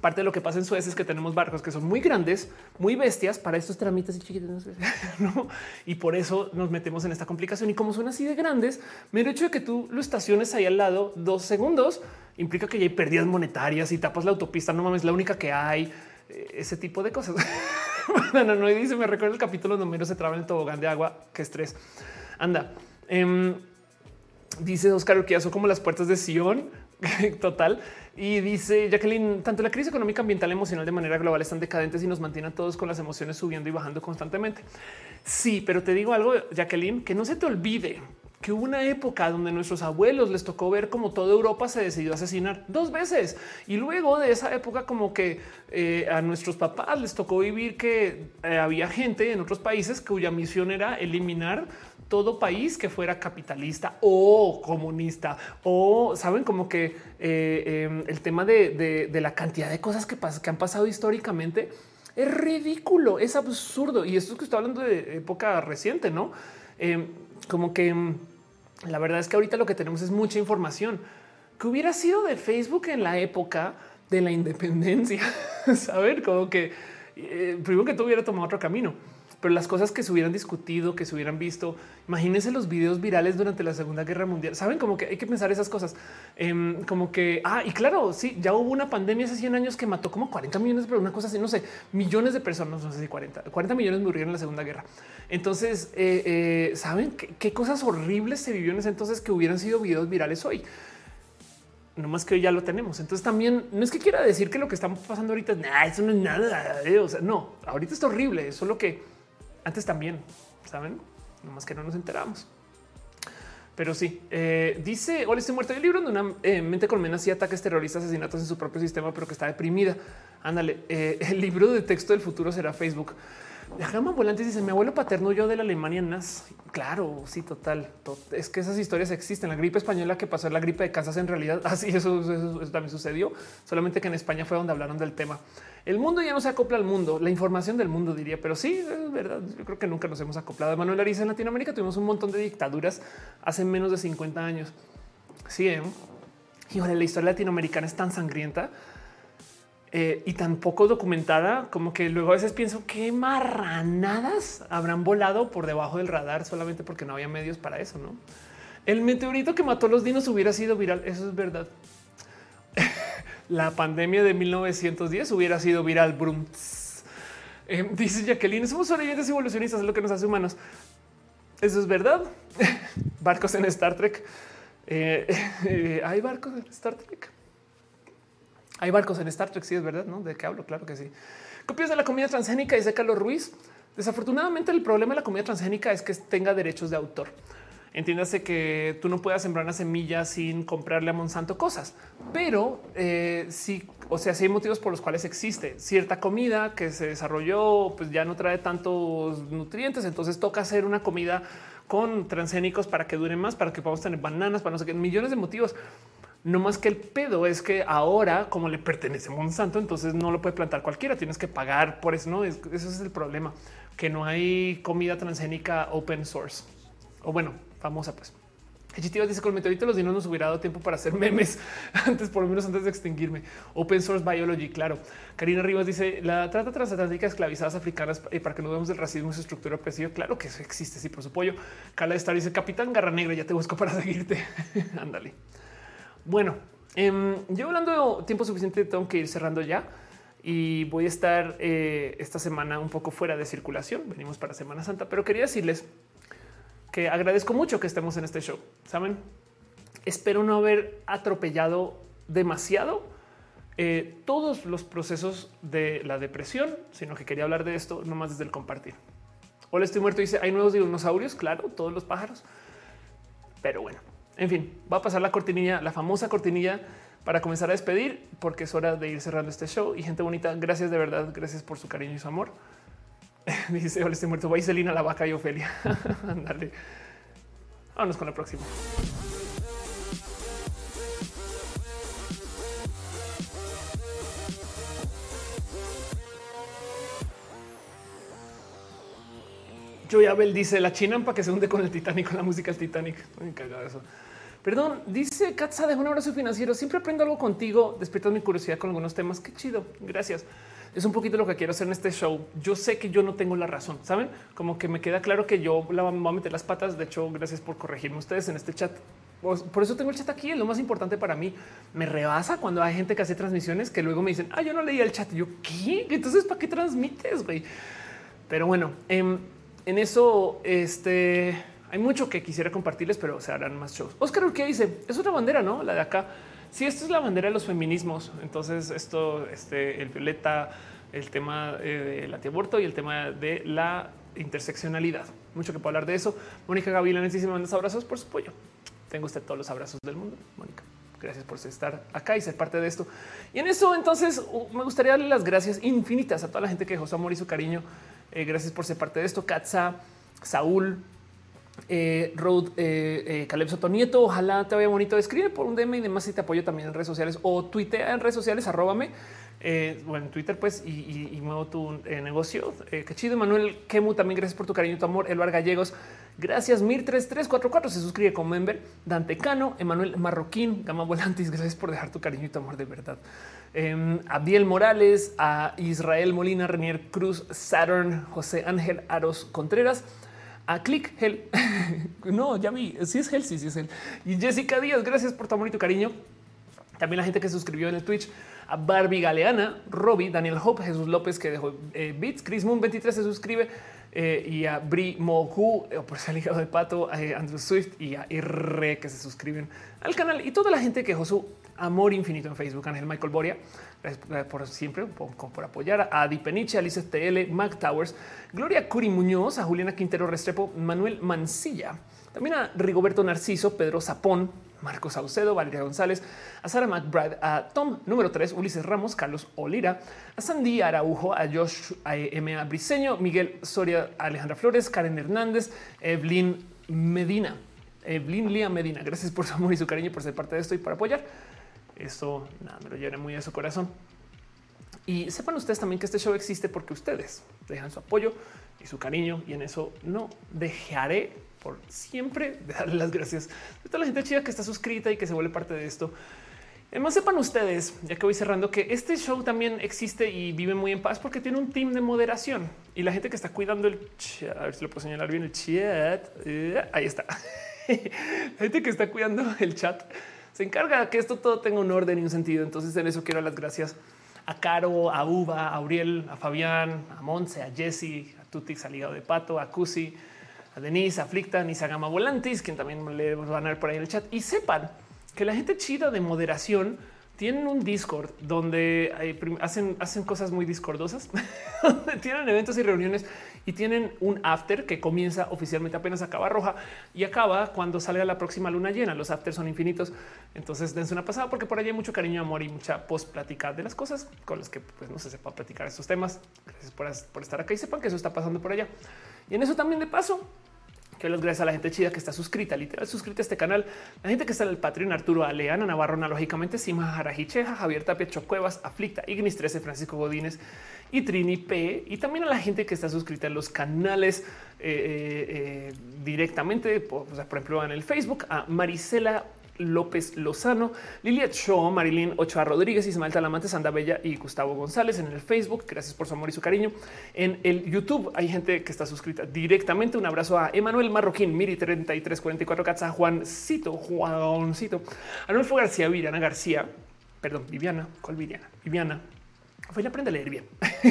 parte de lo que pasa en Suez es que tenemos barcos que son muy grandes, muy bestias para estos trámites y chiquitos, ¿no? Y por eso nos metemos en esta complicación. Y como son así de grandes, mero hecho de que tú lo estaciones ahí al lado dos segundos implica que ya hay pérdidas monetarias y tapas la autopista. No mames, la única que hay eh, ese tipo de cosas. no. Y dice, me recuerdo el capítulo donde se traba en el tobogán de agua. Qué estrés. Anda. Em, Dice Oscar son como las puertas de Sion total. Y dice Jacqueline, tanto la crisis económica, ambiental, emocional de manera global están decadentes y nos mantienen todos con las emociones subiendo y bajando constantemente. Sí, pero te digo algo, Jacqueline, que no se te olvide que hubo una época donde nuestros abuelos les tocó ver como toda Europa se decidió asesinar dos veces y luego de esa época como que eh, a nuestros papás les tocó vivir que eh, había gente en otros países cuya misión era eliminar todo país que fuera capitalista o comunista o saben como que eh, em, el tema de, la cantidad de cosas que, que han pasado históricamente es ridículo, es absurdo. Y esto es que estoy hablando de época reciente, no? Em, como que em, la verdad es que ahorita lo que tenemos es mucha información que hubiera sido de Facebook en la época de la independencia. Saber como que eh, primero que tú hubiera tomado otro camino pero las cosas que se hubieran discutido, que se hubieran visto, imagínense los videos virales durante la Segunda Guerra Mundial. Saben como que hay que pensar esas cosas, em, como que, ah, y claro, sí, ya hubo una pandemia hace 100 años que mató como 40 millones, pero una cosa así, no sé, millones de personas, no sé si 40, 40 millones murieron en la Segunda Guerra. Entonces, eh, eh, saben qué, cosas horribles se vivió en ese entonces que hubieran sido videos virales hoy no más que hoy ya lo tenemos. Entonces también no es que quiera decir que lo que estamos pasando ahorita es nada, eso no es nada. Eh, o sea, no, ahorita es horrible. Eso es lo que antes también, saben, más que no nos enteramos. Pero sí, eh, dice, hola, estoy muerto. El libro de una eh, mente colmena y ataques terroristas, asesinatos en su propio sistema, pero que está deprimida. Ándale, eh, el libro de texto del futuro será Facebook. Jama Volantes dice: Mi abuelo paterno yo de la Alemania nazi. Claro, sí, total. Es que esas historias existen. La gripe española que pasó la gripe de casas en realidad así eso, también sucedió, solamente que en España fue donde hablaron del tema. El mundo ya no se acopla al mundo, la información del mundo diría, pero sí, es verdad. Yo creo que nunca nos hemos acoplado. Manuel Ariza en Latinoamérica tuvimos un montón de dictaduras hace menos de 50 años. Sí, ¿eh? y la historia latinoamericana es tan sangrienta eh, y tan poco documentada como que luego a veces pienso qué marranadas habrán volado por debajo del radar solamente porque no había medios para eso. No, el meteorito que mató a los dinos hubiera sido viral. Eso es verdad. La pandemia de 1910 hubiera sido viral. Eh, dice Jacqueline, somos sobrevivientes evolucionistas, es lo que nos hace humanos. Eso es verdad. barcos en Star Trek. Eh, hay barcos en Star Trek. Hay barcos en Star Trek, sí es verdad, ¿no? ¿De qué hablo? Claro que sí. Copias de la comida transgénica, dice Carlos Ruiz. Desafortunadamente el problema de la comida transgénica es que tenga derechos de autor. Entiéndase que tú no puedas sembrar una semilla sin comprarle a Monsanto cosas, pero eh, sí, o sea, sí hay motivos por los cuales existe cierta comida que se desarrolló, pues ya no trae tantos nutrientes, entonces toca hacer una comida con transgénicos para que dure más, para que podamos tener bananas, para no sé qué, millones de motivos. No más que el pedo es que ahora, como le pertenece Monsanto, entonces no lo puede plantar cualquiera. Tienes que pagar por eso. No, ese es el problema, que no hay comida transgénica open source o bueno, famosa, pues. Hechitiva dice con el meteorito los dinos nos hubiera dado tiempo para hacer memes antes, por lo menos antes de extinguirme. Open source biology, claro. Karina Rivas dice la trata transatlántica esclavizadas africanas eh, para que no veamos del racismo y su estructura opresiva. Claro que eso existe, sí, por su pollo. Carla Star dice Capitán Garra Negra, ya te busco para seguirte. Ándale. Bueno, yo hablando de tiempo suficiente, tengo que ir cerrando ya y voy a estar eh, esta semana un poco fuera de circulación. Venimos para Semana Santa, pero quería decirles que agradezco mucho que estemos en este show. Saben, espero no haber atropellado demasiado eh, todos los procesos de la depresión, sino que quería hablar de esto nomás desde el compartir. Hola, estoy muerto. Dice hay nuevos dinosaurios. Claro, todos los pájaros, pero bueno, en fin, va a pasar la cortinilla, la famosa cortinilla para comenzar a despedir, porque es hora de ir cerrando este show. Y gente bonita, gracias de verdad, gracias por su cariño y su amor. Dice, hola, estoy muerto. Celina, la vaca y Ofelia. Ándale. Vámonos con la próxima. Joy Abel dice la chinampa que se hunde con el Titanic, con la música del Titanic. Me cagado eso. Perdón, dice Katza de un abrazo financiero. Siempre aprendo algo contigo. Despiertas mi curiosidad con algunos temas. Qué chido. Gracias es un poquito lo que quiero hacer en este show. Yo sé que yo no tengo la razón, saben? Como que me queda claro que yo la voy a meter las patas. De hecho, gracias por corregirme ustedes en este chat. Pues, por eso tengo el chat aquí. Es lo más importante para mí. Me rebasa cuando hay gente que hace transmisiones que luego me dicen, ah, yo no leía el chat. yo, ¿qué? Entonces, ¿para qué transmites, güey? Pero bueno, en, en eso, este, hay mucho que quisiera compartirles, pero se harán más shows. Oscar ¿qué dice, es otra bandera, ¿no? La de acá. Si esto es la bandera de los feminismos, entonces esto, este, el violeta, el tema eh, del antiaborto y el tema de la interseccionalidad. Mucho que puedo hablar de eso. Mónica Gavilán, si me mandas abrazos por su pollo. Tengo usted todos los abrazos del mundo, Mónica. Gracias por estar acá y ser parte de esto. Y en eso, entonces, me gustaría darle las gracias infinitas a toda la gente que dejó su amor y su cariño. Eh, gracias por ser parte de esto. Katza, Saúl, eh, Road, eh, eh, Caleb Sotonieto, ojalá te vaya bonito. Escribe por un DM y demás si te apoyo también en redes sociales o tuitea en redes sociales, arróbame. Eh, bueno, en Twitter, pues, y, muevo tu negocio. qué chido, Manuel Kemu, también gracias por tu cariño y tu amor. Elvar Gallegos, gracias. Mir 3344 se suscribe como member. Dante Cano, Emanuel Marroquín, Gama Volantis, gracias por dejar tu cariño y tu amor de verdad. Eh, Abdiel Morales, a Israel Molina, Renier Cruz, Saturn, José Ángel Aros Contreras a Click Hell. no, ya vi. Si es Hell, sí, sí es él. Y Jessica Díaz, gracias por tu amor y tu cariño. También la gente que se suscribió en el Twitch a Barbie Galeana, Robbie, Daniel Hope, Jesús López que dejó eh, Beats, Chris Moon 23 se suscribe eh, y a Bri Moku eh, por ser ligado de pato, a Andrew Swift y a R que se suscriben al canal y toda la gente que dejó amor infinito en Facebook. Ángel Michael Boria, gracias por siempre, por, apoyar a Adi Peniche, Alice TL, Mac Towers, Gloria Curi Muñoz, a Juliana Quintero Restrepo, Manuel Mancilla, también a Rigoberto Narciso, Pedro Zapón, Marcos Saucedo, Valeria González, a Sara McBride, a Tom número 3, Ulises Ramos, Carlos Olira, a Sandy Araujo, a Josh a M. Miguel Soria, Alejandra Flores, Karen Hernández, Evelyn Medina, Evelyn Lía Medina. Gracias por su amor y su cariño por ser parte de esto y por apoyar. Esto nada, me lo llena muy a su corazón. Y sepan ustedes también que este show existe porque ustedes dejan su apoyo y su cariño y en eso no dejaré por siempre de darle las gracias a toda la gente chida que está suscrita y que se vuelve parte de esto. Además, sepan ustedes, ya que voy cerrando, que este show también existe y vive muy en paz porque tiene un team de moderación y la gente que está cuidando el chat. A ver si lo puedo señalar bien el chat. Eh, ahí está. la gente que está cuidando el chat se encarga que esto todo tenga un orden y un sentido. Entonces, en eso quiero las gracias a Caro, a Uva, a Uriel, a Fabián, a Monse, a Jesse, a Tutix, al hígado de pato, a Cusi, a Denise, Aflicta, Nisa Gama Volantis, quien también le van a ver por ahí en el chat. Y sepan que la gente chida de moderación tienen un Discord donde hacen, hacen cosas muy discordosas, tienen eventos y reuniones y tienen un after que comienza oficialmente apenas acaba roja y acaba cuando salga la próxima luna llena. Los afters son infinitos. Entonces dense una pasada porque por allí hay mucho cariño, amor y mucha post plática de las cosas con las que pues, no se sepa platicar estos temas. Gracias por, por estar acá y sepan que eso está pasando por allá. Y en eso también de paso que los gracias a la gente chida que está suscrita, literal suscrita a este canal, la gente que está en el Patreon, Arturo Aleana Navarro, analógicamente, Sima Jarajicheja, Javier Tapia Chocuevas, Aflicta, Ignis 13, Francisco Godínez y Trini P. Y también a la gente que está suscrita en los canales eh, eh, eh, directamente, por, por ejemplo, en el Facebook, a Marisela López Lozano, Lilia Cho, Marilyn Ochoa Rodríguez, Ismael Talamante, Sanda Bella y Gustavo González en el Facebook. Gracias por su amor y su cariño. En el YouTube hay gente que está suscrita directamente. Un abrazo a Emanuel Marroquín, Miri 3344 Katza, Juancito, Juancito, Anulfo García, Viviana García, perdón, Viviana, ¿cuál Viviana? Viviana, fue aprende a leer bien.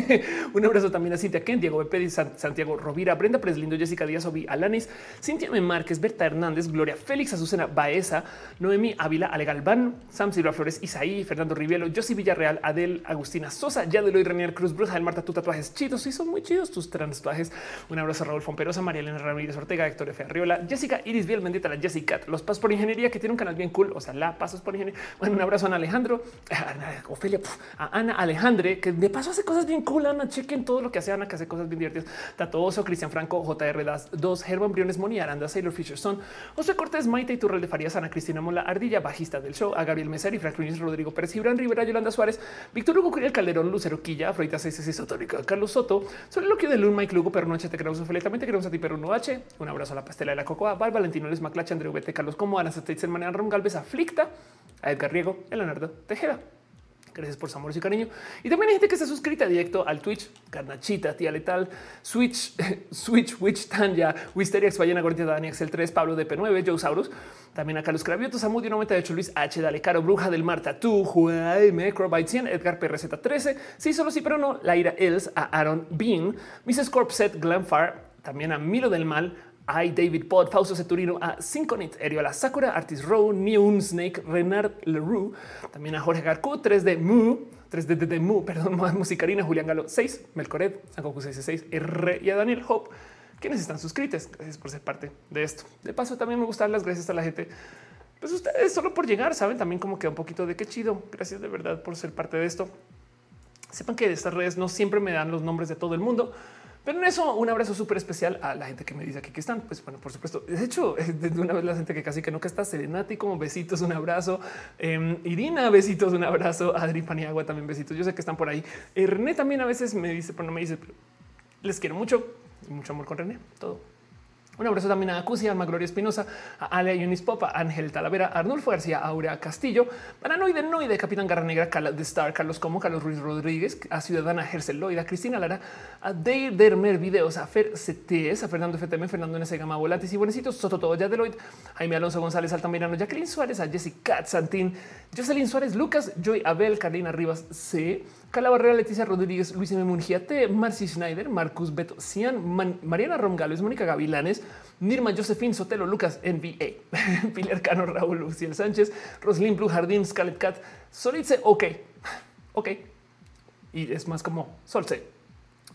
Un abrazo también a Cintia Ken, Diego Bepe, Santiago Rovira, Brenda Preslindo, Jessica Díaz, Obi Alanis, Cintia M. Márquez, Berta Hernández, Gloria Félix, Azucena Baeza, Noemi Ávila, Ale Galván, Sam Silva Flores, Isaí, Fernando Rivielo, Josi Villarreal, Adel, Agustina Sosa, Yadeloy Renier Cruz, Bruja del Marta, tus tatuajes chidos. Sí, son muy chidos tus tatuajes. Un abrazo a Raúl Fomperosa, María Elena Ramírez Ortega, Héctor F. Arriola, Jessica Iris Biel, bendita la Jessica, los Pasos por Ingeniería, que tiene un canal bien cool. O sea, la Pasos por Ingeniería. Bueno, un abrazo a Ana Alejandro, a Ofelia, a Ana Que de paso hace cosas bien cool. Ana, chequen todo lo que hace Ana, que hace cosas bien divertidas. Tatoso, Cristian Franco, JR Das 2, Germán Briones, Moni Aranda, Sailor Fisher Son, José Cortés, Maite y Turrel de Farías, Ana Cristina Mola, Ardilla, bajista del show, a Gabriel Mesari, Franklin Rodrigo Pérez, Gibran Rivera, Yolanda Suárez, Víctor Hugo Curiel Calderón, Lucero Quilla, Afrodita 66 Autórica, Carlos Soto, sobre lo que de Lun, Mike Lugo, Perro Noche, te queremos también queremos a ti, Perro H. Un abrazo a la pastela de la Cocoa, Val Valentino Les Maclacha, Andreu Bete, Carlos Como, Ana Satitzel, Manuel Ron Galvez, Aflicta, a Edgar Riego, Leonardo Tejeda. Gracias por su amor y cariño. Y también hay gente que está suscrita directo al Twitch, Carnachita, Tía Letal, Switch, Switch, Witch, Tanya, Wisteria, Ballena Gordita, Dani, Excel 3, Pablo de P9, Joe Saurus, también a Carlos Cravioto, Samudio 98, Luis H, Dale Caro, Bruja del Marta, tú, Jaime, Crobite 100, Edgar PRZ 13, sí, solo sí, pero no, Laira Els, a Aaron Bean, Mrs. Corpset, Glamfar, también a Milo del Mal, hay David Pod, Fausto Ceturino, a Synconit, Eriola Sakura, Artis Row, Neon Snake, Renard Leroux, también a Jorge Garcú, 3D Mu, 3D de Mu, perdón, Musicarina, Julián Galo 6, Melcored, Sankoku 66, R y a Daniel Hope, quienes están suscritos. Gracias por ser parte de esto. De paso, también me gustan las gracias a la gente. Pues ustedes solo por llegar, saben también como que un poquito de qué chido. Gracias de verdad por ser parte de esto. Sepan que estas redes no siempre me dan los nombres de todo el mundo pero en eso, un abrazo súper especial a la gente que me dice aquí que están. Pues bueno, por supuesto. De hecho, de una vez la gente que casi que nunca está, Serenati como besitos, un abrazo. Eh, Irina, besitos, un abrazo. Adri Paniagua también besitos. Yo sé que están por ahí. Eh, René también a veces me dice, pero no me dice, les quiero mucho. Mucho amor con René. Todo. Un abrazo también a Acusia, a Gloria Espinosa, a Ale Popa, a Ángel Talavera, a Arnulfo García, Aurea Castillo, Paranoide Noide, Capitán Garra Negra, de Star, Carlos Como, Carlos Ruiz Rodríguez, a Ciudadana Gerceloida, a Cristina Lara, a Dave Dermer Videos, a Fer CTS, a Fernando FTM, Fernando N. Gama Volatis y Buenecitos, Soto Todo ya Deloitte, Jaime Alonso González, Altamirano, Jacqueline Suárez, a Jessica Santín, Jocelyn Suárez, Lucas, Joy Abel, Carolina Rivas C. Cala Barrera, Leticia Rodríguez, Luis M. Mungiate, Marcy Schneider, Marcus Beto, Cian, Mariana Romgales, Mónica Gavilanes, Nirma Josephine Sotelo, Lucas NBA, Pilar Cano, Raúl Luciel Sánchez, Roslyn Blue Jardín, Scarlet Cat, Solitze, ok, ok. Y es más como Solce.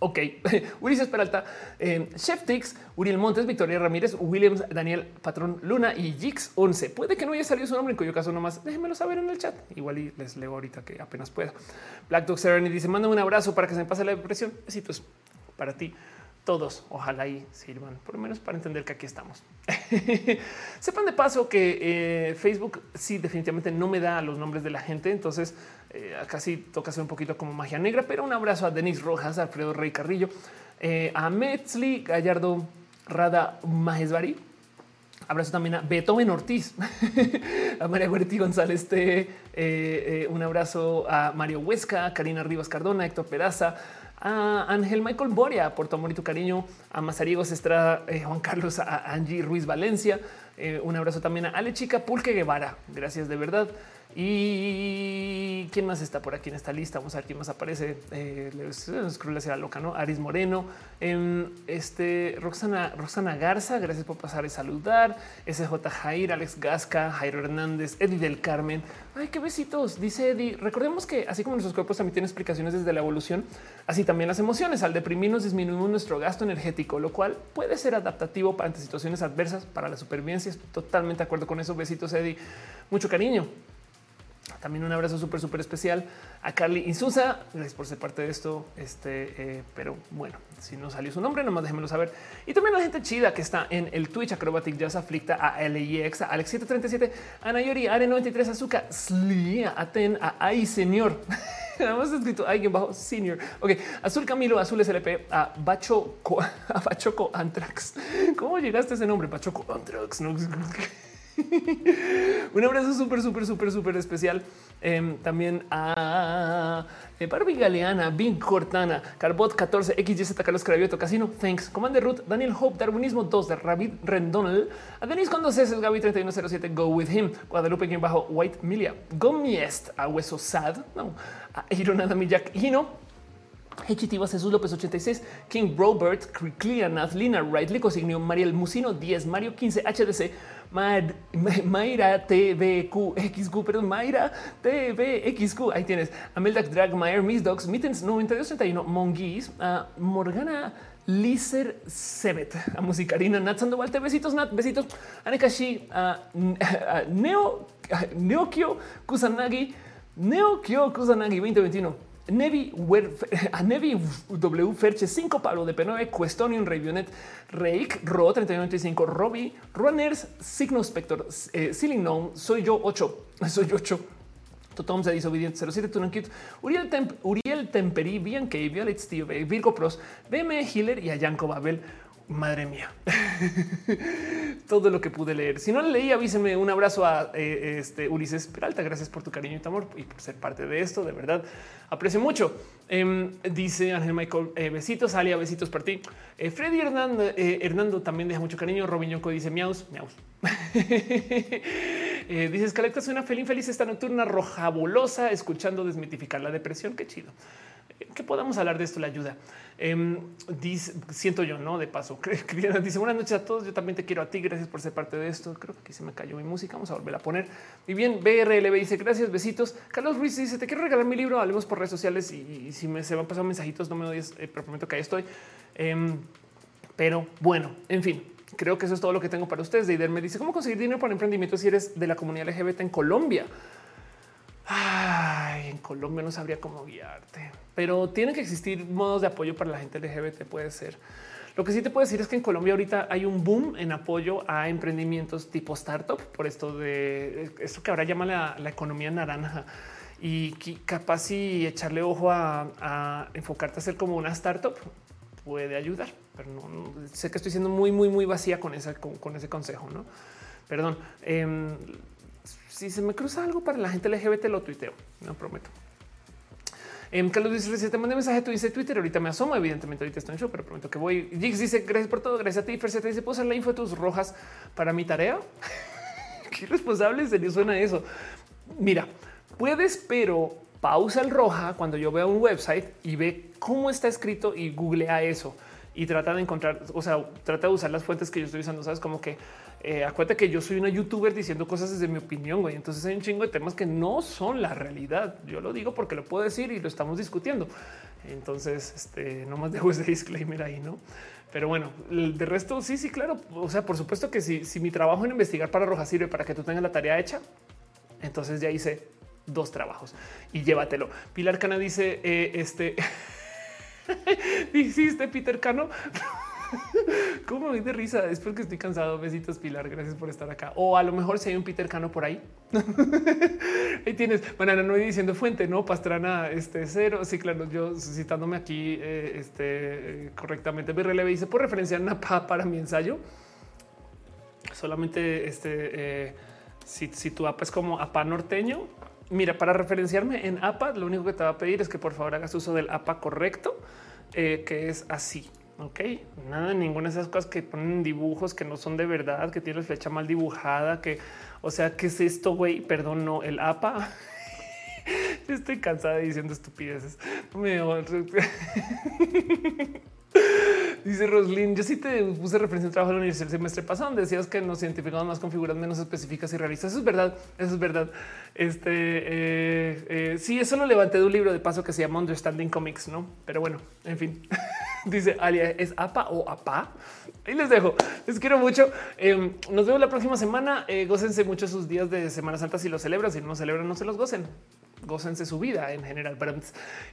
Ok, Ulises Peralta, eh, Chef Tix, Uriel Montes, Victoria Ramírez, Williams, Daniel Patrón Luna y Jix 11. Puede que no haya salido su nombre, en cuyo caso nomás déjenmelo saber en el chat. Igual y les leo ahorita que apenas pueda. Black Dog Serenity dice: Mándame un abrazo para que se me pase la depresión. Besitos para ti todos ojalá y sirvan, por lo menos para entender que aquí estamos. Sepan de paso que eh, Facebook sí definitivamente no me da los nombres de la gente, entonces eh, casi toca hacer un poquito como magia negra, pero un abrazo a Denis Rojas, a Alfredo Rey Carrillo, eh, a Metzli Gallardo Rada Majesbari. Abrazo también a Beethoven Ortiz, a María Huerti González, un abrazo a Mario Huesca, Karina Rivas Cardona, Héctor Peraza, a Ángel Michael Boria por tu amor y tu cariño, a Mazariegos Estrada, eh, Juan Carlos, a Angie Ruiz Valencia. Eh, un abrazo también a Ale Chica Pulque Guevara. Gracias de verdad. Y quién más está por aquí en esta lista? Vamos a ver quién más aparece. Eh, la loca, no? Aris Moreno, em, este Roxana, Roxana Garza. Gracias por pasar y saludar. SJ Jair, Alex Gasca, Jairo Hernández, Eddie del Carmen. Ay, qué besitos. Dice Eddie. Recordemos que así como nuestros cuerpos también tienen explicaciones desde la evolución, así también las emociones. Al deprimirnos disminuimos nuestro gasto energético, lo cual puede ser adaptativo ante situaciones adversas para la supervivencia. totalmente de acuerdo con eso. Besitos, Eddie. Mucho cariño. También un abrazo súper, súper especial a Carly Insusa. Gracias por ser parte de esto. Este, eh, pero bueno, si no salió su nombre, nomás déjenmelo saber. Y también a la gente chida que está en el Twitch Acrobatic Jazz Aflicta a LIX, a Alex 737, a Nayori, Are 93, Azúcar, Sli, a Aten, a Ay Señor. Nada más escrito alguien bajo senior. Ok, Azul Camilo, Azul SLP, a Bachoco, a Bachoco Antrax. ¿Cómo llegaste a ese nombre? Bachoco Antrax. ¿no? Un abrazo súper, súper, súper, súper especial. Em, también a eh, Barbie Galeana, Bing Cortana, Carbot 14, XYZ, Carlos Cravioto, Casino, Thanks, Commander Root, Daniel Hope, Darwinismo 2 de Ravid Rendonal, a Denis con dos S, Gaby 3107, Go With Him, Guadalupe, quien bajo White Milia, Gomiest, a Hueso Sad, no, a Ironada Jack Hino, Hechitivas Jesús López 86, King Robert, Cleanath, Lina Wright, Lico Signio, Mariel Musino 10, Mario 15, HDC, Mayra TVQXQ, perdón, Mayra TVXQ. Ahí tienes Ameldak Dragmeyer, Miss Dogs, Mittens 9231, Monguis, Morgana Lizer Sebet, a Musicarina, Nat Sandoval, besitos, Nat, besitos, Anekashi, Neo, Neokio Kusanagi, Neokio Kusanagi 2021. Nevi, a Nevi W Ferche 5 Pablo de P9, Questonium, Ravionet, Reik, Ro 3195, Robbie, Runners, Signo Spector, eh, Ceiling Gnome, soy yo 8, soy yo 8. Totom se disobediente 07 Tunankit, Uriel, Temp, Uriel Temperi, Bianca, Violet Steve, Virgo Pros, BM Hiller y a Yanko Babel madre mía, todo lo que pude leer. Si no le leí, avísenme. Un abrazo a eh, este Ulises Peralta. Gracias por tu cariño y tu amor y por ser parte de esto. De verdad, aprecio mucho. Em, dice Ángel Michael, eh, besitos, Alia, besitos para ti. Eh, Freddy Hernando, también deja mucho cariño. Robin Yoko dice miaus, miaus. dices que suena feliz, feliz esta nocturna roja bolosa, escuchando desmitificar la depresión. Qué chido que podamos hablar de esto, la ayuda. Em, dice, siento yo, no de paso. dice buenas noches a todos. Yo también te quiero a ti. Gracias por ser parte de esto. Creo que aquí se me cayó mi música. Vamos a volver a poner. Y bien, BRLB dice gracias, besitos. Carlos Ruiz dice te quiero regalar mi libro. Hablemos por redes sociales y, si me se van pasando mensajitos, no me odies, eh, pero prometo que ahí estoy. Em, pero bueno, en fin, creo que eso es todo lo que tengo para ustedes. Deider me dice cómo conseguir dinero para emprendimiento si eres de la comunidad LGBT en Colombia. Ay, en Colombia no sabría cómo guiarte, pero tiene que existir modos de apoyo para la gente LGBT. Puede ser. Lo que sí te puedo decir es que en Colombia ahorita hay un boom en apoyo a emprendimientos tipo startup por esto de esto que ahora llama la, economía naranja y capaz si echarle ojo a, enfocarte a ser como una startup puede ayudar, pero no, sé que estoy siendo muy, muy, muy vacía con, esa, con, ese consejo. No, perdón. Em, si se me cruza algo para la gente LGBT, lo tuiteo, no prometo. Um, Carlos dice: Te mandé mensaje, tú dice Twitter. Ahorita me asomo. Evidentemente, ahorita estoy en show, pero prometo que voy. Jigs dice: Gracias por todo. Gracias a ti. Fer dice: ¿Puedo usar la info de tus rojas para mi tarea? Qué irresponsable serio suena eso. Mira, puedes, pero pausa el roja cuando yo vea un website y ve cómo está escrito y googlea eso y trata de encontrar, o sea, trata de usar las fuentes que yo estoy usando. Sabes como que eh, acuérdate que yo soy una youtuber diciendo cosas desde mi opinión. Güey. Entonces hay un chingo de temas que no son la realidad. Yo lo digo porque lo puedo decir y lo estamos discutiendo. Entonces, este no más dejo ese disclaimer ahí, no? Pero bueno, de resto, sí, sí, claro. O sea, por supuesto que si, si mi trabajo en investigar para Roja sirve para que tú tengas la tarea hecha, entonces ya hice dos trabajos y llévatelo. Pilar Cana dice: eh, Este hiciste Peter Cano. ¿Cómo me de risa? Es porque estoy cansado. Besitos, Pilar. Gracias por estar acá. O a lo mejor si hay un Peter Cano por ahí. ahí tienes. Bueno, no voy diciendo fuente, no Pastrana, este cero. Sí, claro, yo citándome aquí eh, este eh, correctamente. BRLB dice por referencia Napa para mi ensayo. Solamente este, eh, si, tu app es como APA norteño, mira, para referenciarme en APA, lo único que te va a pedir es que por favor hagas uso del APA correcto, eh, que es así. Ok, nada, ninguna de esas cosas que ponen dibujos que no son de verdad, que tiene la flecha mal dibujada, que, o sea, ¿qué es esto, güey? Perdón, no, el APA. Estoy cansada de diciendo estupideces. Me Dice Roslyn, yo sí te puse referencia al trabajo de la universidad el semestre pasado, donde decías que nos identificamos más con figuras menos específicas y realistas. Eso es verdad, eso es verdad. Este eh, eh, sí, eso lo levanté de un libro de paso que se llama Understanding Comics, no? Pero bueno, en fin. Dice Alia, ¿es APA o APA? Ahí les dejo. Les quiero mucho. Em, nos vemos la próxima semana. Eh, gócense mucho sus días de Semana Santa si lo celebran. Si no celebran, no se los gocen gócense su vida en general.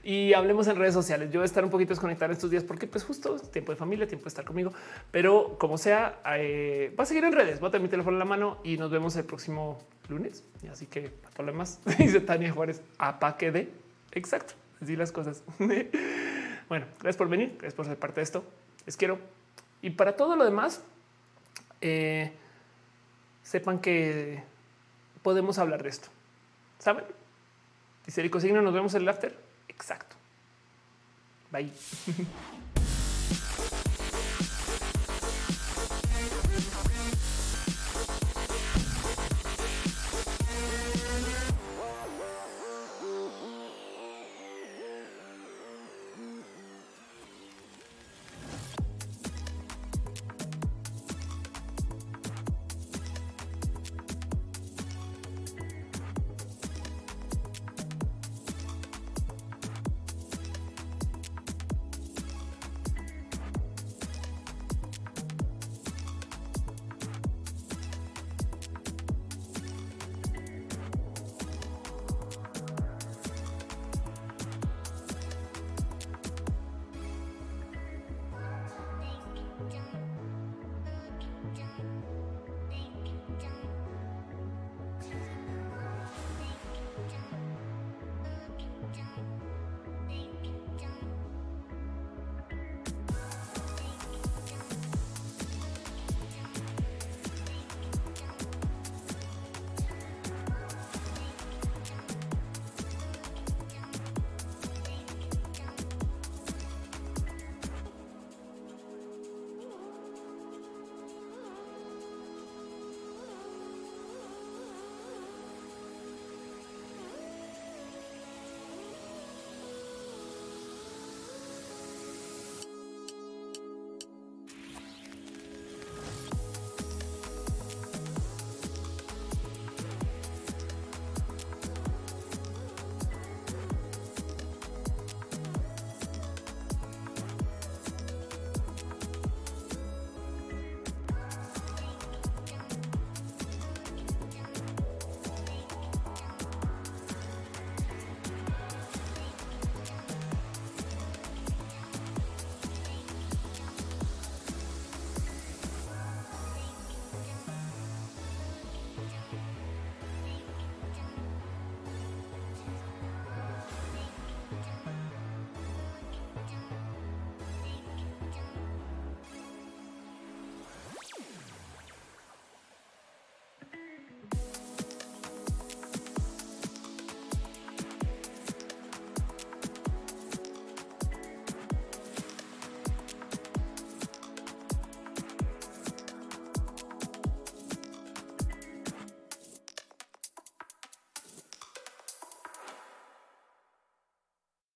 Y hablemos en redes sociales. Yo voy a estar un poquito desconectado estos días porque pues justo tiempo de familia, tiempo de estar conmigo, pero como sea, eh, va a seguir en redes. Voy a tener mi teléfono en la mano y nos vemos el próximo lunes. Así que para problemas, dice Tania Juárez, apa que de exacto. Así las cosas. bueno, gracias por venir, gracias por ser parte de esto. Les quiero. Y para todo lo demás, eh, sepan que podemos hablar de esto. Saben? Dice el Signo, nos vemos en el after. Exacto. Bye.